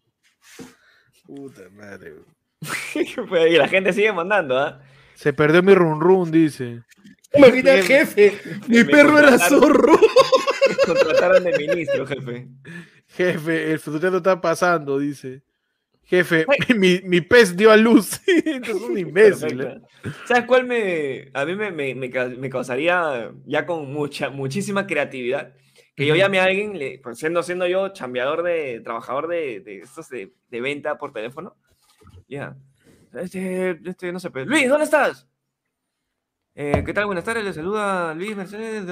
A: Puta madre.
C: y la gente sigue mandando, ¿ah?
A: Se perdió mi run run, dice.
B: Imagina, jefe, mi perro era zorro.
C: Contrataron de ministro, jefe.
A: Jefe, el frutero está pasando, dice. Jefe, mi, mi pez dio a luz. Esto es un imbécil. ¿eh?
C: ¿Sabes cuál me, a mí me, me, me ca- me causaría ya con mucha, muchísima creatividad? Que yo llame a alguien, le- pues siendo, siendo yo chambeador de, trabajador de, de estos de, de venta por teléfono. Ya. Este, este, no sé, pues, Luis, ¿dónde estás? Eh, ¿Qué tal? Buenas tardes, le saluda Luis Mercedes.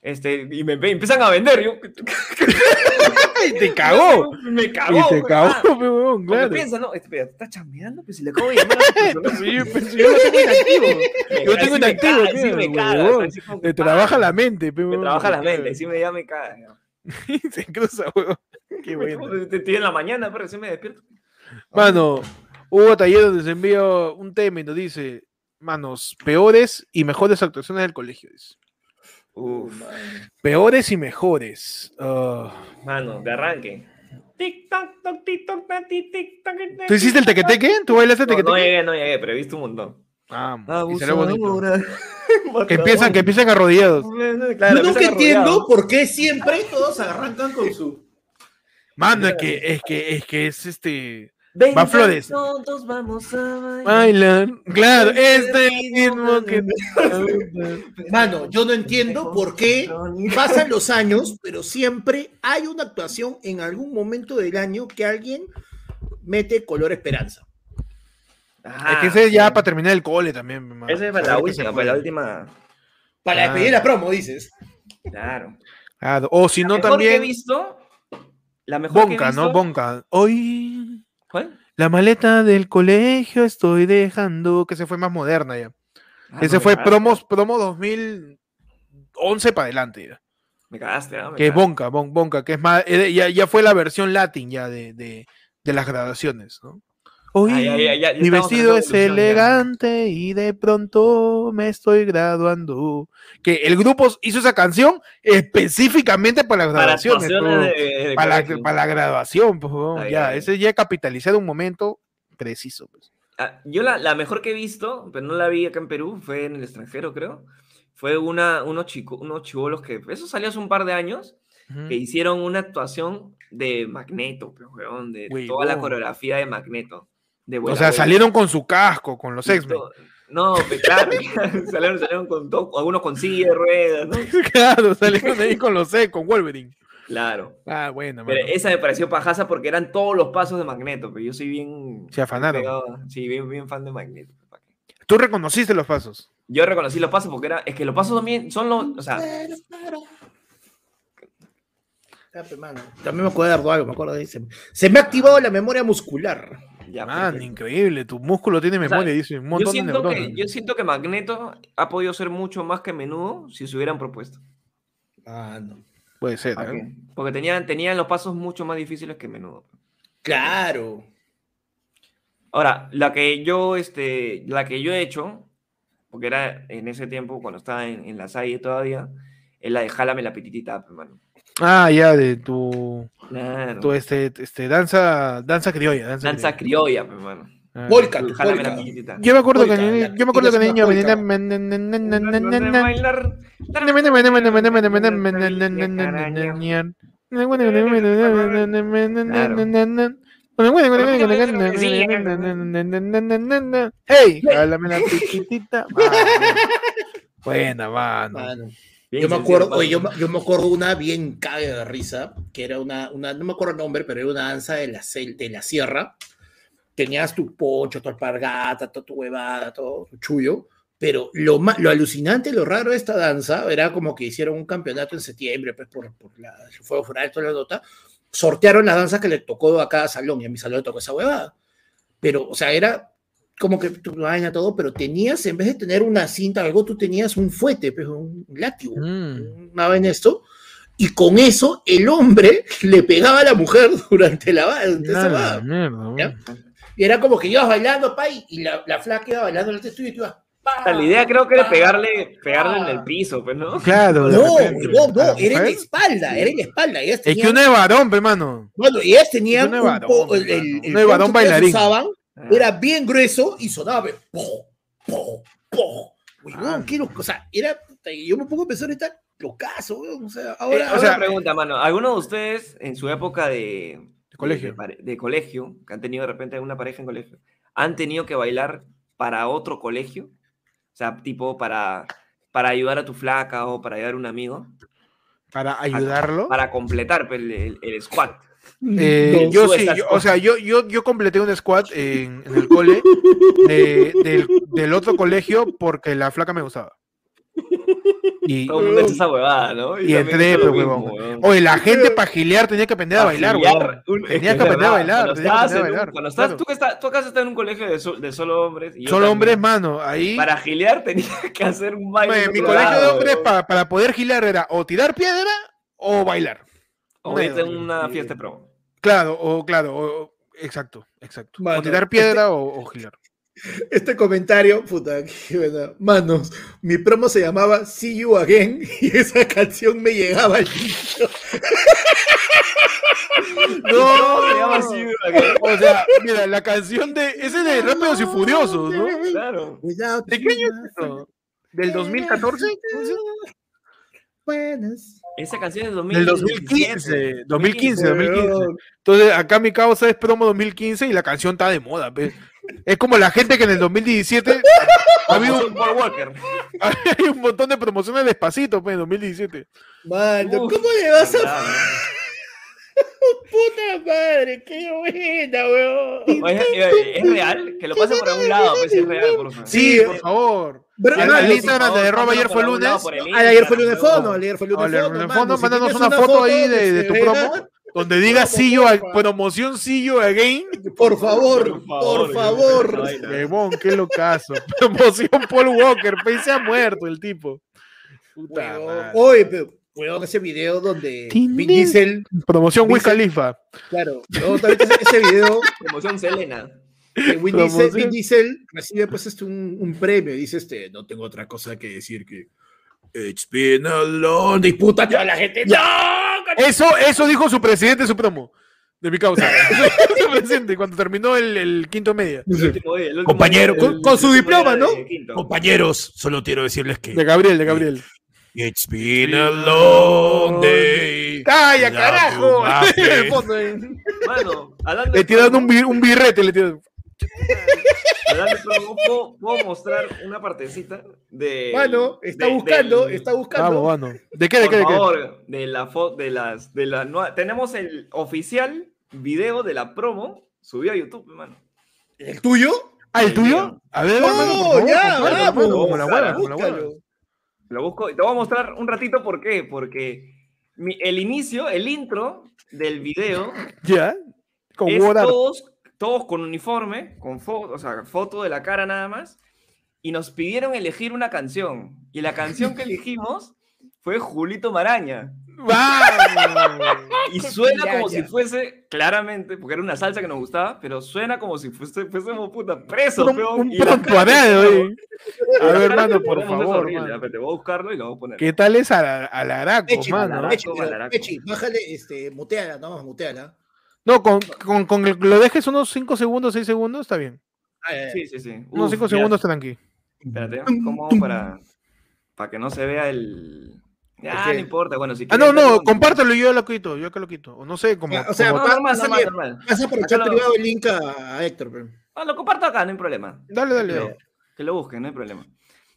C: Este, y me, me empiezan a vender. Yo,
A: Y te cagó.
C: Me cagó.
A: Y te
C: pues,
A: cagó,
C: porque
A: claro.
C: piensa, no, este, está chambeando, pues si le acabo de llamar a.
A: Sí, yo, pues, yo lo tengo inactivo. Yo tengo
C: me
A: inactivo.
C: me caga,
A: huevón.
C: así como que,
A: Te trabaja la mente, pe,
C: Me trabaja la
A: te
C: mente, sí me llama y caga.
A: Se cruza, huevón. Qué bueno.
C: Estoy en la mañana, pero recién me despierto.
A: Mano, Hugo Taller nos envía un tema y nos dice, manos, peores y mejores actuaciones del colegio. dice.
C: Uf,
A: Peores y mejores. Ah,
C: mano, de arranque. Tic, tac, toc, tic, toc, tac, tic, tic, toc, tic,
A: ¿Tú hiciste el tequeteque? ¿Tú bailaste el
C: No, no
A: tequeteque?
C: llegué, no llegué, pero he visto un montón.
A: Ah, y salió bonito. Que empiezan, que empiezan arrodillados.
C: Claro,
B: Yo nunca entiendo por qué siempre todos arrancan con su.
A: Mano, es que, es que, es que es este.
C: Ven,
A: Va Flores.
C: Todos vamos a bailar.
A: Bailan. Claro,
C: Este
A: este ritmo que.
B: Mano, yo no entiendo por qué pasan los años, pero siempre hay una actuación en algún momento del año que alguien mete color esperanza.
C: Ah,
A: Es que ese es ya para terminar el cole también. mano.
C: Ese es para la última, para la última.
B: Para despedir la promo, dices.
C: Claro.
A: Claro, O si no,
C: mejor que he
A: también.
C: visto. La mejor que he
A: Bonca, ¿no? Bonca. Hoy.
C: ¿Cuál?
A: La maleta del colegio estoy dejando. Que se fue más moderna ya.
C: Ah,
A: Ese
C: no,
A: fue
C: cagaste.
A: promos, promo 2011 para adelante. ya.
C: Me cagaste, ¿no? Me
A: Que es. Bonca, Bon- Bonca, que es más. eh, Ya, ya fue la versión latin ya de, de, de las graduaciones, ¿no? Hoy
C: ya, ya, ya
A: mi vestido es
C: evolución, ya.
A: elegante y de pronto me estoy graduando. Que el grupo hizo esa canción específicamente para las
C: Para
A: graduaciones. pues,
C: de, de
A: para, la, para la graduación, pues, ya, ese ya capitalizar un momento preciso. Pues.
C: Ah, yo la, la mejor que he visto, pero no la vi acá en Perú, fue en el extranjero, creo. Fue una, unos, chico, unos chivolos que. Eso salió hace un par de años, que hicieron una actuación de Magneto, pues, weón, de toda la coreografía de Magneto. De
A: O sea, salieron con su casco, con los X-Men.
C: No, claro, salieron, salieron con todo, algunos con silla de ruedas, ¿no?
A: claro, salieron ahí con los X, con Wolverine.
C: Claro.
A: Ah, bueno,
C: Pero
A: mano.
C: esa me pareció pajaza porque eran todos los pasos de Magneto, pero yo soy bien.
A: Se afanaron.
C: pegado- sí, bien, bien fan de Magneto.
A: Tú reconociste los pasos.
C: yo reconocí los pasos porque era, es que los pasos también son los, o sea,
B: mano. También me acuerdo algo, me acuerdo de ese. Se me ha activado la memoria muscular.
C: Ya,
A: Man, increíble, tu músculo tiene
C: sea,
A: memoria, dice un
C: yo
A: montón de
C: siento, que,
A: neuronas.
C: yo siento que Magneto ha podido ser mucho más que menudo si se hubieran propuesto.
B: Mano.
A: Puede ser,
C: ¿Para
A: ¿eh?
C: Porque tenían, tenían los pasos mucho más difíciles que menudo.
B: Claro.
C: Ahora, la que yo, este, la que yo he hecho, porque era en ese tiempo, cuando estaba en, en la salle todavía, es la de jálame la pititita, hermano.
A: Ah, ya, de tu,
C: Claro.
A: tu este, este, danza, danza criolla. Danza,
C: Danza criolla, pues, hermano.
A: Ah.
B: Polka.
C: pititita.
A: Yo me acuerdo que, yo me acuerdo que niño
B: una
A: venía.
C: Bailar.
A: Hey, háblame la piquitita. Buena, mano.
C: Bien
B: Yo me acuerdo, oye, yo, yo me acuerdo una bien caga de risa, que era una, una, no me acuerdo el nombre, pero era una danza de la, de la sierra. Tenías tu poncho, tu alpargata, toda tu huevada, todo tu chullo. Pero lo, lo alucinante, lo raro de esta danza era como que hicieron un campeonato en septiembre, pues por, por la, el fuego foral, toda la nota. Sortearon las danzas que le tocó a cada salón y a mi salón le tocó esa huevada. Pero, o sea, era como que tu vaina, todo, pero tenías, en vez de tener una cinta o algo, tú tenías un fuete, pues, un látigo
A: Mm.
B: una vaina esto, y con eso el hombre le pegaba a la mujer durante la va- durante esa
A: Nada,
B: va-
A: mierda,
B: ¿Ya?
A: man.
B: Y era como que ibas bailando, pay, y la, la flaca iba bailando delante tuyo y tú ibas. pa,
C: la idea creo que era
B: pa,
C: pegarle, pegarle en
B: pa.
C: el piso, pues, ¿no?
A: Claro,
B: No,
A: repente, la
B: no, era en la espalda, era en la espalda. Ellas
A: Es que
B: tenían,
A: uno es varón, pe, hermano.
B: bueno, y ellas tenían
A: uno es
B: un
A: varón,
B: po- el, el, el
A: varón
B: que
A: bailarín.
B: usaban era bien grueso y sonaba pe, po, po, po.
A: Ah.
B: qué lo- o sea, era, yo me pongo a pensar ahorita, locazo, huevón, o sea,
C: Eh,
B: ahora,
C: o sea,
B: ahora-
C: pregunta, mano, ¿alguno de ustedes en su época de,
A: De colegio.
C: de, colegio, que han tenido de repente una pareja en colegio, han tenido que bailar para otro colegio? O sea, tipo para, para ayudar a tu flaca o para ayudar a un amigo,
A: Para ayudarlo.
C: para completar pues, el, el, el squad.
A: Eh, yo sí, yo- o sea, yo, yo, yo completé un squad en, en el cole de- del, del otro colegio porque la flaca me gustaba. Y,
C: Todo el mundo hace esa huevada, ¿no?
A: y
C: también
A: entré,
C: mismo,
A: huevón.
C: huevón.
A: Oye, la gente para gilear tenía que aprender a bailar, huevón.
C: es
A: que aprender a
C: verdad,
A: bailar,
C: Cuando
A: tenías que
C: estás,
A: aprender a
C: en un-
A: bailar,
C: cuando estás
A: claro.
C: tú, que estás, tú acá estás en un colegio de, sol- de solo hombres. y yo
A: Solo
C: también,
A: hombres, mano. Ahí.
C: Para gilear tenía que hacer un baile.
A: Oye, mi colegio de hombres
C: huevón.
A: pa- para poder gilear era o tirar piedra o bailar.
C: O
A: Una
C: irte fiesta de promo.
A: Claro, o claro, o- exacto, exacto.
B: Mano,
A: o tirar piedra o, o gilear.
B: Este comentario, puta, qué buena. Manos, mi promo se llamaba See You Again y esa canción me llegaba al.
C: No, se llama así, ¿verdad?
A: O sea, mira, la canción de. Ese de Rápidos y Furiosos, ¿no?
C: Claro.
A: ¿De qué
B: you,
A: año es eso? ¿Del 2014?
B: Buenas.
C: Esa canción es
A: Del
C: 2017.
A: 2015. 2015, 2015.
B: Weón.
A: Entonces, acá mi causa es promo 2015 y la canción está de moda, pues. Es como la gente que en el 2017 ha habido
C: Paul Walker.
A: hay un montón de promociones despacito, pues, en 2017.
B: Mano, ¿cómo le vas a
C: Claro.
B: Puta madre? Qué buena, weón.
C: Oye, ¿Es real? Que lo pase por algún lado, pues si es real, por favor.
A: Sí,
B: Sí,
A: por favor. Al-
B: mano,
A: al
B: sí,
A: Instagram de ayer fue lunes.
B: Ah, ayer fue lunes fondo, ayer fue lunes fondo.
A: el mándanos una foto ahí de, de tu promo, donde diga See You, promoción See You Again.
B: Por favor, por favor.
A: Huevón, qué locazo. Promoción Paul Walker, pues se ha muerto el tipo. Puta.
B: Oye, pero, weón, ese video donde Vin. Diesel,
A: Promoción Wiz Khalifa.
B: claro, weón, ahorita ese, ese video
C: Promoción Selena.
B: que Vin Diesel,
A: Promoción.
B: Vin Diesel recibe pues este un, un premio y dice este, no tengo otra cosa que decir que It's been a long day. Puta, toda la gente. ¡No!
A: Eso, eso dijo su presidente en su promo. De mi causa. su presidente cuando terminó el, el quinto media.
C: El último día, el último
B: Compañero, con- su diploma, ¿no?
C: de.
B: Compañeros, solo quiero decirles
A: De
B: que
A: Gabriel, de Gabriel.
B: It's been a long day.
A: ¡Calla, carajo!
C: hablando
A: Le tiran un, bir- un birrete, le tiran.
C: ¿puedo, puedo mostrar una partecita de.
B: Bueno, está
C: de-
B: buscando,
C: del-
B: está buscando.
A: Vamos, vamos. ¿De qué, de
C: Por
A: qué, de qué?
C: favor, de la foto de las de las nuevas- tenemos el oficial video de la promo subido a YouTube, hermano.
B: ¿El tuyo?
A: Ah, ¿el
C: El
A: tuyo? A ver, hermano, por
B: No,
A: favor,
B: ya,
A: compártelo,
B: vamos.
A: hermano, como la hueva, como la
B: búscalo.
C: Lo busco y te voy a mostrar un ratito por qué. Porque mi- el inicio, el intro del video
A: ¿Ya? Con
C: es todos, todos con uniforme, con foto, o sea, foto de la cara nada más, y nos pidieron elegir una canción. Y la canción que elegimos fue Julito Maraña. Y suena como si fuese, claramente, porque era una salsa que nos gustaba, pero suena como si fuese, fuésemos puta presos,
A: un,
C: peón,
A: un
C: y
A: prontuariado,
C: tenemos-
A: eh. A ver, hermano, por favor,
C: horrible, pero te voy a buscarlo y lo voy a poner.
A: ¿Qué tal es a, a la Araco,
B: Pechi,
A: mano?
C: Alaraco,
B: Pechi, pero,
C: Alaraco.
B: Pechi, bájale, este, muteala, no, muteala.
A: No, con, con, con que lo dejes unos 5 segundos, 6 segundos, está bien.
B: Ah.
C: Sí, sí, sí.
A: Unos
C: Uf,
A: 5
C: ya,
A: segundos tranqui.
C: Espérate, ¿cómo para, para que no se vea el. Ya, no importa. Bueno, si
A: Ah, no,
C: quieres
A: no,
C: verlo,
A: compártelo y yo lo quito, yo que lo quito. O no sé, como...
B: Ya, o sea,
A: como-
C: No, normal, normal, normal.
B: Vas a por el
C: Acá
B: chat
C: lo-
B: privado el link a, a Héctor, pero.
C: Ah, lo comparto acá, no hay problema.
A: Dale, dale,
C: Que
A: dale.
C: lo, que lo busquen, no hay problema.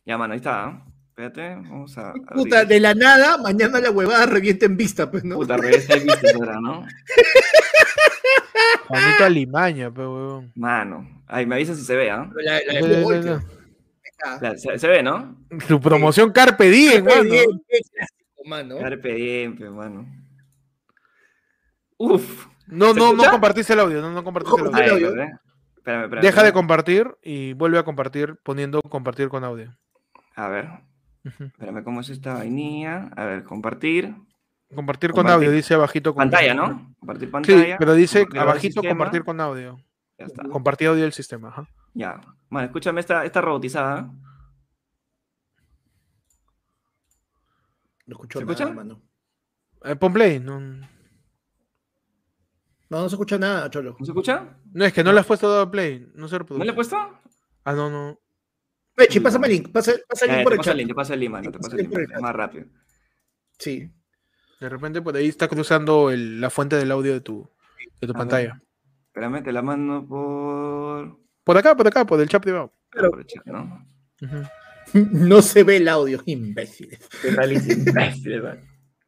C: Ya, mano, ahí está. ¿ah? Espérate, vamos a.
B: Puta, de la nada, mañana la huevada revienta en vista, pues, ¿no?
C: Puta, regresa el visto ahora, ¿no?
A: Juanito Alimaña, pero huevón.
C: Mano. Ay, me avisa si se ve, ¿ah?
B: La, la de
C: La- Se, se ve, ¿no?
A: Tu promoción Carpe Diem,
B: qué
A: mano.
B: clásico, mano.
C: Carpe diem, mano. Uf.
A: No,
C: ¿Se
A: no, no compartiste el audio, no, no compartiste el audio.
C: Espérame, espérame.
A: Deja de compartir y vuelve a compartir poniendo compartir con audio.
C: A ver, espérame, ¿cómo es esta vainilla? A ver, compartir.
A: Compartir con
C: Compartir.
A: audio, dice abajito. con-
C: Pantalla, ¿no? Compartir
A: Sí,
C: pantalla.
A: pero dice
C: compartir
A: abajito compartir con audio.
C: Ya está.
A: Compartir audio del sistema. Ajá.
C: Ya. Bueno, escúchame esta, esta robotizada.
B: No escuchó
C: ¿Se
B: nada,
C: escucha?
B: mano.
A: Eh, pon play. No,
B: No, no se escucha nada, Cholo.
C: ¿No se escucha?
A: no, es que no le has puesto dado play. No se
C: ¿No le he puesto?
A: Ah, no, no.
B: Pechi, pásame el link, pasa, pasa el
C: Eh,
B: link por
C: te
B: el chat.
C: el link, te paso el link, mano, te paso el link,
B: por
C: es más rápido.
B: Sí.
A: De repente por ahí está cruzando el- la fuente del audio de tu, de tu
C: A
A: pantalla.
C: Espérame, te la mando por...
A: Por acá, por acá, por el chat privado.
B: Pero-
C: por el chat, ¿no?
B: No se ve el audio, imbéciles.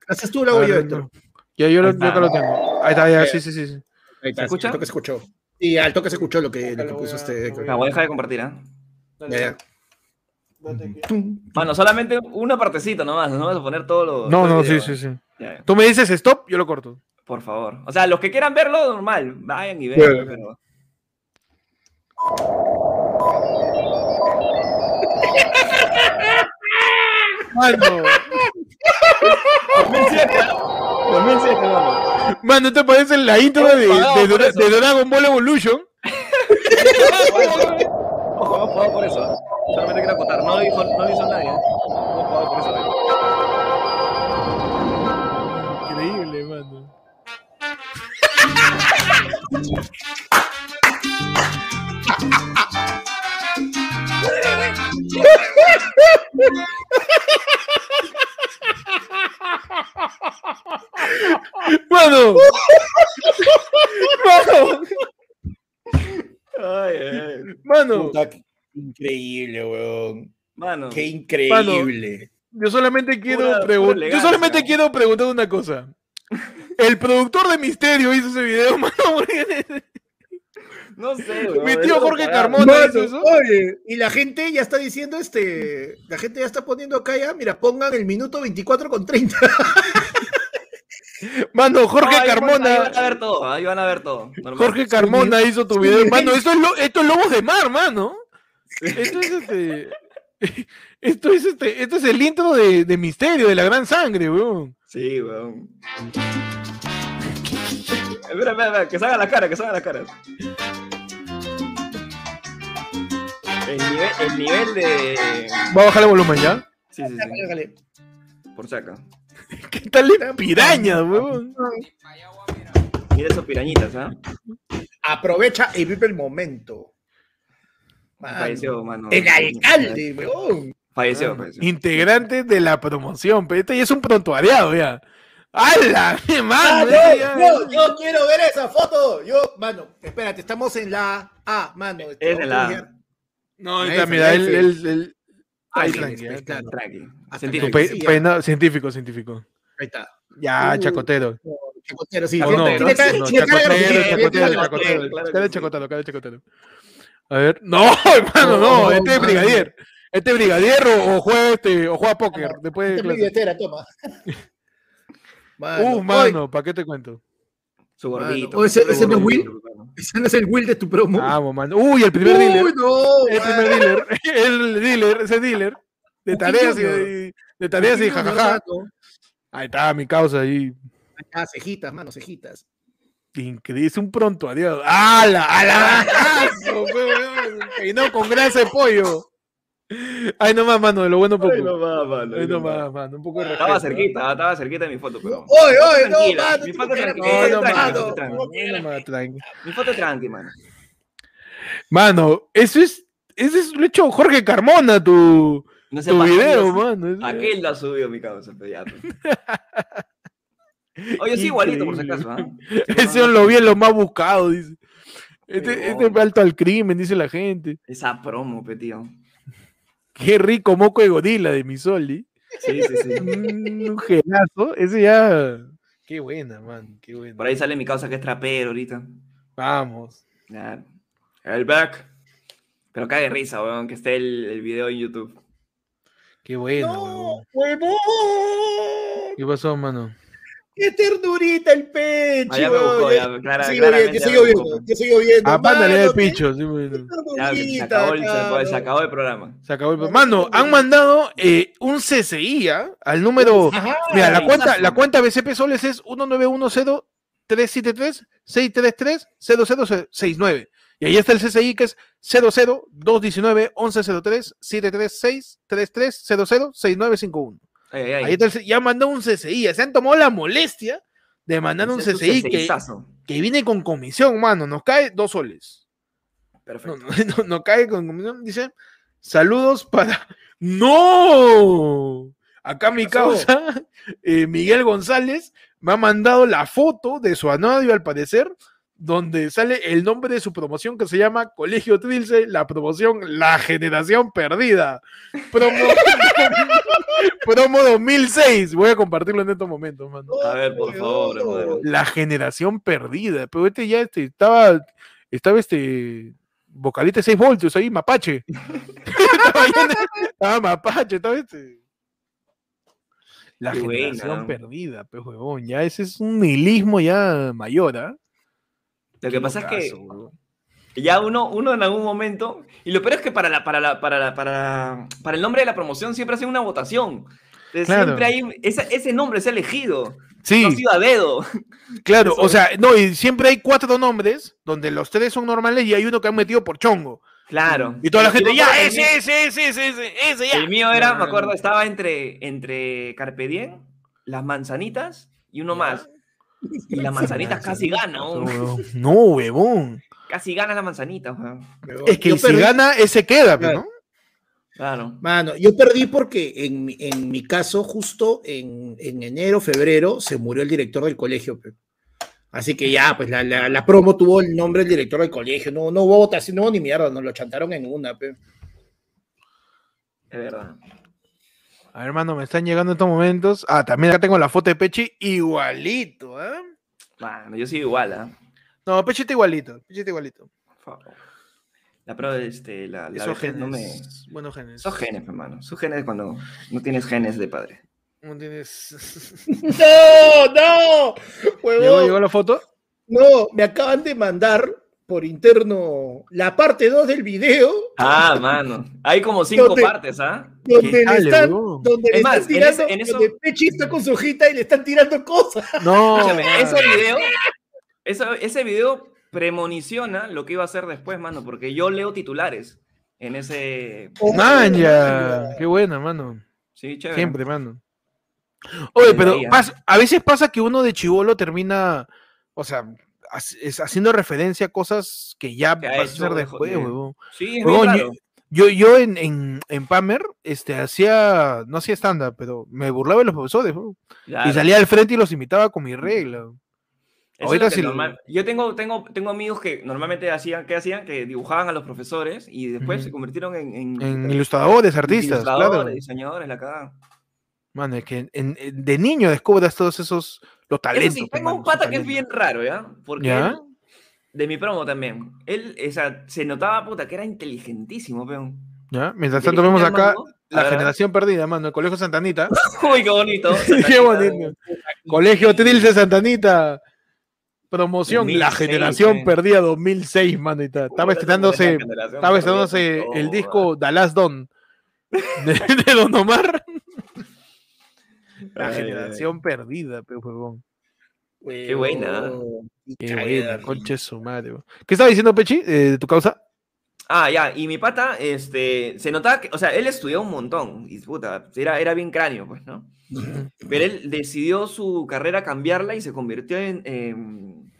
B: Haces tú el audio,
A: ver,
B: Héctor.
A: no. Ya yo, lo, yo acá lo tengo. Ahí está, ya,
B: Eh,
A: sí, sí, sí. sí.
B: Ahí está,
C: ¿Se escucha?
B: Al toque se escuchó. Sí, al toque se escuchó lo que, lo que puso
A: voy a-
B: este Héctor.
C: Ah, voy a dejar de compartir, ¿ah?
B: Ya, ya. Tum.
C: Mano, solamente una partecita nomás, no vas a poner todo lo...
A: No,
C: todo
A: no, sí,
C: video.
A: sí, sí.
C: Ya, ya,
A: Tú me dices stop, yo lo corto.
C: por favor. O sea, los que quieran verlo, normal, vayan y vean.
B: Bueno.
C: pero...
A: Mano,
C: 2007, 2007, mano.
A: mano, ¿te parece la intro de, de, de Dragon Ball Evolution?
C: Ojo, hemos pagado por eso. ¿eh? Solamente quiero acotar, no hizo, no hizo nadie. ¿eh? Hemos pagado por eso. ¿eh?
A: Increíble, mano. Mano, mano,
C: Ay, ay,
A: mano.
B: Puta, qué increíble, weón.
C: Mano,
B: Qué increíble.
A: Yo solamente quiero preguntar. Yo solamente quiero preguntar una cosa. El productor de Misterio hizo ese video, mano. porque-
C: no sé,
A: Mi tío Jorge. Carmona
B: Mano,
A: hizo eso.
B: oye, y la gente ya está diciendo este, la gente ya está poniendo acá ya, mira, pongan el minuto 24 con 30.
A: Mano, Jorge
C: No, ahí van- Ahí
A: Carmona.
C: van a ver todo, ahí van a ver todo. normal.
A: Jorge Carmona hizo tu
B: sí,
A: video.
B: sí.
A: Mano, esto es, lo, esto es Lobos de Mar, mano. Esto es este. Esto es este. Esto es el intro de, de Misterio, de la gran sangre, weón.
C: Sí, weón. Espera, espera, espera, que salgan las caras, que salgan las caras. El nivel, el nivel de.
A: Va a bajar el volumen ya.
C: Sí, sí, sí. Por si acá.
A: ¿Qué tal de piraña, weón?
C: Mira esos pirañitas, ¿ah?
B: Aprovecha y vive el momento. Mano,
C: Falleció, mano.
B: El alcalde, weón.
C: Falleció, falleció.
A: Integrante de la promoción, pero este ya es un prontuariado ya. ¡Hala! ¡Qué
B: Ah,
A: mano!
B: no, no, yo quiero ver esa foto. Yo, mano, espérate, estamos en la A, mano.
C: Es en la A.
A: No,
B: La
A: está,
B: F,
A: mira,
B: la
A: él,
B: F.
A: él, él-
B: Ahí
A: ahí tranqui,
B: está,
A: ahí
B: claro.
C: Tranqui.
B: Hasta
A: Tu
C: Científico.
A: científico, científico.
B: Ahí está.
A: Ya,
B: Uh,
A: chacotero.
B: Chacotero, sí.
A: Chacotero, chacotero, chacotero. A ver. No, hermano, no.
B: No,
A: Este es brigadier. Este es brigadier o, o juega este, o juega póker.
B: Mano,
A: Después de
B: Esta es toma.
A: Uh, mano, ¿para qué te cuento?
C: Su
B: Mano,
C: gordito.
B: oh, ese- no es Will. ese no es el Will de tu promo.
A: Vamos, mano. Uy, el primer
B: Uy,
A: dealer.
B: no,
A: El primer dealer. El dealer, ese dealer. De tareas y de, de tareas y jajaja. Ahí está mi causa ahí.
B: Ah, cejitas, mano, cejitas.
A: Increíble, es un pronto adiós. ¡Hala! ¡Hala! ¡Aso, pe, weón! Peinado con grasa de pollo. Ay, no más, mano, de lo bueno poco.
C: Ay, no mano,
A: Ay,
C: ay,
A: no
C: no va.
A: más, mano, un poco de
C: Estaba
A: respeto,
C: cerquita, estaba cerquita de mi foto, pero.
B: Oye, oye, no,
C: Tranquila,
B: mano.
C: mi foto
B: no
C: tranquila,
A: No, no,
B: no
A: ¿no? No tranqui.
C: Mi foto tranqui, mano.
A: Mano, eso es, eso es lo hecho Jorge Carmona, tu,
C: No sé
A: tu video, mano.
C: Aquel lo ha subido mi causa, pero. Oye, sí, igualito, por si acaso. ¿ah?
A: Ese lo vi en lo más buscado, dice. Este, este es alto al crimen, dice la gente.
C: Esa promo, pe, tío.
A: Qué rico moco de gorila de mi Soli.
C: Sí, sí, sí.
A: Un gelazo. Ese ya. Qué buena, man. Qué buena.
C: Por ahí sale mi causa que es trapero ahorita.
A: Vamos.
C: El back. Pero cae de risa, weón, que esté el, el video en YouTube.
A: Qué buena,
B: No,
A: huevón.
B: huevón.
A: ¿Qué pasó, mano?
B: Qué ternurita el pecho.
C: Ah, ya me buscó, ya, clara-
B: Yo sigo
C: claramente
B: yo
C: me
B: sigo viendo, yo sigo viendo.
A: Ah, mándale
B: mano,
A: el picho. sí, bueno.
C: Ya, se acabó, el, se,
B: cabrón.
C: se acabó el programa.
A: Se acabó el. Mano, han mandado eh, un CCI ¿ah? al número.
B: Ajá,
A: Mira, la cuenta, la cuenta BCP Soles es 1910-373-633-0069. Y ahí está el CCI que es 00-219-1103-736-33-00-6951.
C: Ay, ay, ay.
A: Ahí está el ya mandó un CCI. Se han tomado la molestia de mandar un CCI que, viene con comisión, mano. Nos cae dos soles.
C: Perfecto.
A: no, no, no cae con comisión. Dice, saludos para... ¡No! Acá mi causa, eh, Miguel González, me ha mandado la foto de su anuario, al parecer, donde sale el nombre de su promoción que se llama Colegio Trilce, la promoción La Generación Perdida. Promo, promo 2006. Voy a compartirlo en estos momentos, mano.
C: A ver, por favor, hermano.
A: La Generación Perdida. Pero este ya este, estaba, estaba este vocalista de 6 voltios ahí, Mapache. estaba, ahí en- estaba Mapache, estaba este. La
C: Qué buena.
A: generación perdida, pues huevón. Ya ese es un nihilismo ya mayor, ¿ah?
C: Lo que pasa es que ya uno, uno en algún momento, y lo peor es que para, la, para, la, para, la, para, para el nombre de la promoción siempre hacen una votación. Entonces,
A: Claro.
C: Siempre hay, ese, ese nombre es elegido,
A: Sí,
C: no ha sido a dedo.
A: claro,
C: eso
A: o sea, no, y siempre hay cuatro nombres donde los tres son normales y hay uno que han metido por chongo.
C: Claro.
A: Y toda la gente, ya, ese,
C: mío-
A: ese, ese, ese, ese, ese, ya.
C: El mío era,
A: No,
C: me
A: no,
C: acuerdo,
A: no.
C: estaba entre, entre Carpe Diem, las manzanitas y uno
A: Ya.
C: más. Y las manzanitas casi gana,
A: No,
C: weón.
A: huevón. No, huevón.
C: casi gana la manzanita, weón.
A: Es que
B: Yo
A: si
B: perdí-
A: gana, ese queda, pues,
B: Claro.
A: ¿no?
C: Claro.
B: Mano, yo perdí porque en, mi- en mi caso, justo en, en enero, febrero, se murió el director del colegio. pe. Así que ya, pues la, la- la promo tuvo el nombre del director del colegio. No, no hubo votación, no hubo ni mierda, nos lo chantaron en una. pe.
C: Es verdad.
A: A ver, hermano, me están llegando estos momentos. Ah, también acá tengo la foto de Pechi igualito, ¿eh?
C: Bueno, yo sigo igual, ¿ah?
A: No, Pechi está igualito. Pechi está igualito.
C: La prueba, este, la, la
A: Esos genes.
C: no me...
A: Buenos genes.
C: Esos genes, hermano. Esos genes cuando no tienes genes de padre.
A: ¿Cómo tienes?
B: ¡No, no! huevón,
A: ¿Llegó, llegó la foto?
B: No, me acaban de mandar por interno la parte 2 del video
C: Ah, mano. Hay como cinco partes, ¿ah?
B: donde le están, donde
C: Es
B: le
C: más,
B: están
C: en
B: tirando,
C: ese- en eso-
B: donde Pechi está con su hojita y le están tirando cosas.
A: No.
C: Escúchame, ese video, eso- ese video premoniciona lo que iba a hacer después, mano, porque yo leo titulares en ese...
A: Man, ya. Qué buena, mano.
C: Sí, chévere.
A: Siempre, mano. Oye, pero
C: ¿ah?
A: a veces pasa que uno de chivolo termina, o sea, haciendo referencia a cosas que ya vas a
C: dejó
A: después,
C: de-
A: huevón.
C: Sí, es
A: Huevón, yo-. Yo, en, en, en Pamer este, hacía, no hacía estándar, pero me burlaba de los profesores.
C: Claro.
A: y salía al frente y los imitaba con mi regla.
C: Eso
A: ahorita sí-
C: normal- Yo tengo, tengo, tengo amigos que normalmente hacían, ¿qué hacían? Que dibujaban a los profesores y después
A: Ujú.
C: se convirtieron en, en,
A: En ilustradores, artistas,
C: ilustradores,
A: claro.
C: diseñadores, la cagada.
A: Mano, es que en- de niño descubras todos esos, los
C: Eso
A: talentos.
C: sí, tengo un pata que es bien raro, ¿ya? Porque
A: ¿Ya?
C: él, De mi promo también. Él, o sea, se notaba, puta, que era inteligentísimo, peón.
A: ¿Ya? Mientras tanto vemos acá
C: mano.
A: La generación perdida, mano, el Colegio Santanita.
C: Uy, qué bonito.
A: Qué bonito. Colegio Trilce Santanita. Promoción, la
C: 2006,
A: generación
C: eh.
A: perdida 2006, mano. y ta- Estaba estrenándose, estaba estrenándose el disco Last Don de, de Don Omar. La
C: Ay,
A: generación perdida, pe huevón.
C: Qué buena.
A: Qué buena, conche su madre. weón. ¿Qué estaba diciendo, Pechi, eh, de tu causa?
C: Ah, ya, y mi pata, este, se notaba que, o sea, él estudió un montón, y puta, era, era bien cráneo, pues, ¿no? Pero él decidió su carrera cambiarla y se convirtió en, en,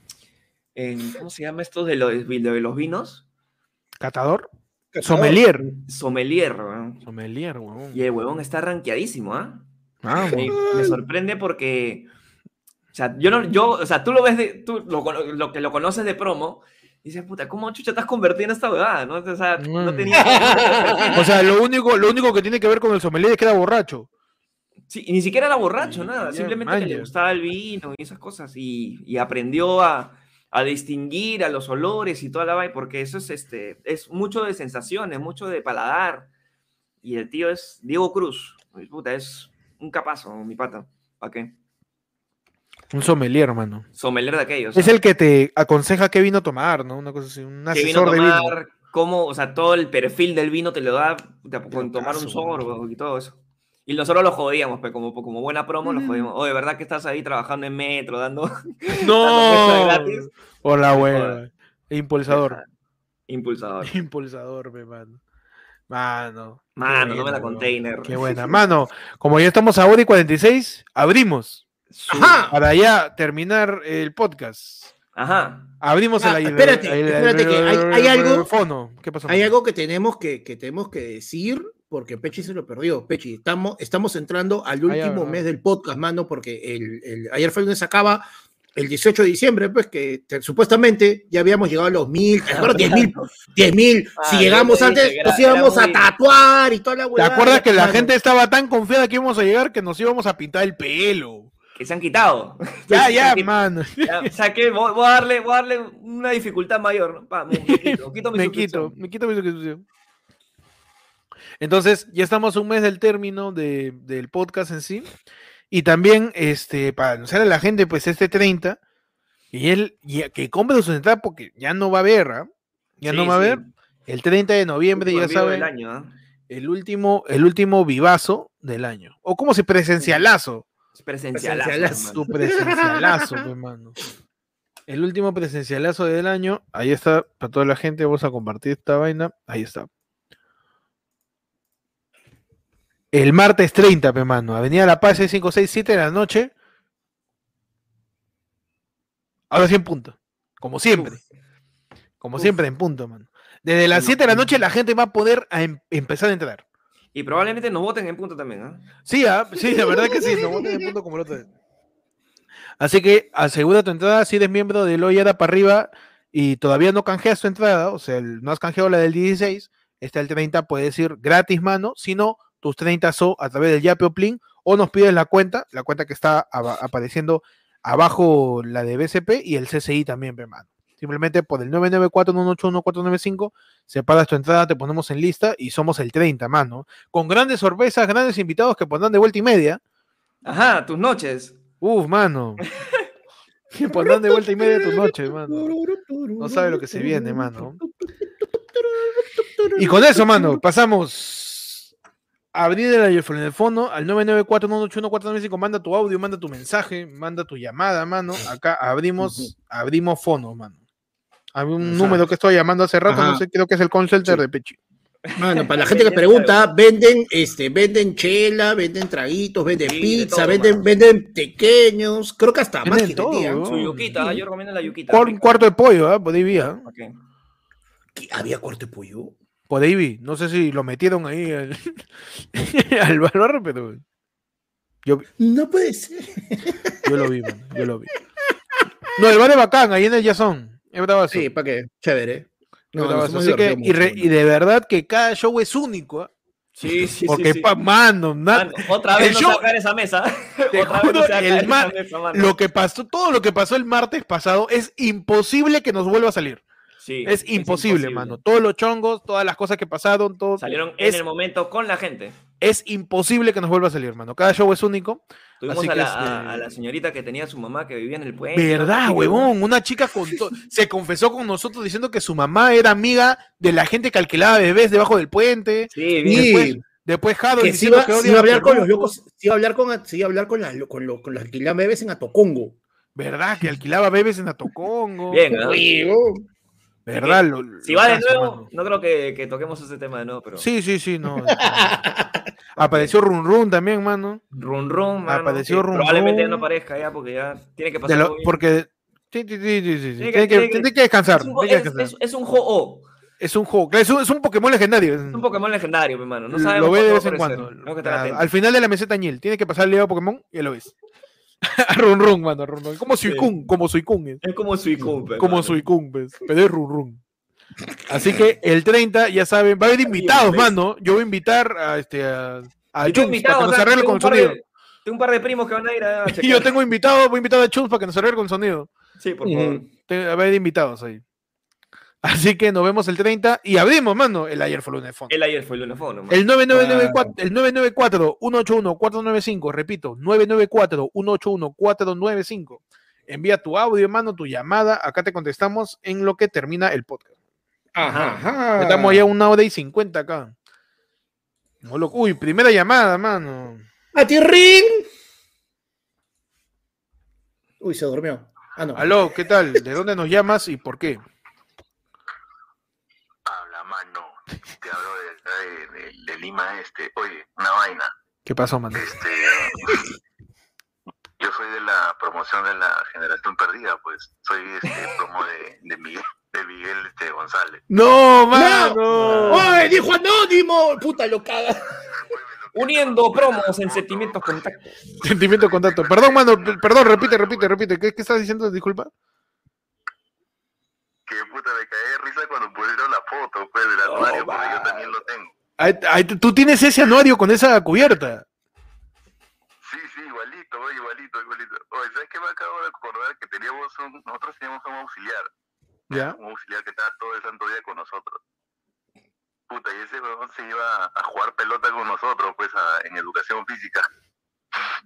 C: en- ¿cómo se llama esto de los, de los vinos?
A: Catador. Sommelier.
C: Sommelier, weón.
A: Sommelier, huevón.
C: Y el huevón está rankeadísimo, ¿ah?
A: Ah,
C: Me, me sorprende porque, o sea, yo no, yo, o sea, tú lo ves de, tú lo, lo que lo conoces de promo, y dices, puta, ¿cómo chucha has convertido en esta huevada? ¿no? O sea, no
A: Mm.
C: tenía...
A: O sea, lo único, lo único que tiene que ver con el sommelier es que era borracho.
C: Sí, y ni siquiera era borracho,
A: Y
C: nada. Simplemente que le gustaba el vino y esas cosas. Y, y aprendió a, a distinguir a los olores y toda la vaina, porque eso es, este, es mucho de sensaciones, mucho de paladar. Y el tío es Diego Cruz. Puta, es un capazo, mi pata. ¿Para qué?
A: Un sommelier, hermano.
C: Sommelier de aquellos.
A: Es el que te aconseja qué vino tomar, ¿no? Una cosa así, un
C: que vino a
A: asesor de vino.
C: tomar, cómo, o sea, todo el perfil del vino te lo da con tomar un sorbo y todo eso. Y nosotros lo jodíamos, pues, como, como buena promo, lo jodíamos. Oye, ¿verdad que estás ahí trabajando en metro, dando de
A: No.
C: gratis.
A: Hola,
C: jodas.
A: Impulsador.
C: impulsador?
A: Impulsador, me mano. Mano.
C: Mano, no me la container.
A: Qué buena. Mano, como ya estamos a hora y 46, abrimos
C: Su-
B: Ajá.
A: para ya terminar el podcast.
C: Ajá.
A: Abrimos
B: Ah,
A: el
B: espérate,
A: el- el-
B: espérate que hay- algo-
A: fono. ¿Qué pasó?
B: Hay algo que tenemos que, que tenemos que decir porque Pechi se lo perdió. Pechi, estamos, estamos entrando al último mes del podcast, mano, porque el, el- ayer fue el lunes acaba el 18 de diciembre, pues que te- supuestamente ya habíamos llegado a los mil, ¿te acuerdas? 10 mil, 10 mil.
C: Ah,
B: si llegamos
C: te
B: antes,
C: era-
B: nos íbamos a tatuar y toda la
A: ¿Te
B: huevada.
A: acuerdas que la gente estaba tan confiada que íbamos a llegar que nos íbamos a pintar el pelo?
C: Que se han quitado.
A: Ya, ya, mano.
C: Ya, O sea, que voy, voy a darle, voy a darle una dificultad mayor. ¿no? Pa, me quito, quito mi
A: me
C: suscripción.
A: quito, me quito mi suscripción. Entonces, ya estamos un mes del término de- del podcast en sí. Y también, este, para anunciar a la gente, pues este 30, y él, y que compre su entrada porque ya no va a haber, ¿ah? Ya
C: Sí,
A: no va a haber. El 30 de noviembre, ya
C: del
A: saben,
C: año, ¿ah?
A: el último, el último vivazo del año. O como si presencialazo.
C: Es presencialazo,
B: Presencialazo.
C: hermano.
A: Tu presencialazo, pues, mano. El último presencialazo del año. Ahí está, para toda la gente. Vamos a compartir esta vaina. Ahí está. El martes 30, pe mano. Avenida La Paz, 567 de la noche. Ahora sí en punto. Como siempre. Como
B: Uf.
A: siempre en punto, mano. Desde las
C: No,
A: 7 de la
C: no.
A: noche la gente va a poder a em- empezar a entrar.
C: Y probablemente nos voten en punto también, ¿ah?
A: Sí, ah, sí, la verdad que sí, no voten en punto como el otro día. Así que asegura tu entrada si eres miembro de Loyada para arriba y todavía no canjeas tu entrada, o sea, no has canjeado la del 16, está el 30, puedes ir gratis, mano, si no, tus 30 son a través del Yape o Plin, o nos pides la cuenta, la cuenta que está apareciendo abajo la de BCP y el CCI también, pe, mano. Simplemente por el 994-181-495, separas tu entrada, te ponemos en lista y somos el 30, mano. Con grandes sorpresas, grandes invitados que pondrán de vuelta y media.
C: Ajá, tus noches.
A: Uf, mano. Que pondrán de vuelta y media tu noche, mano. No sabe lo que se viene, mano. Y con eso, mano, pasamos abrir el iPhone en el fondo al 994-181-495. Manda tu audio, manda tu mensaje, manda tu llamada, mano. Acá abrimos, abrimos fono, mano. Hay un número que estoy llamando hace rato, no sé, creo que es el call center
B: Sí.
A: de Pechi.
B: Mano, para la gente que pregunta, venden, este, venden chela, venden traguitos, venden
C: Sí, de
B: pizza,
C: todo,
B: venden,
C: mano.
B: venden pequeños, creo que hasta más
A: Venden
B: que.
C: Su yuquita,
B: sí.
C: yo recomiendo la yuquita.
A: Cuar- un cuarto de pollo, ¿ah? Por ahí vi, ¿ah?
B: ¿Había corte pollo?
A: Por vi. No sé si lo metieron ahí al, al barro, pero yo,
B: No puede ser.
A: yo lo vi, mano, yo lo vi. No, el bar es bacán, ahí en el Jason. Es.
B: Sí, ¿para qué? Chévere. No,
A: Así que, y, re-
B: mucho,
A: y de verdad que cada show es único. ¿ah?
C: Sí, sí,
A: Porque,
C: sí. sí.
A: pa- mano,
C: Mano, otra vez
A: el
C: no sacar esa mesa. Otra vez no sacar
A: el
C: esa
A: mar-
C: mesa, mano.
A: lo que pasó, todo lo que pasó el martes pasado es imposible que nos vuelva a salir.
C: Sí,
A: Es imposible, mano. Todos los chongos, todas las cosas que pasaron, todo.
C: Salieron
A: es,
C: en el momento con la gente.
A: es imposible que nos vuelva a salir, hermano. Cada show es único.
C: Tuvimos
A: Así
C: a
A: que,
C: la, a- a la señorita que tenía su mamá que vivía en el puente.
A: ¿Verdad, huevón? Una chica contó- se confesó con nosotros diciendo que su mamá era amiga de la gente que alquilaba bebés debajo del puente.
C: Sí,
B: Y
C: bien.
A: después- Después Jado
B: que
A: diciendo
B: iba,
A: que
B: iba a
A: los
B: hablar con los locos, se iba a hablar con, se iba a hablar con las con, lo- con que la bebés en Atocongo.
A: ¿Verdad? Que alquilaba bebés en Atocongo.
C: Bien, ¿ah?
A: ¿Verdad? Lo-
C: Si va de nuevo,
A: mano.
C: no creo que, que toquemos ese tema de nuevo, pero.
A: Sí, sí, sí, no. Apareció Run Run también, mano.
C: Run Run, mano,
A: Apareció
C: que
A: Run
C: Probablemente ya
A: Run.
C: no aparezca ya, porque ya tiene que pasar.
A: lo- porque. Sí, sí, sí, sí.
C: Tiene que- tiene que-
A: tiene que descansar.
C: es un, es, es- es un ho-oh,
A: Es un juego, es un, es un Pokémon legendario.
C: es un Pokémon legendario, mi mano. No sabemos
A: lo ve de vez en cuando. Al final de la meseta Ñil, tiene que pasar el Leo Pokémon y ya lo ves. run Run, mano, Run Run. Como Suicune, como Suicune. es.
C: Es como Suicune,
A: Como. Suicune, pues. Pero es Run Run. Así que el 30, ya saben, va a haber invitados, mano. Yo voy a invitar a este a, a Chums para que
C: invitados,
A: nos
C: o sea,
A: arregle con el sonido.
C: de- Tengo un par de primos que van a ir a
A: Y yo tengo invitado, voy a invitar a Chums para que nos arregle con el sonido.
C: Sí, por favor.
A: Te- Va a haber invitados ahí. Así que nos vemos el 30 y abrimos, mano. El ayer fue lunes de fondo.
C: El ayer fue el lunefono, mano.
A: El 9994, el 994-181-495, repito, 994-181-495. Envía tu audio, hermano, tu llamada. Acá te contestamos en lo que termina el podcast.
B: Ajá, ajá.
A: Estamos ya una hora y 50 acá. No, loco. Uy, primera llamada, mano.
B: A ti, Rin. Uy, se durmió. Ah, no.
A: Aló, ¿qué tal? ¿De dónde nos llamas y por qué?
D: Habla, mano. Te hablo de, de- de- de Lima Este. Oye, una vaina.
A: ¿Qué pasó, mano?
D: Este. Yo soy de la promoción de la generación perdida, pues. Soy este promo de, de Miguel, de Miguel este, González.
A: No, mano.
B: ¡Oye, dijo anónimo! Puta, lo caga.
C: Uniendo promos en sentimientos contactos.
A: Sentimiento de contacto. Perdón, mano. Perdón, repite, repite, repite. ¿Qué, qué estás diciendo? Disculpa.
D: Que puta, me caí de risa cuando pusieron foto, pues, del anuario, porque yo también lo tengo.
A: Ahí- ahí- tú tienes ese anuario con esa cubierta.
D: Sí, sí, igualito, oye, igualito, igualito. Oye, ¿sabes qué me acabo de acordar? Que teníamos un, nosotros teníamos un auxiliar.
A: ¿Ya?
D: un auxiliar que estaba todo el santo día con nosotros. Puta, y ese huevón se iba a jugar pelota con nosotros, pues, a- en educación física.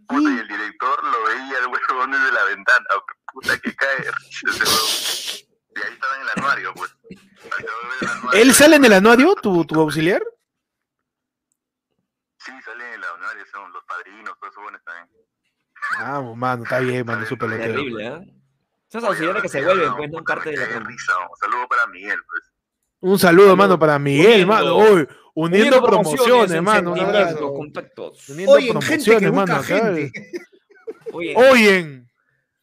D: Puta, y el director lo veía el huevón desde la ventana. Puta, que cae ese huevón. Y ahí estaba en el anuario, pues. Ahí estaba en el anuario.
A: ¿Él sale en el anuario, tu, tu auxiliar?
D: Sí, sale en el anuario, son los padrinos, todos esos buenos también.
A: Ah, mano, está bien, mano, su pelotero.
C: Terrible, ¿eh? Esos auxiliares que se vuelven, pues, no parte de la
D: risa. Un saludo para Miguel, pues.
A: Un saludo, mano, para Miguel,
C: Uniendo-
A: mano. Uy, uniendo promociones,
C: en
A: mano. Un
C: sentimientos,
A: abrazo.
C: contactos.
A: Uniendo
B: Oye, gente que
A: promociones,
B: busca
A: mano.
B: gente.
C: Oye,
A: Oyen.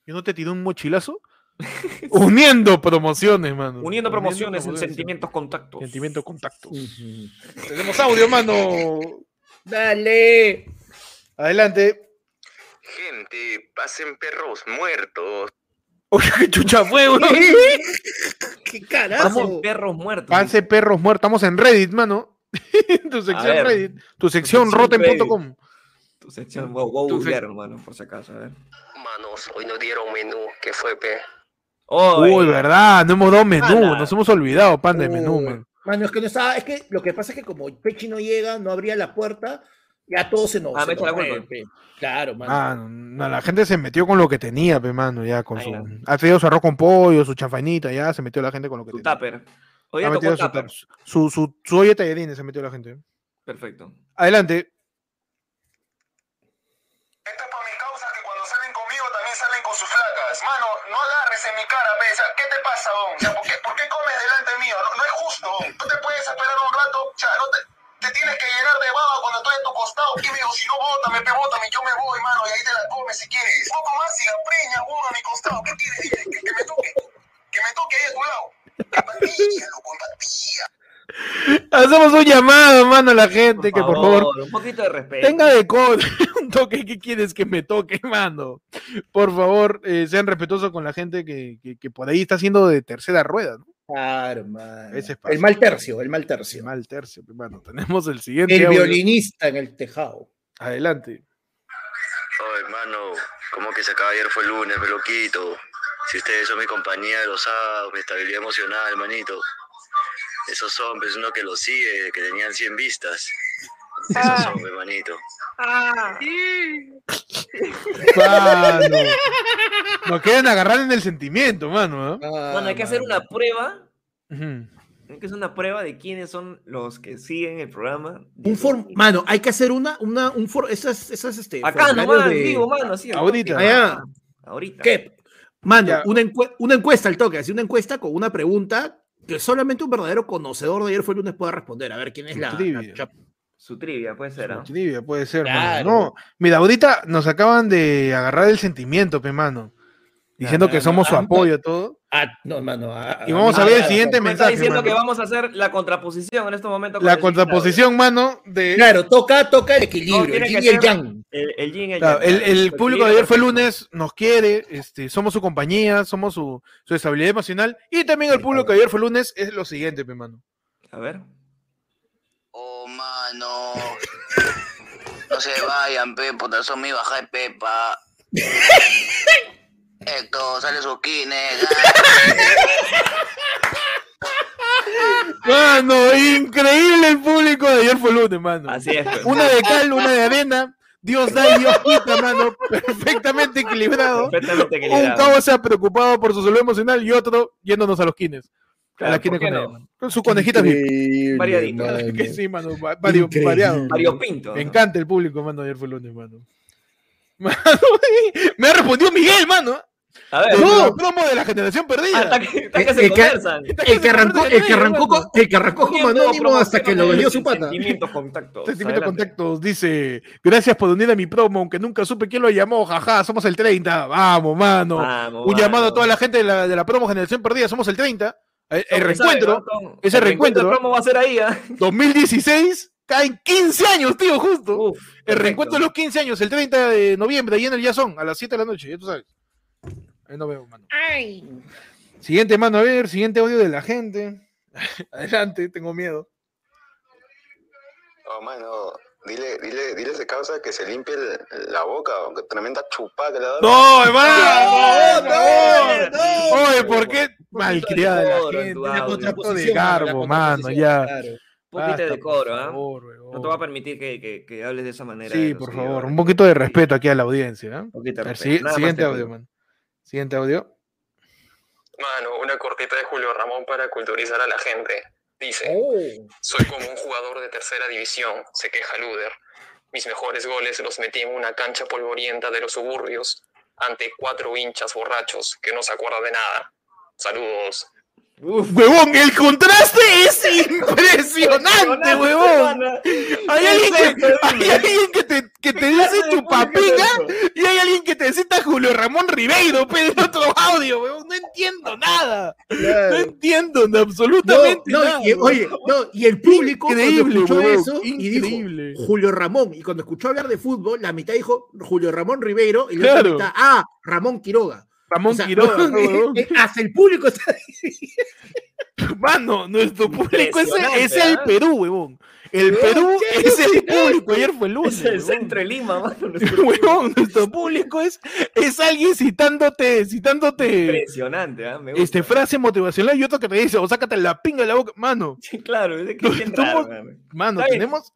A: ¿Yo no te tiré un mochilazo? Uniendo promociones, mano.
C: uniendo promociones en sentimientos contactos.
A: Sentimiento contactos. Tenemos audio, mano.
B: Dale.
A: Adelante.
D: Gente, pasen perros muertos.
A: Oye, qué chucha fue, weón.
B: ¿Qué carajo?
C: perros muertos.
A: Pase perros muertos. Estamos en Reddit, mano. tu sección
C: ver.
A: Reddit. Tu sección
C: sección
A: rotten.com.
C: Tu sección, wow, wow,
A: Tu sec-
C: hermano, por si acaso, a ver.
E: Manos, hoy nos dieron menú. ¿Qué fue, pe?
A: Uy, verdad, no hemos dado menú.
C: Ala.
A: Nos hemos olvidado, pan de menú, man.
B: Mano, es que no estaba, es que lo que pasa es que como Pechi no llega, no abría la puerta, ya todo se nos.
C: Ah,
B: se
C: me echa
B: nos
C: la culpa.
B: fue, pe. Claro, mano.
A: Ah, no, la gente se metió con lo que tenía, pe, mano, ya con
C: Ahí
A: su...
C: va.
A: Ha traído su arroz con pollo, su chafainita, ya se metió la gente con lo que
C: tu
A: tenía.
C: tupper. Hoy
A: Ha
C: tocó
A: su,
C: tupper.
A: tap- su, su, su olla se metió la gente.
C: Perfecto.
A: Adelante.
F: Sea, ¿qué te ¿por qué, por qué comes delante mío? No, es justo, don. Tú te puedes esperar un rato, o no te, te tienes que llenar de baba cuando estoy a tu costado. Y me digo, si no bótame, pe, bótame, yo me voy, mano, y ahí te la comes si quieres. Un poco más y la preña, uno a mi costado. ¿Qué quieres? Que, que me toque, que me toque ahí a tu lado. Empatía, loco, empatía.
A: Hacemos un llamado, mano, a la gente, que por favor
C: Un poquito de respeto.
A: tenga de con un toque. ¿Qué quieres que me toque, mano? Por favor, eh, sean respetuosos con la gente que, que, que por ahí está haciendo de tercera rueda, ¿no?
B: Claro.
A: Ese.
B: El mal tercio, el mal tercio.
A: Sí, mal tercio, hermano. Tenemos el siguiente.
B: El
A: audio.
B: violinista en el tejado.
A: Adelante.
G: Oh, hermano, como que se acaba ayer fue el lunes, me loquito. Si ustedes son mi compañía de los sábados, mi estabilidad emocional, hermanito. Esos hombres, uno que los sigue, que tenían 100 vistas. Esos hombres, hermanito.
A: Mano. Nos quieren agarrar en el sentimiento, mano. ¿eh?
C: Bueno, hay que hacer una prueba. Hay que hacer una prueba de quiénes son los que siguen el programa.
B: Un form, mano, hay que hacer una, una, un for, esas, esas, este.
C: Acá nomás,
B: de-
C: vivo, mano, así. al
A: Ahorita.
B: Allá.
C: Ahorita.
B: ¿Qué? Mano, una, encue- una encuesta al toque, así una encuesta con una pregunta que solamente un verdadero conocedor de ayer fue el lunes pueda responder. A ver quién es la, la
A: Trivia.
B: chapa.
C: Su trivia, puede ser, ¿ah?
A: Trivia, puede ser, mano. No, mira, ahorita nos acaban de agarrar el sentimiento, pe, mano. Diciendo
B: no,
A: que
B: no,
A: somos su apoyo, todo.
B: Ah, no, mano. ah,
A: Y vamos a
B: ah,
A: ver el
B: ah,
A: siguiente
C: está
A: mensaje.
C: diciendo
A: mano.
C: que vamos a hacer la contraposición en este momento. con
A: La
C: el
A: contraposición, mano, de.
B: Claro, toca, toca el equilibrio, el yin y el yang.
C: El, el yin y el
A: Claro,
C: yang,
A: el, el público de ayer fue
C: perfecto.
A: lunes, nos quiere, este, somos su compañía, somos su, su estabilidad emocional. Y también el público de ayer fue lunes es lo siguiente, pe, mano.
C: A ver.
G: Oh, mano. No se vayan, pe, puta, son mi baja de pepa. Héctor, sale su kines.
A: Mano, increíble el público de ayer fue lunes, mano.
C: Así es. pues.
A: Una de cal, una de arena. Dios da y Dios quita, mano. Perfectamente equilibrado.
C: Perfectamente
A: Un
C: equilibrado.
A: causa preocupado por su salud emocional y otro yéndonos a los kines. A
C: Claro,
A: la quines
C: ¿por qué
A: con,
C: no?
A: con su conejita
C: Variadito.
A: Que sí, mano. va- vario- variado.
C: Variopinto.
A: Me
C: ¿no?
A: encanta el público, mano. Ayer fue lunes, mano. Mano, me ha respondido Miguel, mano.
C: A ver.
B: No.
A: promo de la generación perdida.
C: Hasta que, hasta que
B: El-
C: se
B: el que-. El arrancó, el que arrancó, con- el que arrancó como anónimo hasta que lo vendió su pata.
C: Sentimientos, contactos.
A: Sentimiento
C: Adelante.
A: Contactos dice: Gracias por unir a mi promo, aunque nunca supe quién lo llamó. Jaja, somos el 30. Vamos, mano.
C: Vamos,
A: Un llamado a toda la gente de la, de la promo Generación Perdida. Somos el 30. El, el
C: Tom,
A: reencuentro,
C: ¿sabes, no,
A: ese
C: El
A: reencuentro.
C: de promo va a ser ahí, ¿ah?
A: 2016. Caen 15 años, tío, justo.
C: Uf,
A: el reencuentro de los 15 años, el 30 de noviembre, ahí en el Yazón, a las 7 de la noche, ya tú sabes. Ahí nos vemos, mano. Siguiente, mano, a ver, siguiente audio de la gente. Adelante, tengo miedo.
H: Oh, mano, dile, dile, dile a ese causa que se limpie el- la boca, aunque tremenda chupada que le da.
A: ¡No, hermano!
C: no,
A: ¡No!
C: no,
A: Oye,
C: no,
A: ¿por qué? Malcriada
C: de
A: la gente.
C: tu
A: Un
C: audio.
A: poquito de
B: contraposición,
A: garbo, mano, ya.
B: claro.
C: Un poquito de
A: Basta,
C: decoro,
A: por
C: ¿ah?
A: favor.
C: No te voy a permitir que, que, que hables de esa manera.
A: Sí,
C: los
A: por favor,
C: seguidores.
A: un poquito de respeto aquí a la audiencia. ¿eh?
C: Un poquito de
A: A ver,
C: respeto.
A: si-
C: Nada más
A: siguiente
C: te
A: audio,
C: pido.
A: man. Siguiente audio.
H: Mano, una cortita de Julio Ramón para culturizar a la gente. Dice,
B: Oh.
H: soy como un jugador de tercera división, se queja Luder. Mis mejores goles los metí en una cancha polvorienta de los suburbios, ante cuatro hinchas borrachos que no se acuerdan de nada. Saludos.
C: Uf,
A: Huevón, el contraste es impresionante, huevón. Hay alguien que, hay alguien que te, que te dice chupapinga y hay alguien que te cita Julio Ramón Ribeiro, pero en otro audio, huevón. No entiendo nada. No entiendo
B: No,
A: absolutamente
B: no,
A: nada.
B: y, oye, no, y el público
A: Increíble,
B: escuchó
A: huevón,
B: eso y
A: increíble.
B: dijo Julio Ramón, y cuando escuchó hablar de fútbol, la mitad dijo Julio Ramón Ribeiro y la otra mitad, ah, Ramón Quiroga.
A: Ramón
B: O sea,
A: Quiroga, huevón.
B: eh, hasta el público está
A: Mano, nuestro público es, el
C: ¿ah?
A: Perú, huevón. El
B: Huevón,
A: Perú es el público. Ayer fue el lunes.
C: Es el
A: huevón.
C: centro de Lima, mano. nuestro-
A: Huevón, nuestro público es, es alguien citándote, citándote
C: Impresionante, ¿ah? Me gusta.
A: este, frase motivacional y otro que te dice, o sácate la pinga de la boca. Mano,
C: Sí, claro, es que es raro, mano.
A: tenemos.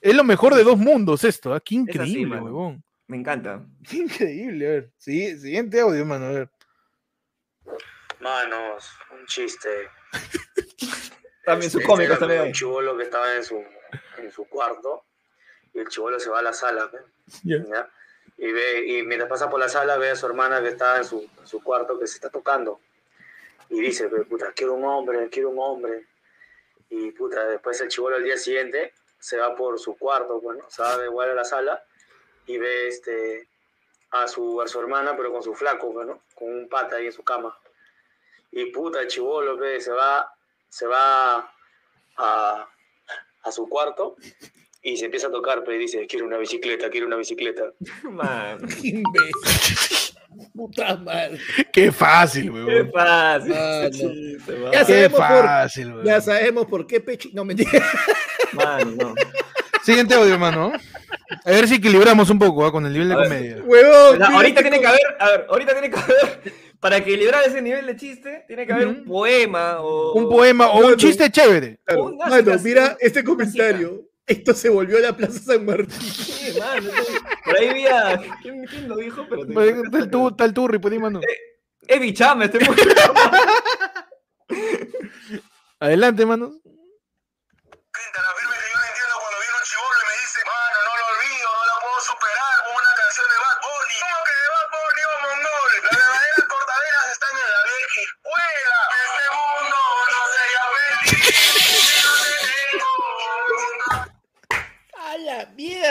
A: Es lo mejor de dos mundos esto, ¿ah? Qué
C: así,
A: increíble, huevón.
C: Me encanta.
A: Qué increíble, a ver. Sí, siguiente audio, mano, a ver.
I: Manos, un chiste.
C: También sus
I: Este,
C: cómicos también.
I: Un chivolo que estaba en su, en su cuarto y el chivolo se va a la sala.
A: ¿Ya?
I: Y, ve, y mientras pasa por la sala ve a su hermana que está en su, en su cuarto que se está tocando. Y dice, "Pero, puta, quiero un hombre, quiero un hombre. Y puta, después el chivolo al día siguiente se va por su cuarto, bueno, se va de igual a la sala y ve este, a, su, a su hermana, pero con su flaco, bueno, con un pata ahí en su cama. Y puta, el chivolo ve, se va, se va a, a su cuarto y se empieza a tocar, pero dice, quiero una bicicleta, quiero una bicicleta.
C: Man.
B: imbécil. Puta madre.
A: Qué fácil,
C: Qué
A: weón.
C: fácil.
B: Ah, no.
C: chiste, mano.
B: Ya
A: Qué
B: sabemos por,
A: fácil, weón.
B: ya sabemos por qué Pechi. No mentira.
C: Mano, no.
A: Siguiente audio, mano. A ver si equilibramos un poco con el nivel de
C: ver.
A: comedia.
B: Huevón.
C: O sea,
B: mira
C: ahorita tiene que haber, a ver, ahorita tiene que haber, para equilibrar ese nivel de chiste, tiene que haber un poema o
A: Un poema o
B: No,
A: un
B: no.
A: chiste chévere.
B: Claro.
C: Una
B: Mano,
C: cita,
B: mira
C: una
B: este comentario. Esto se volvió a la Plaza San Martín.
C: Sí, mano, entonces, por ahí vi a. ¿Quién, quién lo dijo? Pero
A: Está el, tu- está el turri, pues, mano.
C: Es bichame, este muy
A: Adelante, mano.
F: Gente,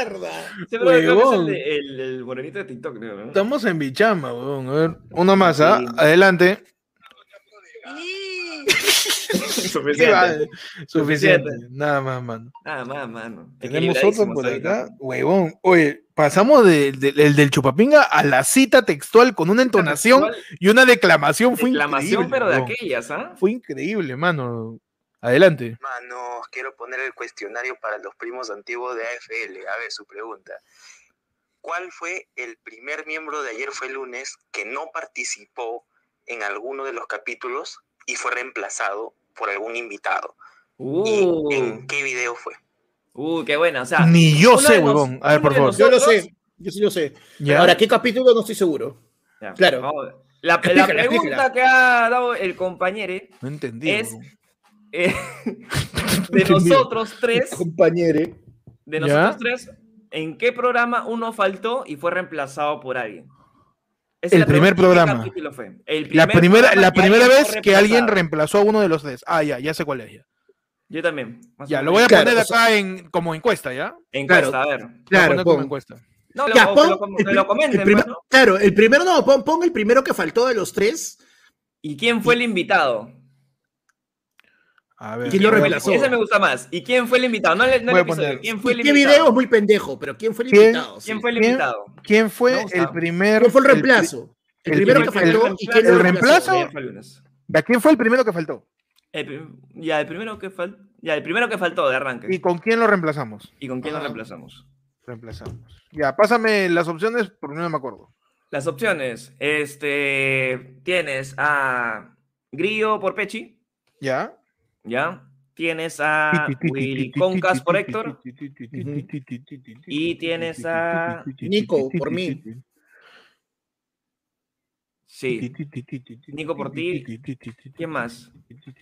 B: mierda!
C: Que es el, de- el, el morenito de TikTok, creo, ¿no?
A: Estamos en bichama, weón. A ver, uno más, ¿ah?
C: Sí.
A: Adelante.
C: Suficiente.
A: vale. Suficiente.
C: Suficiente.
A: Nada más, mano.
C: Nada más, mano.
A: Tenemos otro por acá. Huevón. Oye, pasamos de- de- el del chupapinga a la cita textual con una entonación
C: Textual,
A: y una declamación. Fue
C: Declamación,
A: increíble.
C: pero de
A: huevón.
C: aquellas, ¿ah?
A: Fue increíble, mano. Adelante.
J: Manos, quiero poner el cuestionario para los primos antiguos de AFL. A ver, su pregunta. ¿Cuál fue el primer miembro de ayer fue lunes que no participó en alguno de los capítulos y fue reemplazado por algún invitado?
C: Uh,
J: ¿Y en qué video fue?
C: uh, qué buena. O sea,
A: Ni yo sé, huevón. A ver, por favor.
B: Yo lo sé. Yo sí lo sé.
A: ¿Ya?
B: Ahora, ¿qué capítulo? No estoy seguro.
C: Ya,
B: Claro.
C: ver. La, la pregunta
B: explícala.
C: que ha dado el compañero
A: No entendí.
C: es-
A: huevón.
C: Eh, de nosotros tres,
B: Compañere.
C: de
A: ¿Ya?
C: nosotros tres, ¿en qué programa uno faltó y fue reemplazado por alguien? Esa
A: El primer
C: pregunta, ¿qué
A: programa.
C: fue? El
A: La
C: primer
A: primera,
C: programa
A: la primera vez que alguien reemplazó a uno de los tres. Ah, ya, ya sé cuál es. Ya,
C: Yo también.
A: Ya, lo voy a.
B: Claro,
A: poner
B: o sea-
A: acá en, como encuesta, ¿ya?
C: Encuesta,
B: Claro.
C: a ver.
A: Lo voy a
B: Claro,
A: poner como
B: pon.
A: encuesta.
C: No,
B: Ya,
C: lo,
B: pon
C: que lo,
B: el
C: que lo comenten,
B: el primer-. Claro, el primero no, pon, pon el primero que faltó de los tres.
C: ¿Y quién fue el invitado?
A: A ver.
B: ¿Quién lo reemplazó?
C: Ese me gusta más. ¿Y quién fue el invitado? No, le- no
A: Voy
C: el
A: a poner-
C: episodio. ¿Quién fue el
B: ¿Qué video es muy pendejo? Pero ¿quién fue el
A: ¿Quién?
B: invitado?
C: ¿Quién
B: Sí.
C: fue el invitado?
A: ¿Quién fue el primer.
B: ¿Quién fue el reemplazo? El,
A: el
B: primero
A: primer-
B: que faltó
A: el-
B: y quién
A: el reemplazo? ¿Ya quién fue el primero que faltó?
C: El ya, el primero que faltó. Ya, el primero que faltó de arranque.
A: ¿Y con quién lo reemplazamos?
C: ¿Y con quién lo reemplazamos?
A: Reemplazamos. Ya, pásame las opciones porque no me acuerdo.
C: Las opciones. Este. Tienes a Grillo por Pechi.
A: ¿Ya?
C: ¿Ya? Tienes a Willy Concas por Héctor. Y tienes a
B: Nico, por mí.
C: Sí. Nico por ti. ¿Quién más?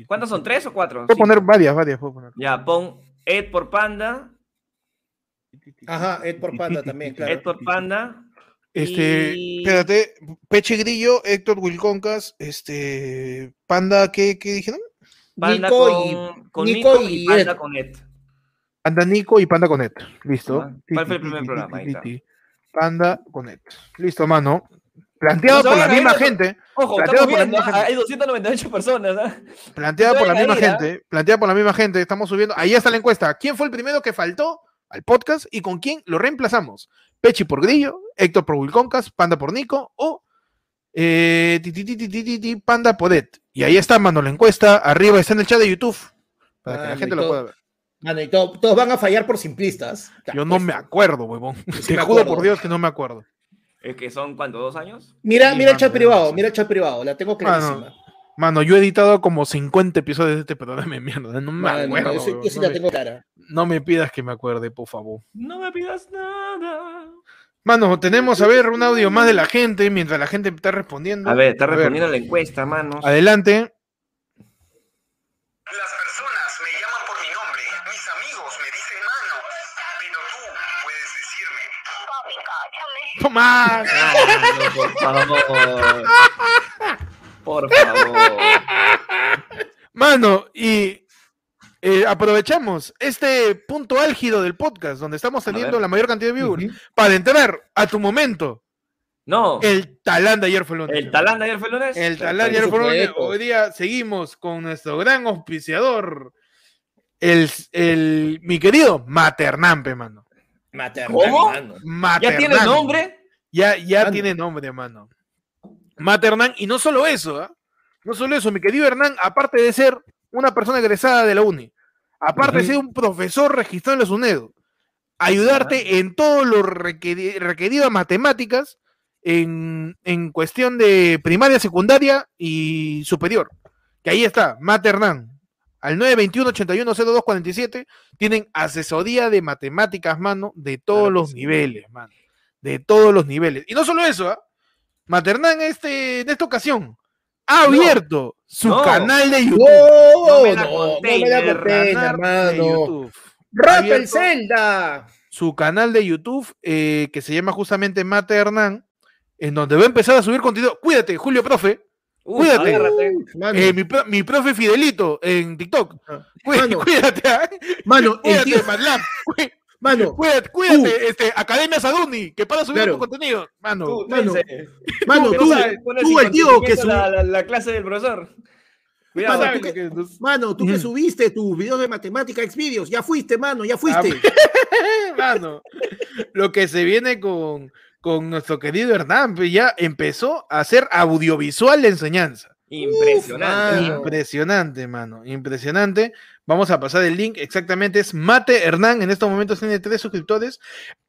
C: ¿Cuántos son? ¿Tres o cuatro?
A: Puedo
C: Sí.
A: poner varias, varias. Puedo poner.
C: Ya, pon Ed por Panda.
B: Ajá, Ed por Panda también, claro.
C: Ed por Panda.
A: Este,
C: Y-
A: espérate, Peche Grillo, Héctor Wilconcas, este, Panda, ¿qué, qué dijeron?
C: Panda
B: Nico
C: con,
B: y-
C: con
B: Nico
C: Nico, y,
B: y
C: Panda
B: Ed.
C: con Ed.
A: Panda Nico y Panda Conet. Listo.
C: Ajá. ¿Cuál fue el primer programa? Ahí está.
A: Panda Conet. Listo, mano. Planteado por la misma gente.
C: Ojo,
A: Planteado
C: estamos
A: por la misma
C: ah,
A: gente.
C: hay 298 personas. ¿ah?
A: Planteada
C: No
A: por la misma
C: ¿ah?
A: gente. Planteada por la misma gente. Estamos subiendo. Ahí está la encuesta. ¿Quién fue el primero que faltó al podcast y con quién lo reemplazamos? Pechi por Grillo, Héctor por Wilconcas, Panda por Nico o eh, Panda por Ed. Y ahí está, mano, la encuesta. Arriba está en el chat de YouTube. Para que la
B: Mano,
A: gente lo pueda ver.
B: Mano, y todo- todos van a fallar por simplistas.
A: Yo no me
B: apuesto.
A: acuerdo, huevón.
B: sí
A: Te
B: me
A: juro por Dios que no me acuerdo.
C: Es que son, ¿cuánto? ¿Dos años?
B: Mira,
A: Sí,
B: mira el chat
A: mano,
B: privado,
A: sí.
B: mira el chat privado, la tengo clarísima.
A: Mano, yo he editado como 50 episodios de este de mierda. No me
B: Mano,
A: acuerdo.
B: yo sí-
A: huevón.
B: yo sí
A: no,
B: la
A: me,
B: tengo clara.
A: no me pidas que me acuerde, por favor.
C: No me pidas nada.
A: Mano, tenemos a ver un audio más de la gente mientras la gente está respondiendo.
C: A ver, está respondiendo la encuesta, manos.
A: Adelante.
F: Las personas me llaman por mi nombre, mis amigos me dicen mano, pero tú puedes decirme.
A: Toma.
C: Ah, no, por favor. Por favor.
A: Mano, y eh, aprovechamos este punto álgido del podcast donde estamos teniendo la mayor cantidad de viewers para entrar a tu momento.
C: No.
A: El talán de ayer fue lunes.
C: ¿El talán de ayer fue lunes?
A: El talán de ayer fue lunes. Hoy día seguimos con nuestro gran auspiciador, el, el mi querido Maternampe, mano.
B: Maternal,
C: ¿Cómo?
B: mano.
C: ¿Ya
A: Maternampe.
C: tiene nombre?
A: Ya, ya
B: Mano.
A: tiene nombre, mano. Mate Hernán, y no solo eso, ¿ah? no solo eso, mi querido Hernán, aparte de ser una persona egresada de la uni, aparte de ser un profesor registrado en la SUNEDO, ayudarte en todo lo requeri- requerido a matemáticas en, en cuestión de primaria, secundaria y superior. Que ahí está, Mate Hernán. Al 921-810247 tienen asesoría de matemáticas, mano, de todos los niveles, mano. De todos los niveles. Y no solo eso, ¿ah? Maternán este, en esta ocasión ha abierto su
C: No.
A: canal de YouTube.
B: No,
C: No me la
B: no, no
C: conté,
B: me la
C: de
B: conté,
A: Canal de
B: hermano.
A: YouTube.
B: ¡Rapa el Zelda!
A: Su canal de YouTube eh, que se llama justamente Mate Hernán, en donde va a empezar a subir contenido. Cuídate, Julio Profe.
C: Uf,
A: Cuídate. Eh, mi, pro- mi profe Fidelito en TikTok.
B: Ah.
A: Cuídate,
B: Mano.
A: cuídate, ¿ah?
B: mano, el
A: cuídate,
B: tío,
A: Matlab. Cuí-
B: mano,
A: Cuídate, cuídate, este, Academia Saduni, que para subir
B: Claro.
A: tu contenido. Mano,
C: Tú,
B: Mano, mano, tú,
C: no sabes, pones
B: tú, el tío que
C: la, la, la clase del profesor. Cuidado.
B: Mano,
A: ¿sabes
B: tú que-
A: que es?
B: mano, tú que subiste tus videos de matemática, Xvideos, ya fuiste, mano, ya
A: Ah,
B: fuiste.
A: mano, lo que se viene con, con nuestro querido Hernán, pues ya empezó a hacer audiovisual de enseñanza.
C: Impresionante.
B: mano.
A: Impresionante, mano, impresionante. Vamos a pasar el link, exactamente es Mate Hernán, en estos momentos tiene tres suscriptores.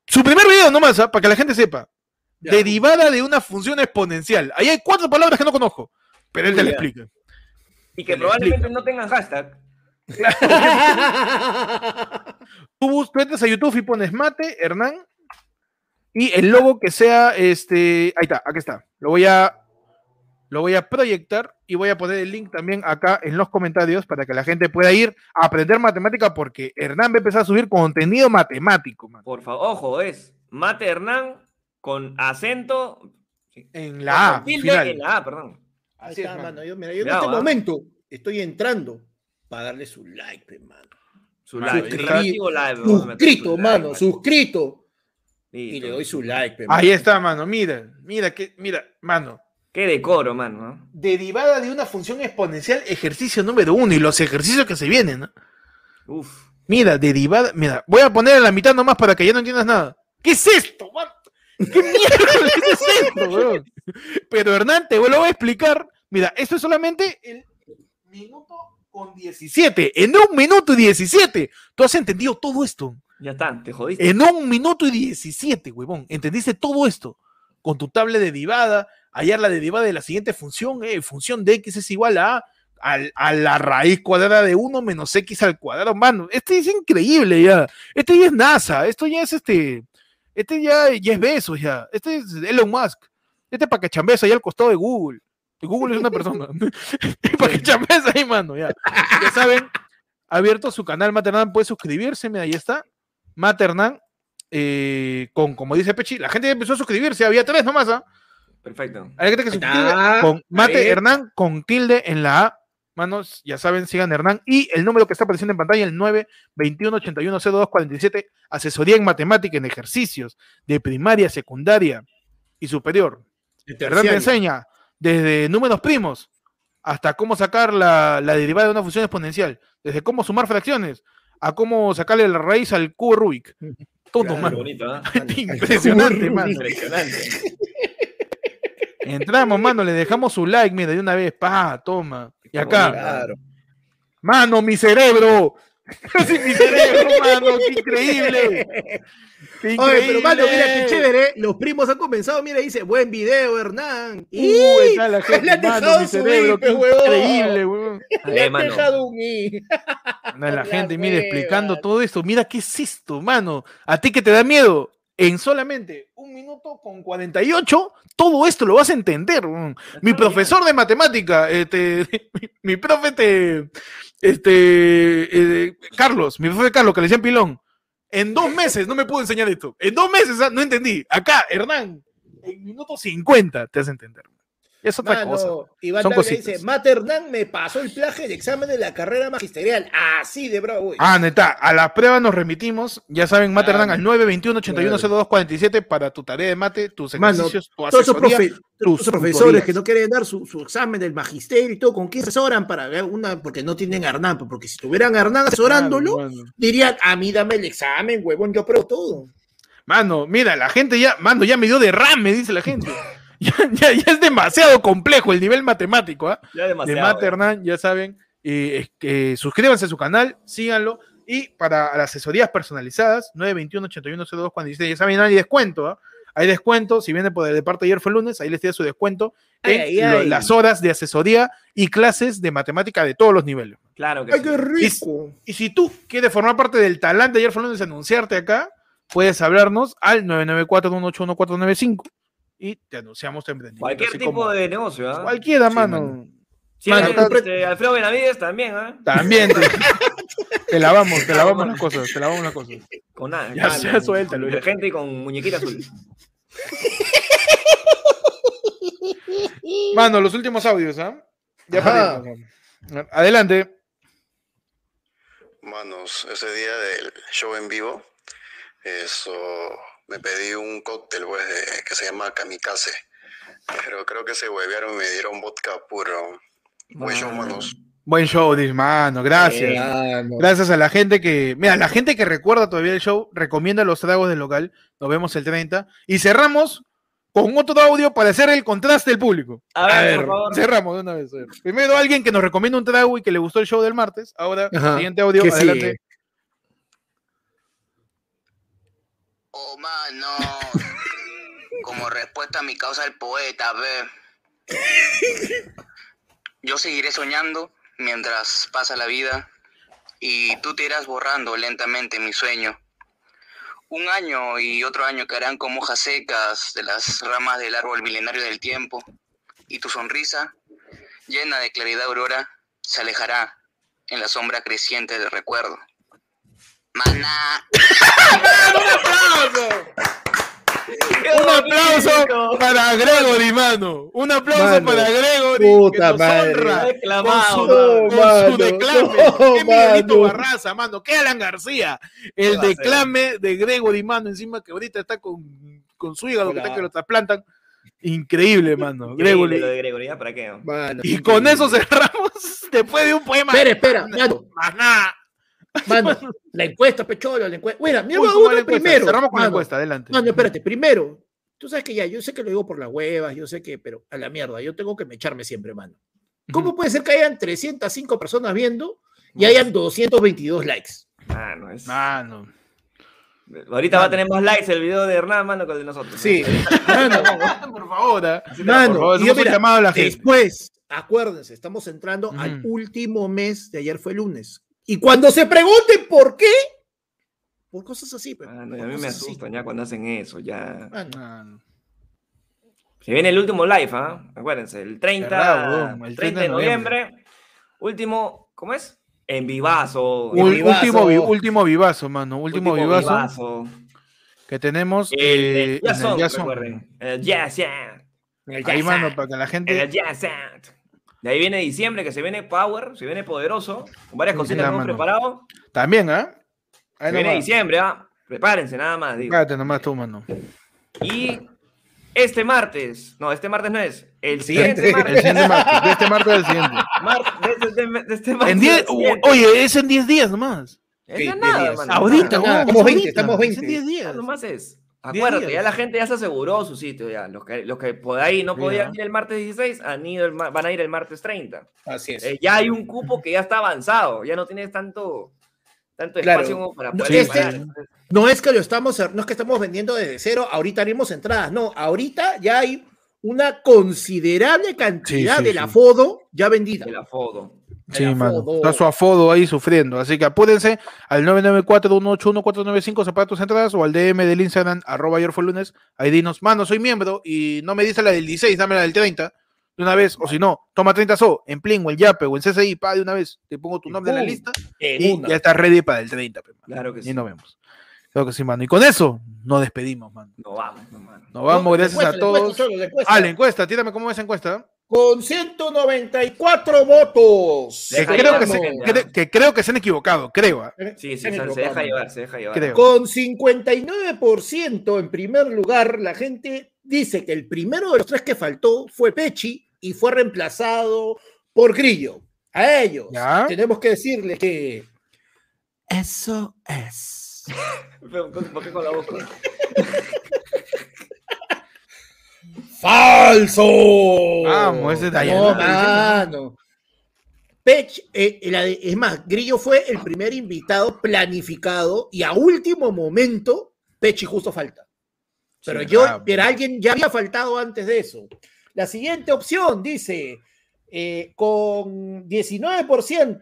A: Su primer video nomás, ¿ah? para que la gente sepa.
B: Ya.
A: Derivada de una función exponencial. Ahí hay cuatro palabras que no conozco, pero él te
C: ya.
A: explica.
C: Y que probablemente no tengan hashtag.
A: Tú, tú entras a YouTube y pones Mate Hernán y el logo que sea este. Ahí está, aquí está. Lo voy a. Lo voy a proyectar y voy a poner el link también acá en los comentarios para que la gente pueda ir a aprender matemática porque Hernán va a empezar a subir contenido matemático, man.
C: Por favor, ojo, es Mate Hernán con acento.
A: En la A, final.
C: en la A, perdón.
B: Ahí
A: Así
B: está,
A: es, mano.
B: Yo, mira, yo en este momento estoy entrando para darle su like, pe, mano.
C: Su
B: suscribí-
C: relativo live,
B: Suscrito, mano, suscrito. Y le doy su like, pe,
A: Ahí está, mano. Mira, mira, que, mira, mano.
C: Qué decoro, mano. ¿no?
A: Derivada de una función exponencial, ejercicio número uno y los ejercicios que se vienen, ¿no?
C: Uf.
A: Mira, derivada. Mira, voy a poner a la mitad nomás para que ya no entiendas nada. ¿Qué es esto, man? ¿Qué mierda es esto, weón? Pero Hernán, te lo voy a explicar. Mira, esto es solamente el minuto con 17. En un minuto y 17. Tú has entendido todo esto.
C: Ya está, te jodiste.
A: En un minuto y 17, huevón. ¿Entendiste todo esto? Con tu tabla derivada, hallar la derivada de la siguiente función, eh, función de x es igual a, al- a la raíz cuadrada de 1 menos x al cuadrado, mano. Este es increíble ya. Este ya es NASA, esto ya es este, este ya, ya es Besos ya. Este es Elon Musk. Este para que chambees ahí al costado de Google. Google es una persona. para que chambees ahí, mano, ya. Ya saben, abierto su canal Maternán, puede suscribirse, mira, ahí está. Maternán, eh, con, como dice Pechi, la gente ya empezó a suscribirse, había tres nomás, ¿ah?
C: Perfecto.
A: Hay gente que se
B: Ahí
A: suscribe
B: está,
A: con Mate. Hernán con tilde en la A. Manos, ya saben, sigan Hernán. Y el número que está apareciendo en pantalla, el 921-810247, asesoría en matemática, en ejercicios de primaria, secundaria y superior. Hernán te enseña desde números primos hasta cómo sacar la, la derivada de una función exponencial, desde cómo sumar fracciones a cómo sacarle la raíz al cubo Rubik. Todo,
B: Claro.
C: Qué
A: mano.
C: bonito, ¿ah?
A: Impresionante, mano.
C: Impresionante.
A: Entramos, mano, le dejamos su like, mira, de una vez, pa, toma. Y acá,
B: Claro.
A: mano, mi cerebro. Sí, mi cerebro, mano, qué increíble. Qué
B: Oye, pero mano, mira qué
A: increíble.
B: chévere. Los primos han comenzado, mira, dice, buen video, Hernán.
A: Uh, ahí está la gente,
B: le han
A: mano,
B: dejado
A: mi cerebro, qué increíble, huevón.
B: Le han dejado un i.
A: La gente, mira, explicando todo esto. Mira, ¿qué es esto, mano? ¿A ti que te da miedo? En solamente un minuto con 48, todo esto lo vas a entender. Mi profesor de matemática, este, mi, mi profe, te- este, eh, Carlos, mi profe Carlos, que le decían pilón, en dos meses no me pudo enseñar esto. En dos meses ah, no entendí. Acá, Hernán, en minuto 50 te hace entender. Es otra cosa.
B: Mano, Iván
A: Son
B: dice, Mate Hernán me pasó el plagio del examen de la carrera magisterial. Así de bravo. güey.
A: Ah, neta, a la prueba nos remitimos. Ya saben, Mate
B: Claro.
A: Hernán al 921-810247 para tu tarea de mate, tus
B: Mano,
A: ejercicios, tu
B: todos esos, profe- profesores
A: tutorías.
B: que no quieren dar su, su examen del magisterio y todo, ¿con quién asesoran para ver una? Porque no tienen a Hernán, pues, porque si tuvieran a Hernán asesorándolo,
A: Claro, mano.
B: dirían, a mí dame el examen, huevón, yo pruebo todo.
A: Mano, mira, la gente ya, mano, ya me dio derrame, dice la gente. ya, ya- ya es demasiado complejo el nivel matemático, ¿ah?
C: Ya
A: de
C: demasiado.
A: Matt Hernán, ya saben. eh, es que suscríbanse a su canal, síganlo. Y para las asesorías personalizadas, 921-8102, cuando dice, ya saben, hay descuento. ¿ah? Hay descuento, si viene por de parte de ayer fue lunes, ahí les tiene su descuento en
B: ay,
A: lo-
B: ay.
A: las horas de asesoría y clases de matemática de todos los niveles.
C: Claro que
B: ¡Ay,
C: sí.
B: qué rico!
A: Y si tú quieres formar parte del talante de ayer fue lunes, anunciarte acá, puedes hablarnos al 994-181-495 y te anunciamos tu emprendimiento.
C: Cualquier
A: así
C: tipo
A: como-
C: de negocio, ¿ah?
A: Cualquiera,
B: Sí,
A: mano.
B: mano.
C: Si
A: Mano,
C: eres,
A: tú-
C: este, Alfredo Benavides también, ¿ah?
A: También te, te lavamos, te lavamos las cosas, te lavamos las cosas.
C: Con nada.
A: Ya sea, suéltalo,
C: Con
A: ya.
C: detergente y con muñequita azul.
A: Mano, los últimos audios, ¿ah? Ya irnos, mano. Adelante.
G: Manos, ese día del show en vivo, eso, me pedí un cóctel pues, de- que se llama Kamikaze. Pero creo que se huevearon y me dieron vodka puro. Buen show, manos.
A: Buen show, Dis, mano, gracias.
B: Mano.
A: Gracias a la gente que. Mira, la gente que recuerda todavía el show, recomienda los tragos del local. Nos vemos el 30. Y cerramos con otro audio para hacer el contraste del público.
C: A ver,
B: A ver,
C: por favor.
A: Cerramos de una vez. Primero alguien que nos recomienda un trago y que le gustó el show del martes. Ahora,
B: Ajá.
A: siguiente audio,
B: ¿Qué
A: adelante.
B: sigue?
K: Oh, mano. Como respuesta a mi causa el poeta, ve. Yo seguiré soñando mientras pasa la vida y tú te irás borrando lentamente mi sueño. Un año y otro año caerán como hojas secas de las ramas del árbol milenario del tiempo y tu sonrisa, llena de claridad aurora, se alejará en la sombra creciente del recuerdo. Maná.
A: Un aplauso para Gregory, mano. Un aplauso
B: Mano,
A: para Gregory.
B: puta
A: que nos
B: madre.
A: honra
C: Reclamado,
A: con su,
B: mano.
A: con
B: No,
A: su
B: mano,
A: declame.
B: no,
A: Qué Miguelito
B: mano.
A: Barraza, mano. Qué Alan García. El
C: ¿Qué va a
A: declame de Gregory, mano. Encima que ahorita está con, con su hígado, que
B: Hola.
A: está que lo trasplantan. Increíble, mano. Gregory.
C: lo de Gregory, ¿ya? ¿para qué?
B: Mano,
A: Y con eso cerramos después de un poema.
B: Espera, espera, mano,
A: Más nada.
B: Mano, la encuesta, pecholo, la encuesta. Mira, mira,
A: Uy,
B: uno
A: ¿cómo la encuesta?
B: primero.
A: Cerramos con la
B: mano.
A: encuesta, adelante.
B: Mano, espérate, primero, tú sabes que ya, yo sé que lo digo por las huevas, yo sé que, pero a la mierda, yo tengo que mecharme siempre, mano. ¿Cómo puede ser que hayan 305 personas viendo y hayan 222 likes?
C: Ah, no es.
A: Mano.
C: Ahorita va a tener más likes el video de Hernán, mano, que el de nosotros. ¿no?
B: Sí, mano,
A: Por favor, ¿ah?
B: mano,
A: Por favor,
B: y yo, mira,
A: llamado a la gente.
B: después, acuérdense, estamos entrando al
A: Ujú.
B: último mes de ayer fue lunes. Y cuando se pregunten por qué, por cosas así, pues,
C: Ah, no,
B: por
C: a mí me
B: así.
C: asustan ya cuando hacen eso, ya.
B: Mano,
A: Mano.
C: Se viene el último live, ¿ah? Acuérdense, el 30,
A: Cerrado, weón, el
C: 30 de noviembre. Último, ¿cómo es? En vivazo.
B: En vivazo.
A: último, vi- último vivazo, mano. Último, vivazo,
C: vivazo.
A: que tenemos
C: El,
A: eh,
C: el
A: en el
C: recuerden. El Jazz Sound.
B: en el
A: Ahí,
B: jazz.
A: mano, para que la
C: En
A: gente.
C: el Jazz Sound. De ahí viene diciembre, que se viene Power, se viene poderoso, con varias cositas que hemos preparado.
A: También, ¿ah?
C: Se
A: Ahí
C: viene
A: nomás.
C: diciembre, ¿ah? Prepárense, nada más, digo.
A: Cállate nomás tú, mano.
C: Y este martes, no, este martes no es, el
B: Siguiente.
C: siguiente
A: El
C: martes.
A: siguiente martes, de este martes al siguiente.
C: mar- de este- de- de este martes
A: En diez-
C: al siguiente.
A: oye, es en 10 días nomás.
C: Es
B: Sí,
C: nada, mano,
A: Ahorita, weón,
B: estamos 20,
A: ahorita.
B: estamos
A: Es
B: 20.
A: en 10
C: Ya
A: días.
C: nomás es. Acuérdate,
A: días.
C: ya la gente ya se aseguró su sitio ya. Los que, los que por ahí no podían ir el martes 16 han ido el van a ir el martes 30.
B: Así es.
C: Eh, ya hay un cupo que ya está avanzado, ya no tienes tanto, tanto
B: Claro.
C: espacio como para
B: No,
C: poder
B: este-
C: preparar.
B: No es que lo estamos, no es que estamos vendiendo desde cero, ahorita haremos entradas, no, ahorita ya hay una considerable cantidad
A: sí,
B: del
A: sí.
B: afodo ya vendida.
C: El afodo.
A: Sí,
B: El
A: mano.
B: afodo.
A: Está su afodo ahí sufriendo. Así que apúrense al 994-181-495, zapatos entradas o al DM del Instagram, arroba ayer fue lunes. Ahí dinos, mano, soy miembro y no me dice la del 16, dame la del 30 de una vez. O si no, toma 30 SO en Plin o en Yape o en CCI, pa, de una vez. Te pongo tu
B: Y
A: nombre en la lista
B: En
A: y
B: una.
A: ya estás ready para el 30. pe, mano.
C: Claro que
A: Y
C: sí.
A: nos vemos. Creo que sí, mano. Y con eso nos despedimos, mano.
C: No vamos, mano.
A: Nos vamos,
B: No,
A: gracias a todos.
B: encuesta, solo la encuesta.
A: Ah, la encuesta, tírame cómo es esa encuesta.
B: Con 194 votos.
A: Que creo que, se, que creo que se han equivocado, creo. ¿ah?
C: Sí, sí,
B: Se
C: se, deja llevar, se deja llevar.
A: Creo.
B: Con 59% en primer lugar, la gente dice que el primero de los tres que faltó fue Pechi y fue reemplazado por Grillo. A ellos
A: Ya.
B: tenemos que decirles que eso es.
C: Pero, ¿Por qué con la boca?
B: ¡Falso!
A: Vamos, ese es Dayan.
B: No, mano. Pech, eh, la de- es más, Grillo fue el primer invitado planificado y a último momento, Pechi justo falta. Pero
A: Sí,
B: yo,
A: ah,
B: pero alguien ya había faltado antes de eso. La siguiente opción dice, eh, con 19%,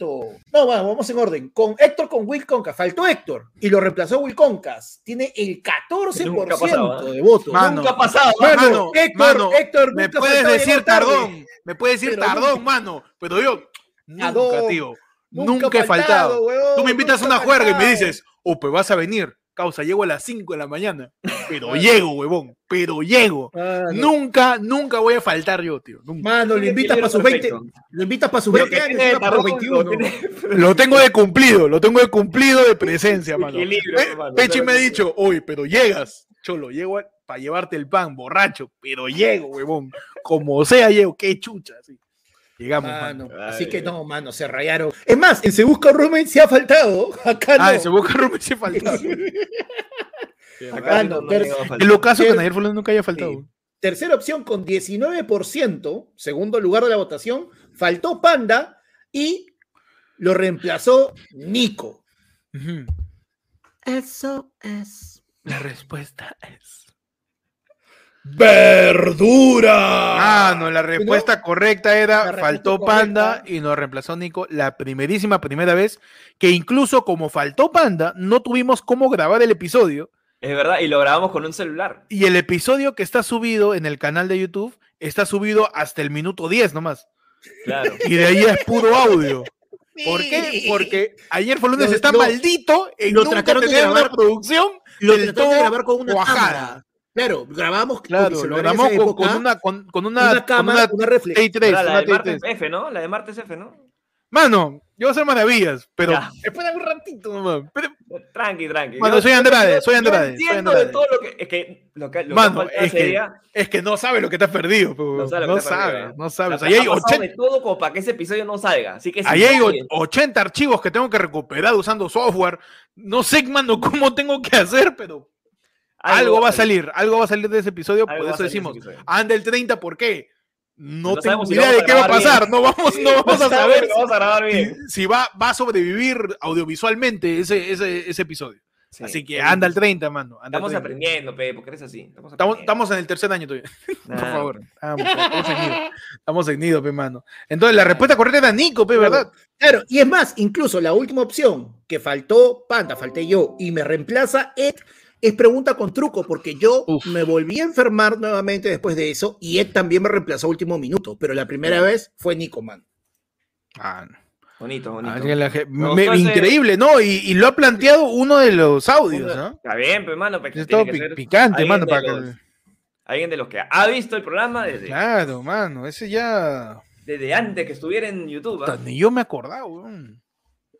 B: no, bueno, vamos en orden, con Héctor con Will Concas, faltó Héctor y lo reemplazó Will Concas, tiene el 14%
C: Nunca ha pasado, ¿eh?
B: de votos.
A: Mano,
C: Nunca ha pasado.
B: Mano,
A: Mano,
B: Héctor,
A: mano,
B: Héctor
A: me
B: nunca
A: puedes decir tardón, me puedes decir
B: Pero
A: tardón,
B: nunca-
A: mano, pero yo nunca, tío,
B: nunca
A: nunca, he faltado.
B: faltado,
A: Tú me invitas a una juerga y me dices, oh, pues vas a venir, causa, llego a las 5 de la mañana, pero llego, huevón, pero llego.
B: Mano,
A: Nunca, nunca voy a faltar yo, tío, nunca.
B: Mano, lo invitas para sus 20,
C: perfecto.
B: lo invitas para sus
C: Lo
B: 20
C: que
B: años,
C: tiene
B: para los
C: Tardón, lo
B: 21.
C: tiene-
A: Lo tengo de cumplido, lo tengo de cumplido de presencia, mano.
C: Equilibrio,
A: Pe- Pechi me ha dicho, oye, pero llegas, cholo, llego para llevarte el pan, borracho, pero llego, huevón. Como sea, llego, qué chucha, sí. Llegamos, mano.
B: Mano, así que no, mano, se rayaron. Es más, en Se Busca Rumen se ha faltado. Acá no.
A: Ah, se busca Rubén se faltó.
C: Acá
B: Ah,
C: no,
B: no,
C: no
A: caso que Nair Fulano nunca haya faltado.
B: Sí. Tercera opción con 19%, segundo lugar de la votación, faltó Panda y lo reemplazó Nico. Eso es.
A: La respuesta es.
B: ¡Verdura!
A: Ah, no, la respuesta correcta era
B: respuesta
A: faltó
B: correcta.
A: Panda y nos reemplazó Nico la primerísima primera vez que incluso como faltó Panda no tuvimos cómo grabar el episodio
C: Es verdad, y lo grabamos con un celular.
A: y el episodio que está subido en el canal de YouTube está subido hasta el minuto 10 nomás
C: Claro.
A: y de ahí es puro audio. ¿Por qué? Porque ayer fue lunes
B: Lo-
A: está
B: lo-
A: maldito en
B: lo
A: nunca
B: de
A: tener una
B: grabar-
A: producción
B: Lo
A: del
B: de grabar con una cámara. Claro, grabamos
A: Claro, lo grabamos con,
B: época,
A: con una con, con una,
B: una
A: con
B: cámara,
A: una
B: una reflex.
A: T3,
C: Era la
A: una
C: de Martes
A: T3.
C: F, ¿no? La de Martes F, ¿no?
A: Mano, yo voy a hacer maravillas, pero
C: Ya.
A: espera un ratito nomás. Pero-
C: Tranqui, tranqui.
A: Bueno,
C: Yo-
A: soy Andrade, soy
C: yo
A: Andrade, soy
C: entiendo
A: Andrade.
C: de todo lo que. Es que lo que, lo
A: Mano,
C: que
A: es
C: ese
A: que- Es que no sabe lo que te has perdido,
C: no sabe. lo
A: no
C: perdido,
A: sabe, no sabe. O sea,
C: ha
A: ahí hay,
C: pasado
A: 80,
C: de todo como para que ese episodio no salga. Así que si
A: ahí hay o-
C: nadie-
A: 80 archivos que tengo que recuperar usando software. No sé, mano, cómo tengo que hacer, pero algo, va a salir, algo va a salir de ese episodio.
C: Algo
A: por
C: a
A: eso
C: de
A: decimos,
C: episodio.
A: anda el 30, ¿por qué? No,
C: No
A: tengo
C: si
A: idea de
C: a
A: qué va a pasar,
C: bien.
A: no vamos, no vamos a
C: sabemos
A: saber
C: vamos a grabar
A: si,
C: bien.
A: si va, va a sobrevivir audiovisualmente ese, ese, ese episodio.
C: Sí,
A: Así que anda el 30, mano. anda al
C: Estamos
A: 30.
C: aprendiendo, pe, porque eres así. Estamos,
A: Estamos, estamos en el tercer año todavía. Por
C: Nah,
A: favor. Vamos, estamos en nido. Estamos en nido, pe, mano. Entonces, la respuesta correcta era Nico, pe, ¿verdad?
B: Claro, y es más, incluso la última opción que faltó Panda, falté yo, y me reemplaza Ed, es pregunta con truco, porque yo
A: Uf.
B: me volví a enfermar nuevamente después de eso, y Ed también me reemplazó a último minuto, pero la primera vez fue Nico, man.
A: Ah, no.
C: Bonito, bonito.
A: La
C: Me
A: me- increíble, ¿no? Y, y lo ha planteado uno de los audios, ¿no?
C: Está bien, pues, mano.
A: Es todo
C: que
A: pi-
C: ser
A: picante, mano, para que-
C: Alguien de los que ha visto el programa desde,
A: Claro, mano, ese ya.
C: desde antes que estuviera en YouTube. ¿ah?
A: Puta, Ni yo me acordaba, weón.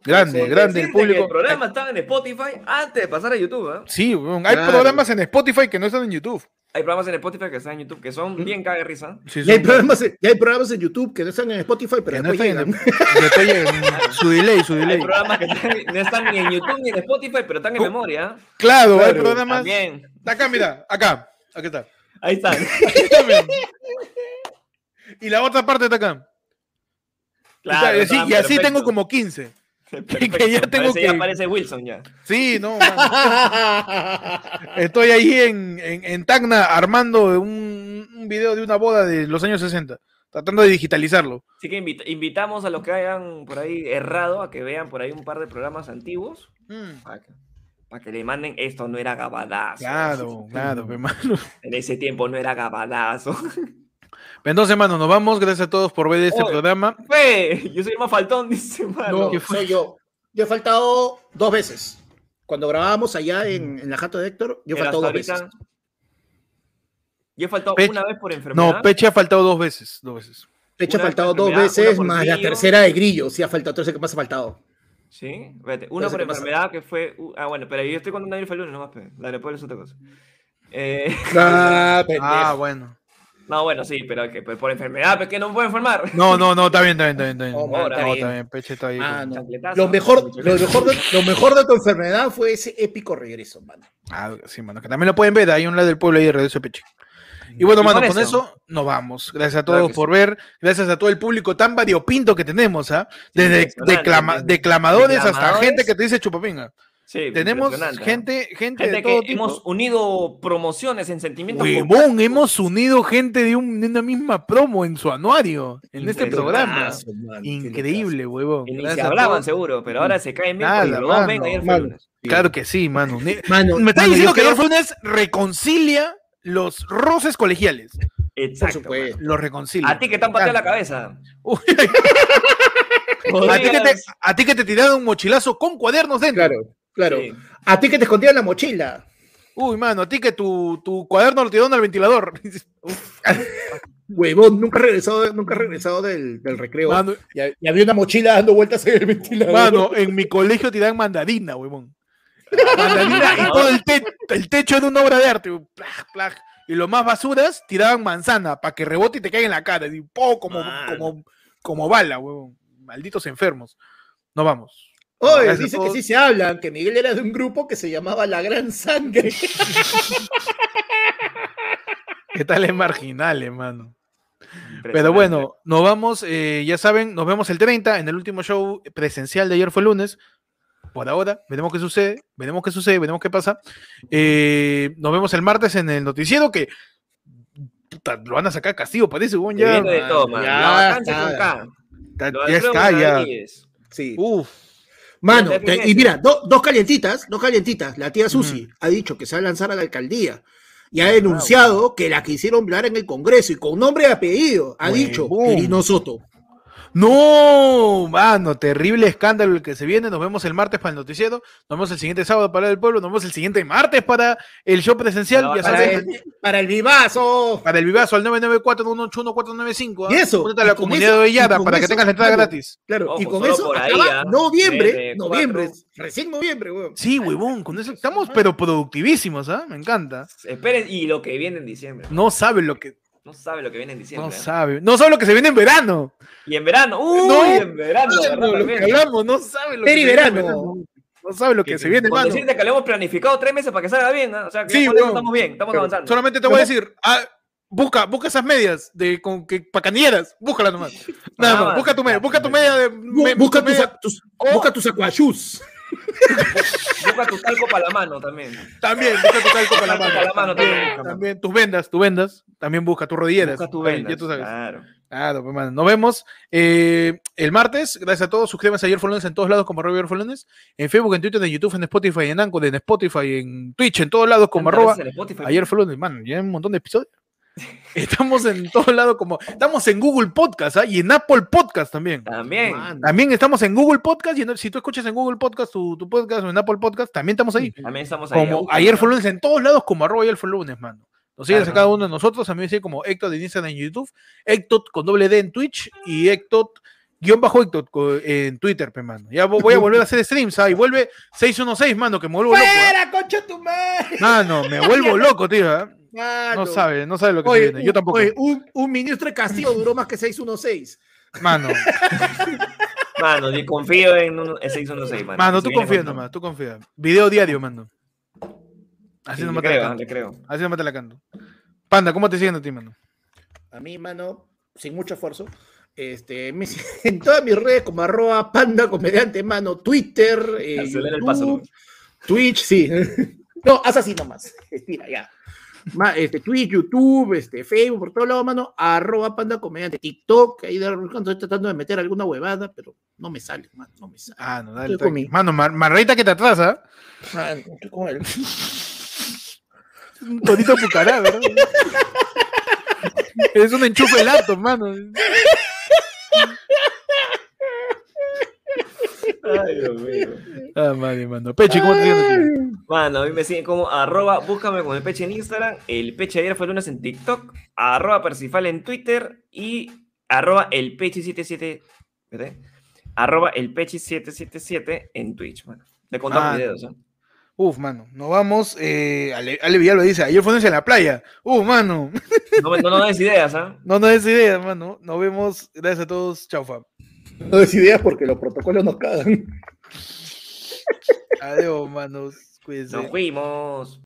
A: Grande, grande el público.
C: El programa estaba en Spotify antes de pasar a YouTube. ¿ah?
A: Sí, weón. Hay
B: Claro.
A: programas en Spotify que no están en YouTube.
C: Hay programas en Spotify que están en YouTube que son bien caga de risa.
A: Sí,
B: Ya hay, programas, ya hay programas en YouTube que no están en Spotify, pero
A: que no están en
B: llegan.
A: llegan. Su delay, su
C: Hay
A: delay.
C: programas que están- no están ni en YouTube ni en Spotify, pero están en memoria.
A: Claro, hay
B: Claro,
A: programas.
C: También.
A: Acá, mira, acá. Aquí está.
C: Ahí están.
A: y la otra parte está acá.
C: Claro,
A: y así, y así tengo como 15.
C: Perfecto.
A: que ya tengo
C: Parece- Ya
A: que-
C: aparece Wilson ya.
A: Sí, no. Estoy ahí en, en, en Tacna armando un, un video de una boda de los años 60, tratando de digitalizarlo.
C: Así que invita- invitamos a los que hayan por ahí errado a que vean por ahí un par de programas antiguos para que, para que le manden esto no era gabadazo.
A: Claro, claro, pe, mano.
C: En ese tiempo no era gabadazo.
A: Entonces, mano, nos vamos. Gracias a todos por ver este
C: Oye.
A: programa.
C: Fe, yo soy el más faltón, dice mano.
B: No, soy yo. Yo he faltado dos veces. Cuando grabábamos allá en, en la jato de Héctor, yo he
C: Pero
B: faltado dos veces.
C: Yo he faltado una vez por enfermedad.
A: No, Peche ha faltado dos veces. Dos veces.
B: Hecho, ha faltado dos veces, más la tercera de grillo. Sí, ha faltado. Entonces, ¿qué más ha faltado?
C: Sí, espérate. Una
B: Entonces,
C: por enfermedad que fue. uh, ah, bueno, pero yo estoy contando ayer fue el lunes nomás, pe. La de después es otra cosa. Eh,
B: Ah.
A: Ah, bueno.
C: No, bueno, sí, pero que pero por enfermedad, ¿por qué no me puedo enfermar?
A: No, no, no, está bien, está bien, está bien. Está bien.
B: No,
A: No,
C: está bien.
A: bien. Peche está ahí.
B: Ah, no. Lo mejor, lo, mejor de, lo mejor de tu enfermedad fue ese épico regreso, mano.
A: Ah, sí, mano, que también lo pueden ver. Hay un lado del pueblo ahí de Regreso Peche. Y bueno,
C: Y
A: mano,
C: con eso-
A: eso nos vamos. Gracias a todos
C: que
A: por ver, gracias a todo el público tan variopinto que tenemos, ¿ah? Desde
C: impresionante,
A: declama-
C: desde-
A: declamadores hasta
C: declamadores.
A: gente que te dice chupapinga.
C: Sí,
A: Tenemos gente, gente,
C: Gente
A: de
C: que
A: todo tipo.
C: hemos unido promociones en sentimientos
A: Huevón, hemos unido gente de, un- de una misma promo en su anuario, en este programa. Increíble, huevón.
C: Y se hablaban seguro, pero ahora se caen bien
A: Nada,
C: porque los dos ven
A: mano.
C: ayer fue
A: Mano,
C: lunes.
A: Claro que sí, mano. Me está diciendo que fue lunes reconcilia los roces colegiales.
C: Exacto.
A: Los reconcilia.
C: A ti que te han pateado la cabeza.
A: A ti, que te, a ti que te tiraron un mochilazo con cuadernos dentro.
B: Claro, claro. A ti que te escondían la mochila.
A: Uy, mano, a ti que tu, tu cuaderno lo tiraron al ventilador.
B: Huevón, nunca regresado, nunca regresado del, del recreo.
A: Mano.
B: y, y había una mochila dando vueltas en el ventilador.
A: Mano, en mi colegio tiraban mandarina, huevón. Mandarina y todo el, te- el techo de una obra de arte. huevón. Plaj, plaj. Y lo más basuras tiraban manzana para que rebote y te caiga en la cara. Y po, como, como, como bala, huevón. Malditos enfermos. Nos vamos.
B: Oye, dice que sí se hablan, que Miguel era de un grupo que se llamaba La Gran Sangre.
A: ¿Qué tal es marginal, hermano? Pero bueno, nos vamos, eh, ya saben, nos vemos el 30 en el último show presencial de ayer fue lunes. Por ahora, veremos qué sucede, veremos qué sucede, veremos qué pasa. Eh, nos vemos el martes en el noticiero que puta, lo van a sacar castigo, parece, weón,
C: Se
A: ya.
C: viene de todo, man.
A: ya está.
C: con K.
A: Ya-
C: Lo
A: ya
C: Alfredo
A: está, ya.
C: Rodríguez.
B: Sí.
A: Uf.
B: Mano, te- y mira, do- dos calientitas, dos calientitas. La tía Susi ha dicho que se va a lanzar a la alcaldía y ha denunciado que la quisieron violar en el Congreso y con nombre y apellido. Ha dicho. Quirino Soto.
A: No, mano, terrible escándalo el que se viene. Nos vemos el martes para el noticiero. Nos vemos el siguiente sábado para el pueblo. Nos vemos el siguiente martes para el show presencial.
B: Para,
A: ya
B: para
A: saben,
B: el, para el vivazo.
A: Para el vivazo al 994-181-495.
B: Y eso,
A: Únete a la comunidad
B: eso-
A: de
B: y
A: Bellada
B: con
A: para que tengas la entrada
B: claro,
A: gratis.
B: Claro, y con eso
C: por ahí,
B: acaba
C: ¿ah?
B: noviembre, noviembre, recién noviembre, weón.
A: Sí, huevón, con eso estamos pero productivísimos, ¿ah? Me encanta.
C: Esperen, y lo que viene en diciembre.
A: No sabe lo que
C: No sabe lo que viene en diciembre.
A: no
C: ¿eh?
A: sabe. No sabe lo que se viene en verano.
C: Y en verano. ¡Uy!
A: No,
C: en verano,
A: no,
C: ¿verdad?
A: lo que hablamos, no sabe lo que se viene en
B: verano.
A: No sabe lo que se viene, hermano.
C: decirte que lo hemos planificado tres meses para que salga bien, ¿no? O sea, que
A: Sí, weón.
C: estamos bien, estamos avanzando.
A: Solamente te voy a decir, ah, busca, busca esas medias de con que pacanilleras, búscalas nomás. Nada
C: Nada
A: más,
C: más.
A: busca tu media, busca tu media de me-
B: busca,
A: tu
B: tus,
A: media-
B: tus, busca tus aquachus.
C: Busca tu talco para la mano también.
A: También, busca tu talco para la mano.
C: para la mano también.
A: También, también, tus vendas, tus vendas, también busca tus rodilleras.
C: Busca tu
A: También,
C: vendas,
A: Ya tú sabes.
C: claro.
A: Claro, pues. Nos vemos eh, el martes. Gracias a todos. Suscríbanse a Ayer fue lunes en todos lados como arroba lunes. En Facebook, en Twitter, en YouTube, en Spotify, en Anchor, en Spotify, en Twitch, en todos lados como arroba. Ayer fue lunes. Man, ya hay un montón de episodios. Estamos en todos lados como... Estamos en Google Podcast ¿ah? y en Apple Podcast también.
C: También.
A: También estamos en Google Podcast y en- si tú escuchas en Google Podcast tu, tu podcast o en Apple Podcast, también estamos ahí.
C: También estamos ahí.
A: Como ayer fue lunes en todos lados como arroba ayer fue lunes, mano. Nos sigues
C: Claro.
A: a cada uno de nosotros, a mí me sigue como Héctor de Instagram en YouTube, Héctor con doble D en Twitch y Héctor guion bajo Héctor co- en Twitter, pe, mano. Ya vo- voy a volver a hacer streams, ¿ah? Y vuelve 616, mano, que me vuelvo loco. ¿ah?
B: ¡Fuera, concha tu madre!
A: Mano, me vuelvo loco, tío. ¿ah?
B: Mano.
A: No sabe, no sabe lo que se viene. Yo tampoco.
B: oye, un, un ministro de Castillo duró más que 616.
A: Mano,
C: Mano, yo confío en un en 616, mano.
A: tú
C: se viene
A: confía
C: con todo.
A: nomás, tú confía. Video diario, mano. Así
C: Sí,
A: no me
C: creo,
A: la
C: creo.
A: Así no me la canto. Panda, ¿cómo te siguen a ti, mano?
B: A mí, mano, sin mucho esfuerzo. Este, me- en todas mis redes como arroba panda comediante, mano, Twitter, eh,
C: Acelera el
B: YouTube,
C: paso,
B: Twitch, sí. No, haz así nomás. Estira, ya. Este, Twitch, YouTube, este, Facebook, por todos lados, mano, arroba panda comediante, TikTok, ahí de estoy tratando de meter alguna huevada, pero no me sale, mano, no me sale.
A: Ah, no, dale.
B: Estoy
A: Mano, mar- marreita que te atrasa.
B: Mano, estoy con él.
A: Un tonito pucará, ¿verdad? es un enchufe de laptop, mano.
C: Ay, Dios mío.
A: Ah, madre, mano. Pechi, ¿cómo te ti?
C: Mano, a mí me siguen como arroba, búscame con el peche en Instagram, el peche ayer fue lunes en TikTok, arroba Percifal en Twitter y arroba el peche77, ¿verdad? Arroba el peche777 en Twitch, mano. Le contamos
A: Ah.
C: videos, ¿no?
A: Uf, mano, nos vamos. Eh, Ale, Ale Villalba dice, ayer fue en la playa. Uf, mano.
C: No, me- no, no des ideas, ¿ah?
A: No, no es idea, mano. Nos vemos. Gracias a todos. Chau, fam.
B: No des ideas porque los protocolos nos cagan.
A: Adiós, manos. Cuídense.
C: Nos fuimos.